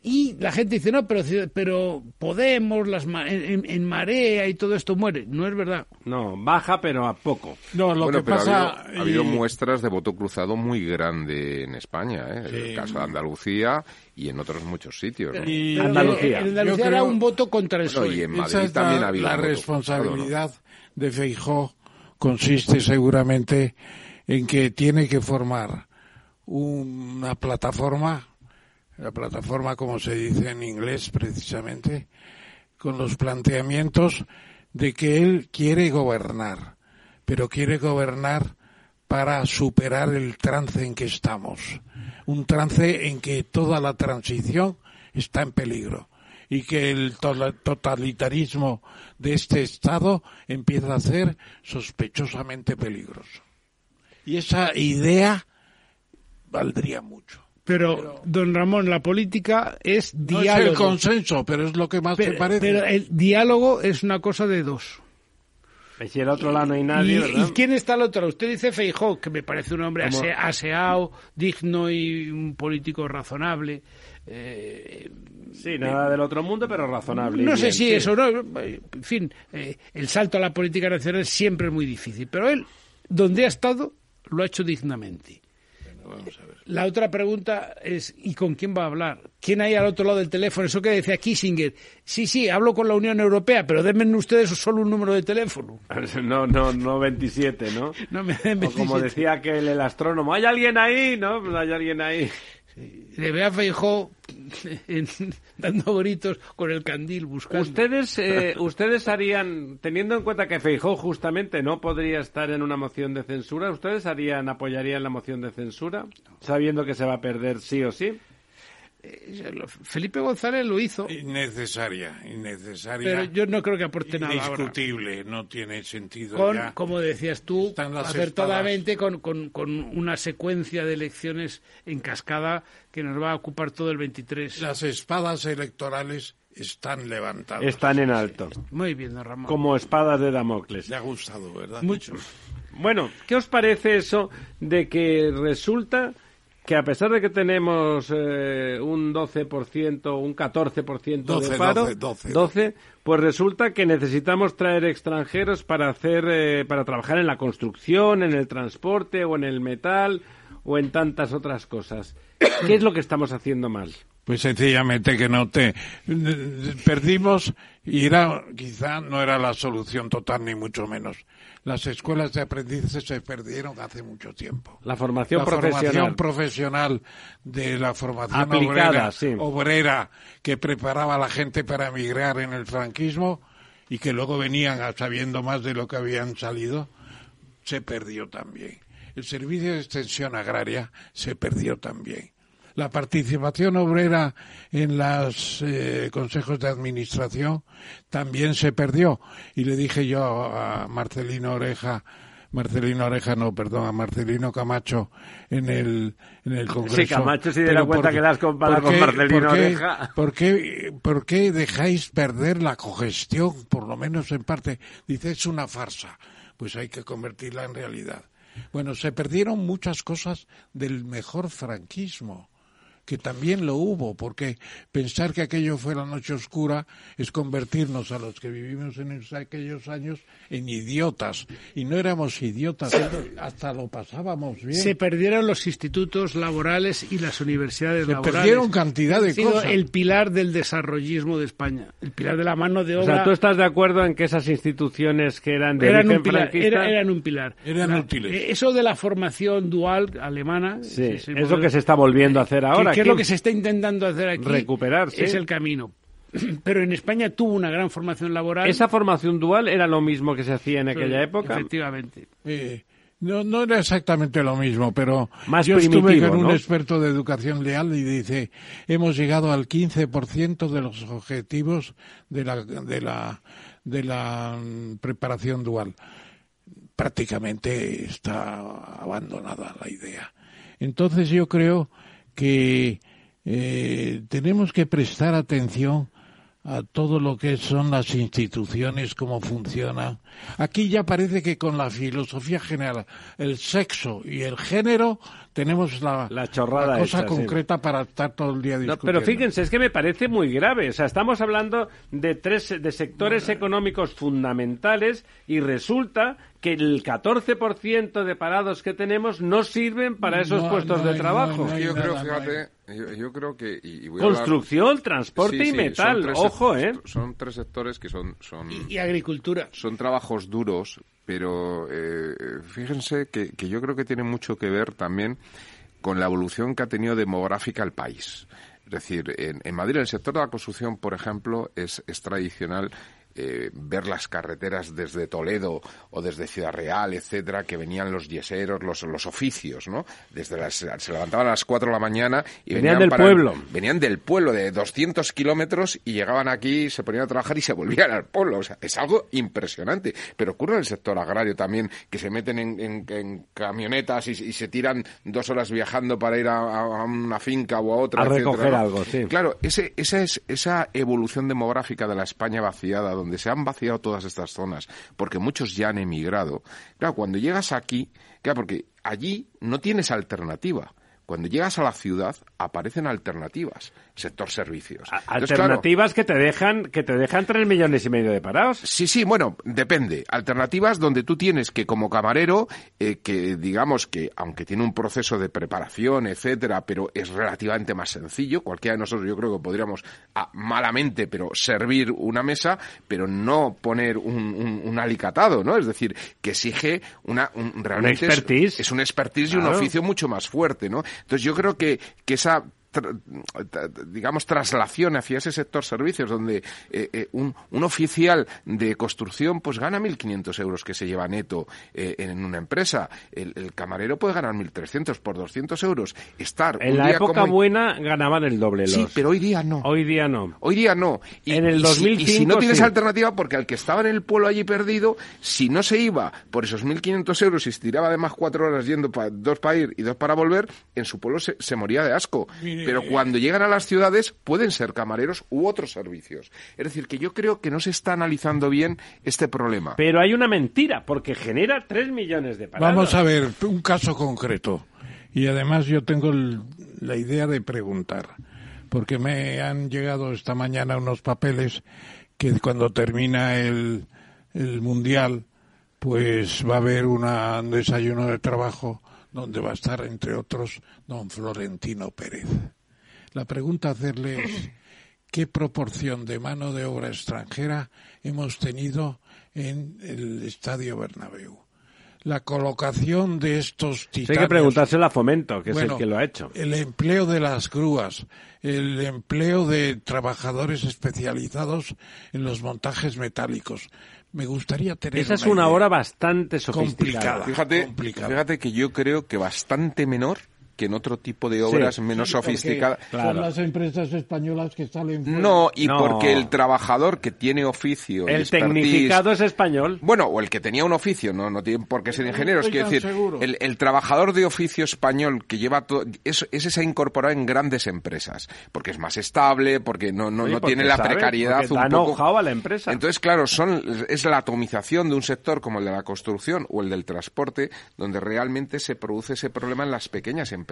E: Y la gente dice, no, pero, pero Podemos, las ma- en, en- marea y todo esto muere. No es verdad.
B: No, baja, pero a poco.
C: No, lo
D: bueno,
C: que
D: pero
C: pasa...
D: ha habido, ha habido
C: y-
D: muestras de voto cruzado muy grande en España, ¿eh? En el caso de Andalucía y en otros muchos sitios. ¿no?
C: y-
B: Andalucía.
E: En Andalucía era un voto contra el
D: Bueno, y en Madrid también
C: la,
D: ha habido
C: la responsabilidad de Feijó consiste seguramente en que tiene que formar una plataforma, la plataforma como se dice en inglés precisamente, con los planteamientos de que él quiere gobernar, pero quiere gobernar para superar el trance en que estamos, un trance en que toda la transición está en peligro y que el to- totalitarismo de este Estado empieza a ser sospechosamente peligroso. Y esa idea valdría mucho.
E: Pero, don Ramón, la política es
C: No es
E: diálogo.
C: el consenso, pero es lo que más
E: pero,
C: te parece.
E: pero el diálogo es una cosa de dos.
B: Y si el otro lado no hay
E: ¿Y,
B: nadie, ¿verdad?
E: y quién está al otro lado? Usted dice Feijó, que me parece un hombre ase- aseado, digno y un político razonable. Eh,
B: Sí, nada del otro mundo, pero razonable. y
E: no sé
B: bien,
E: si
B: sí.
E: eso, no. En fin, eh, el salto a la política nacional siempre es muy difícil. Pero él, donde ha estado, lo ha hecho dignamente. La otra pregunta es, ¿y con quién va a hablar? ¿Quién hay al otro lado del teléfono? Eso que decía Kissinger. Sí, sí, hablo con la Unión Europea, pero denme ustedes solo un número de teléfono.
B: No, no, no 27, ¿no?
E: No me den
B: O como
E: 27.
B: decía aquel el astrónomo, ¿hay alguien ahí? No, hay alguien ahí.
E: Le ve a Feijó dando gritos con el candil buscando.
B: Ustedes, eh, ustedes harían, teniendo en cuenta que Feijó justamente no podría estar en una moción de censura, ¿ustedes harían, apoyarían la moción de censura, sabiendo que se va a perder sí o sí?
E: Eh, Felipe González lo hizo,
C: Innecesaria, innecesaria.
E: pero yo no creo que aporte nada ahora.
C: indiscutible, no tiene sentido
E: Con,
C: ya.
E: como decías tú, acertadamente, con, con, con una secuencia de elecciones en cascada que nos va a ocupar todo el 23.
C: Las espadas electorales están levantadas.
B: Están en alto,
E: Muy bien, don Ramón.
B: como espadas de Damocles.
C: Le ha gustado, ¿verdad?
E: Mucho.
B: Bueno, ¿qué os parece eso de que resulta que a pesar de que tenemos eh, un 12%, un 14%
C: 12,
B: de paro,
C: 12, 12,
B: pues resulta que necesitamos traer extranjeros para hacer, eh, para trabajar en la construcción, en el transporte o en el metal o en tantas otras cosas. ¿Qué es lo que estamos haciendo mal?
C: Pues sencillamente que no te perdimos y era quizá no era la solución total ni mucho menos. Las escuelas de aprendices se perdieron hace mucho tiempo.
B: La formación
C: la
B: profesional.
C: formación profesional de la formación
B: Aplicada,
C: obrera,
B: sí.
C: obrera que preparaba a la gente para emigrar en el franquismo y que luego venían a- sabiendo más de lo que habían salido, se perdió también. El servicio de extensión agraria se perdió también. La participación obrera en los eh, consejos de administración también se perdió. Y le dije yo a Marcelino Oreja, Marcelino Oreja, no, perdón, a Marcelino Camacho en el, en el Congreso.
B: Sí, Camacho
C: Pero
B: la cuenta
C: por-
B: que la has comparado
C: ¿por
B: con Marcelino
C: por qué-
B: Oreja.
C: ¿por qué, por qué dejáis perder la cogestión, por lo menos en parte? Dice, es una farsa. Pues hay que convertirla en realidad. Bueno, se perdieron muchas cosas del mejor franquismo, que también lo hubo, porque pensar que aquello fue la noche oscura es convertirnos a los que vivimos en esos- aquellos años en idiotas. Y no éramos idiotas, hasta lo pasábamos bien.
E: Se perdieron los institutos laborales y las universidades
C: Se
E: laborales.
C: perdieron cantidad de
E: Ha sido
C: cosas.
E: el pilar del desarrollismo de España, el pilar de la mano de
B: O
E: obra.
B: sea, ¿tú estás de acuerdo en que esas instituciones que eran de
E: eran un, pilar,
B: franquista...
E: era- eran un pilar.
C: Eran útiles.
E: eh, Eso de la formación dual alemana.
B: Sí, es lo
E: modelo-
B: que se está volviendo a hacer ahora.
E: ¿Qué, qué es lo que se está intentando hacer aquí?
B: Recuperar, sí.
E: Es el camino. Pero en España tuvo una gran formación laboral.
B: ¿Esa formación dual era lo mismo que se hacía en aquella
E: Sí,
B: época?
E: Efectivamente.
C: Eh, no, no era exactamente lo mismo, pero
B: Más
C: yo estuve con un
B: ¿no?
C: experto de educación leal y dice, hemos llegado al 15% de los objetivos de la, de la, de la mm, preparación dual. Prácticamente está abandonada la idea. Entonces yo creo que eh, tenemos que prestar atención a todo lo que son las instituciones, cómo funcionan. Aquí ya parece que con la filosofía general, el sexo y el género, tenemos la,
B: La chorrada
C: la cosa
B: sí.
C: concreta para estar todo el día
B: No,
C: discutiendo.
B: pero fíjense, es que me parece muy grave. O sea, estamos hablando de tres de sectores económicos fundamentales y resulta que el 14% de parados que tenemos no sirven para esos
C: No,
B: puestos
C: no
B: de trabajo.
C: no hay
D: yo creo,
C: nada, no hay-
D: fíjate, yo, yo creo que... Y, y voy a hablar-
B: Construcción, transporte
D: Sí,
B: y
D: sí,
B: metal.
D: tres
B: Ojo, ¿eh?
D: Son tres sectores que son... son
E: Y agricultura.
D: son trabajos duros, pero eh, fíjense que, que yo creo que tiene mucho que ver también con la evolución que ha tenido demográfica el país. Es decir, en, en Madrid el sector de la construcción, por ejemplo, es, es tradicional eh, ver las carreteras desde Toledo o desde Ciudad Real, etcétera, que venían los yeseros, los, los oficios, ¿no? Desde las, se levantaban a las 4 de la mañana y
B: Venían
D: venían
B: del
D: para-
B: pueblo.
D: venían del pueblo de 200 kilómetros y llegaban aquí, se ponían a trabajar y se volvían al pueblo. O sea, es algo impresionante. Pero ocurre en el sector agrario también, que se meten en, en- en camionetas y, y se tiran dos horas viajando para ir a, a una finca o a otra.
B: A
D: etcétera,
B: recoger
D: ¿no?
B: algo, sí.
D: Claro, ese, esa es esa evolución demográfica de la España vaciada, donde se han vaciado todas estas zonas, porque muchos ya han emigrado. Claro, cuando llegas aquí, claro, porque allí no tienes alternativa. Cuando llegas a la ciudad aparecen alternativas, sector servicios.
B: A-
D: Entonces, claro,
B: Alternativas que te dejan que te dejan tres millones y medio de parados.
D: Sí, sí, bueno, depende. Alternativas donde tú tienes que como camarero, eh, que digamos que aunque tiene un proceso de preparación, etcétera, pero es relativamente más sencillo, cualquiera de nosotros yo creo que podríamos ah, malamente, pero servir una mesa, pero no poner un, un- un alicatado, ¿no? Es decir, que exige una un, realmente es-
B: expertise.
D: Es, un expertise y un oficio mucho más fuerte, ¿no? Entonces yo creo que, que esa tra- digamos, traslación hacia ese sector servicios, donde eh, eh, un, un oficial de construcción pues gana 1.500 euros que se lleva neto eh, en una empresa. El, el camarero puede ganar 1.300 por 200 euros. Estar
B: En
D: un
B: la
D: día
B: época
D: como...
B: buena ganaban el doble los.
D: Sí, pero hoy día no.
B: Hoy día no.
D: Hoy día no. Y,
B: En el
D: y si- y si,
B: 2005
D: no tienes
B: sí.
D: alternativa, porque al que estaba en el pueblo allí perdido, si no se iba por esos 1.500 euros y se tiraba además cuatro horas yendo pa- dos para ir y dos para volver, en su pueblo se, se moría de asco.
C: Mire,
D: Pero cuando llegan a las ciudades pueden ser camareros u otros servicios. Es decir, que yo creo que no se está analizando bien este problema.
B: Pero hay una mentira, porque genera tres millones de parados.
C: Vamos a ver un caso concreto. Y además yo tengo el- la idea de preguntar, porque me han llegado esta mañana unos papeles que cuando termina el, el Mundial, pues va a haber una- un desayuno de trabajo donde va a estar, entre otros, don Florentino Pérez. La pregunta a hacerle es, ¿qué proporción de mano de obra extranjera hemos tenido en el Estadio Bernabéu? La colocación de estos
B: Sí, hay
C: titanes...
B: que preguntárselo a Fomento, que es el que lo ha hecho.
C: El empleo de las grúas, el empleo de trabajadores especializados en los montajes metálicos. Me gustaría tener
B: Esa es una
C: idea.
B: hora bastante sofisticada.
C: Complicada.
D: Fíjate que yo creo que bastante menor que en otro tipo de obras menos sofisticadas.
C: Son las empresas españolas que salen fuera.
D: No, y
B: No.
D: porque el trabajador que tiene oficio
B: El tecnificado es español.
D: Bueno, o el que tenía un oficio, no, no tiene por qué ser Quiero
C: tan
D: decir, el, el trabajador de oficio español que lleva todo, es, ese se ha incorporado en grandes empresas, porque es más estable, porque no, no,
B: Oye,
D: no
B: porque
D: tiene la
B: sabe,
D: precariedad un poco.
B: a la empresa.
D: Entonces, claro, son, es la atomización de un sector como el de la construcción o el del transporte, donde realmente se produce ese problema en las pequeñas empresas.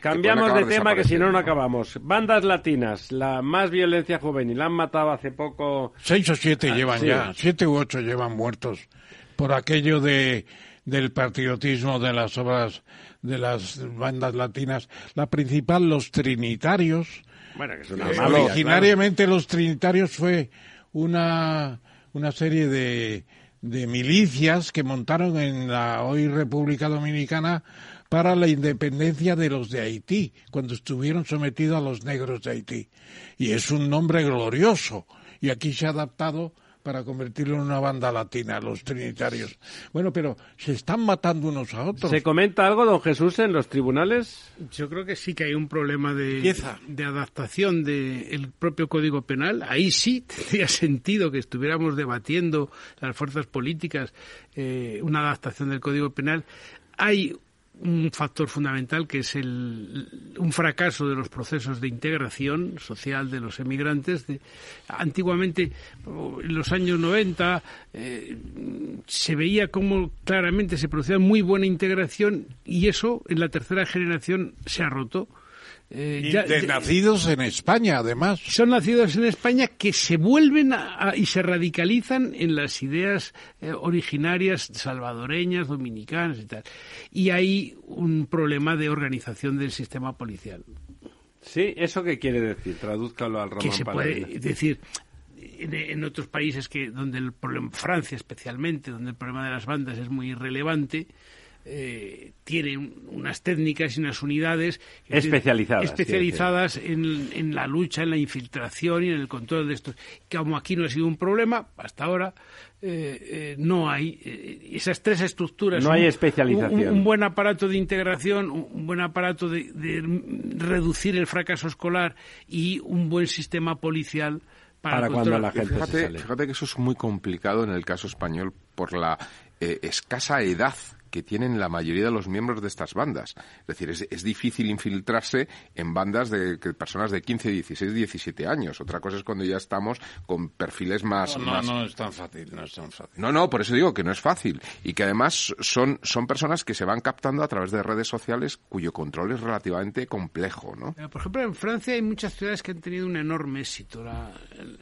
B: Cambiamos de tema que si no, no acabamos. Bandas latinas, la más violencia juvenil. Han matado hace poco.
C: Seis o siete llevan
B: Ah, sí.
C: ya, siete u ocho llevan muertos por aquello de del patriotismo de las obras de las bandas latinas. La principal, los trinitarios.
B: Bueno, que es una
C: Eh,
B: mafia,
C: originariamente los trinitarios fue una, una serie de, de milicias que montaron en la hoy República Dominicana para la independencia de los de Haití, cuando estuvieron sometidos a los negros de Haití. Y es un nombre glorioso. Y aquí se ha adaptado para convertirlo en una banda latina, los trinitarios. Bueno, pero se están matando unos a otros.
B: ¿Se comenta algo, don Jesús, en los tribunales?
E: Yo creo que sí que hay un problema de, adaptación del propio Código Penal. Ahí sí tendría sentido que estuviéramos debatiendo las fuerzas políticas eh, una adaptación del Código Penal. Hay un factor fundamental que es el, un fracaso de los procesos de integración social de los emigrantes. De- antiguamente, en los años 90, eh, se veía cómo claramente se producía muy buena integración y eso en la tercera generación se ha roto. Eh, ya-
C: de nacidos en España, además.
E: son nacidos en España que se vuelven a- a- y se radicalizan en las ideas eh, originarias salvadoreñas, dominicanas y tal. Y hay un problema de organización del sistema policial.
B: Sí, ¿eso qué quiere decir? Tradúzcalo al
E: que
B: román
E: se
B: Paladino.
E: puede decir en, en otros países que donde el problema Francia especialmente donde el problema de las bandas es muy relevante eh, tiene un- unas técnicas y unas unidades
B: Especializadas,
E: especializadas en, en la lucha en la infiltración y en el control de estos como aquí no ha sido un problema hasta ahora eh, eh, no hay eh, esas tres estructuras
B: No hay
E: un-
B: especialización.
E: un- un buen aparato de integración, un buen aparato de, de reducir el fracaso escolar y un buen sistema policial para,
B: Para cuando la gente se
D: Fíjate,
B: sale.
D: fíjate que eso es muy complicado en el caso español por la eh, escasa edad que tienen la mayoría de los miembros de estas bandas. Es decir, es, es difícil infiltrarse en bandas de que personas de 15, 16, 17 años. Otra cosa es cuando ya estamos con perfiles más...
C: No,
D: más-
C: no, no es tan fácil, no es tan fácil.
D: no, no, por eso digo que no es fácil. Y que además son, son personas que se van captando a través de redes sociales cuyo control es relativamente complejo, ¿no?
E: Por ejemplo, en Francia hay muchas ciudades que han tenido un enorme éxito la,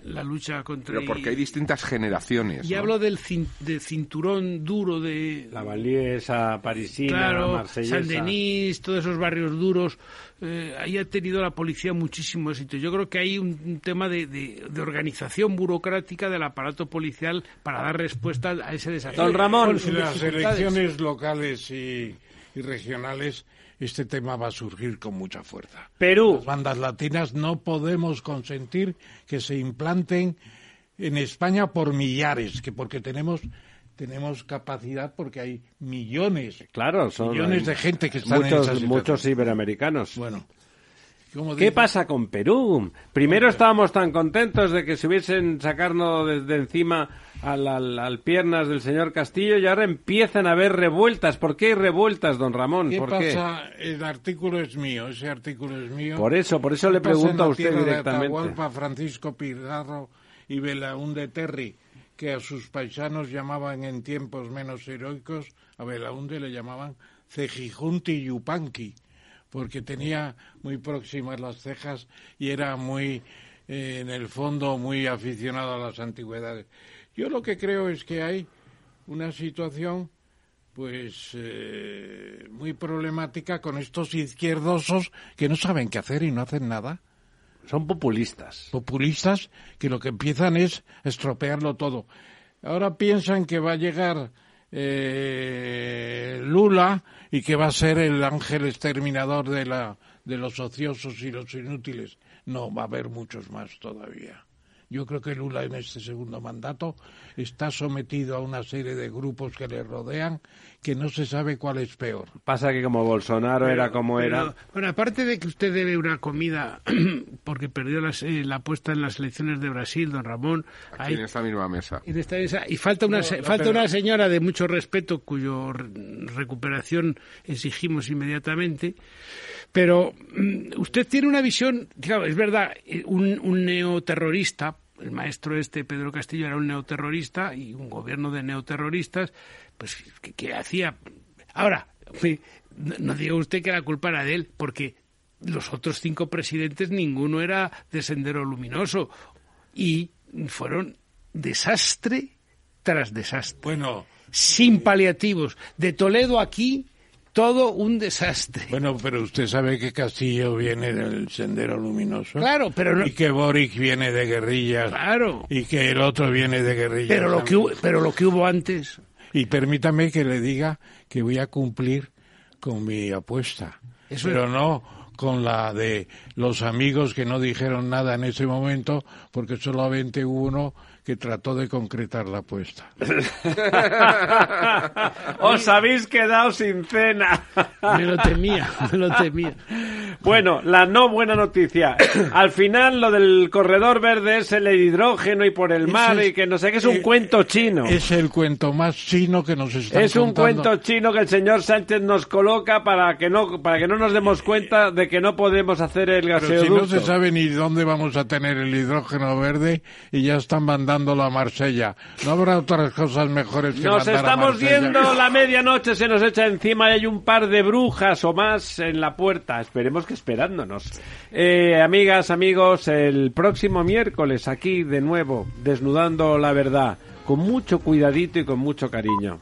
E: la lucha contra...
D: Pero porque hay distintas generaciones.
E: Y
D: ¿no?
E: hablo del, cin- del cinturón duro de...
B: La valiesa, parisina,
E: Claro,
B: marsellesa.
E: Saint-Denis, todos esos barrios duros, eh, ahí ha tenido la policía muchísimo éxito. Yo creo que hay un, un tema de, de- de organización burocrática del aparato policial para dar respuesta a ese desafío.
B: Don Ramón,
C: En las elecciones locales y, y regionales, este tema va a surgir con mucha fuerza.
B: Perú.
C: Las bandas latinas no podemos consentir que se implanten en España por millares, que porque tenemos tenemos capacidad porque hay millones,
B: Claro, son
C: millones de gente que están en
B: muchos,
C: esa situación.
B: muchos iberoamericanos.
C: Bueno,
B: ¿Qué pasa con Perú? Primero estábamos tan contentos de que se hubiesen sacarnos de, de encima al, al- al piernas del señor Castillo y ahora empiezan a haber revueltas. ¿Por qué hay revueltas, don Ramón?
C: ¿Qué
B: ¿Por
C: pasa? El artículo es mío, ese artículo es mío.
B: Por eso, por eso le
C: ¿Qué en
B: pregunto a usted
C: tierra de
B: directamente.
C: Atahualpa, Francisco Pizarro y Belaúnde Terry, que a sus paisanos llamaban en tiempos menos heroicos, a Belaúnde le llamaban Cejijunti Yupanqui, porque tenía muy próximas las cejas y era muy, eh, en el fondo, muy aficionado a las antigüedades. Yo lo que creo es que hay una situación pues eh, muy problemática con estos izquierdosos que no saben qué hacer y no hacen nada.
B: Son populistas.
C: Populistas que lo que empiezan es estropearlo todo. Ahora piensan que va a llegar eh, Lula y que va a ser el ángel exterminador de, la, de los ociosos y los inútiles. No, va a haber muchos más todavía. Yo creo que Lula en este segundo mandato está sometido a una serie de grupos que le rodean que no se sabe cuál es peor.
B: Pasa que como Bolsonaro era como
E: Pero,
B: era.
E: Bueno, aparte de que usted debe una comida porque perdió las- eh, la apuesta en las elecciones de Brasil, don Ramón,
D: Aquí
E: hay-
D: en esta misma mesa.
E: en esta mesa, y falta una,
C: No,
E: se-
C: no,
E: falta
C: pero-
E: una señora de mucho respeto cuyo re- recuperación exigimos inmediatamente. Pero mm, usted tiene una visión, claro, es verdad, eh, un, un neoterrorista, el maestro este Pedro Castillo era un neoterrorista y un gobierno de neoterroristas, pues que, que hacía. Ahora, no, no diga usted que la culpa era de él, porque los otros cinco presidentes ninguno era de Sendero Luminoso y fueron desastre tras desastre
C: Bueno,
E: sin paliativos. De Toledo aquí, todo un desastre.
C: bueno, pero usted sabe que Castillo viene del Sendero Luminoso.
E: Claro, pero no-
C: Y que Boric viene de guerrillas.
E: Claro.
C: Y que el otro viene de guerrillas.
E: Pero lo que hubo, pero lo que hubo antes.
C: Y permítame que le diga que voy a cumplir con mi apuesta.
E: Eso
C: pero no con la de los amigos que no dijeron nada en ese momento, porque solamente hubo uno que trató de concretar la apuesta.
B: Os habéis quedado sin cena.
E: Me lo temía, me lo temía.
B: Bueno, la no buena noticia. Al final lo del corredor verde es el hidrógeno y por el mar
C: es-
B: y que no sé qué es un
C: eh,
B: cuento chino.
C: Es el cuento más chino que nos están
B: Es un
C: contando.
B: cuento chino que el señor Sánchez nos coloca para que no para que no nos demos cuenta de que no podemos hacer el
C: Pero si
B: gaseoducto.
C: no se sabe ni dónde vamos a tener el hidrógeno verde y ya están mandándolo a Marsella. ¿No habrá otras cosas mejores que
B: Nos
C: mandar a
B: estamos
C: Marsella?
B: viendo, la medianoche se nos echa encima y hay un par de brujas o más en la puerta. Esperemos que esperándonos. Eh, amigas, amigos, el próximo miércoles aquí de nuevo, desnudando la verdad, con mucho cuidadito y con mucho cariño.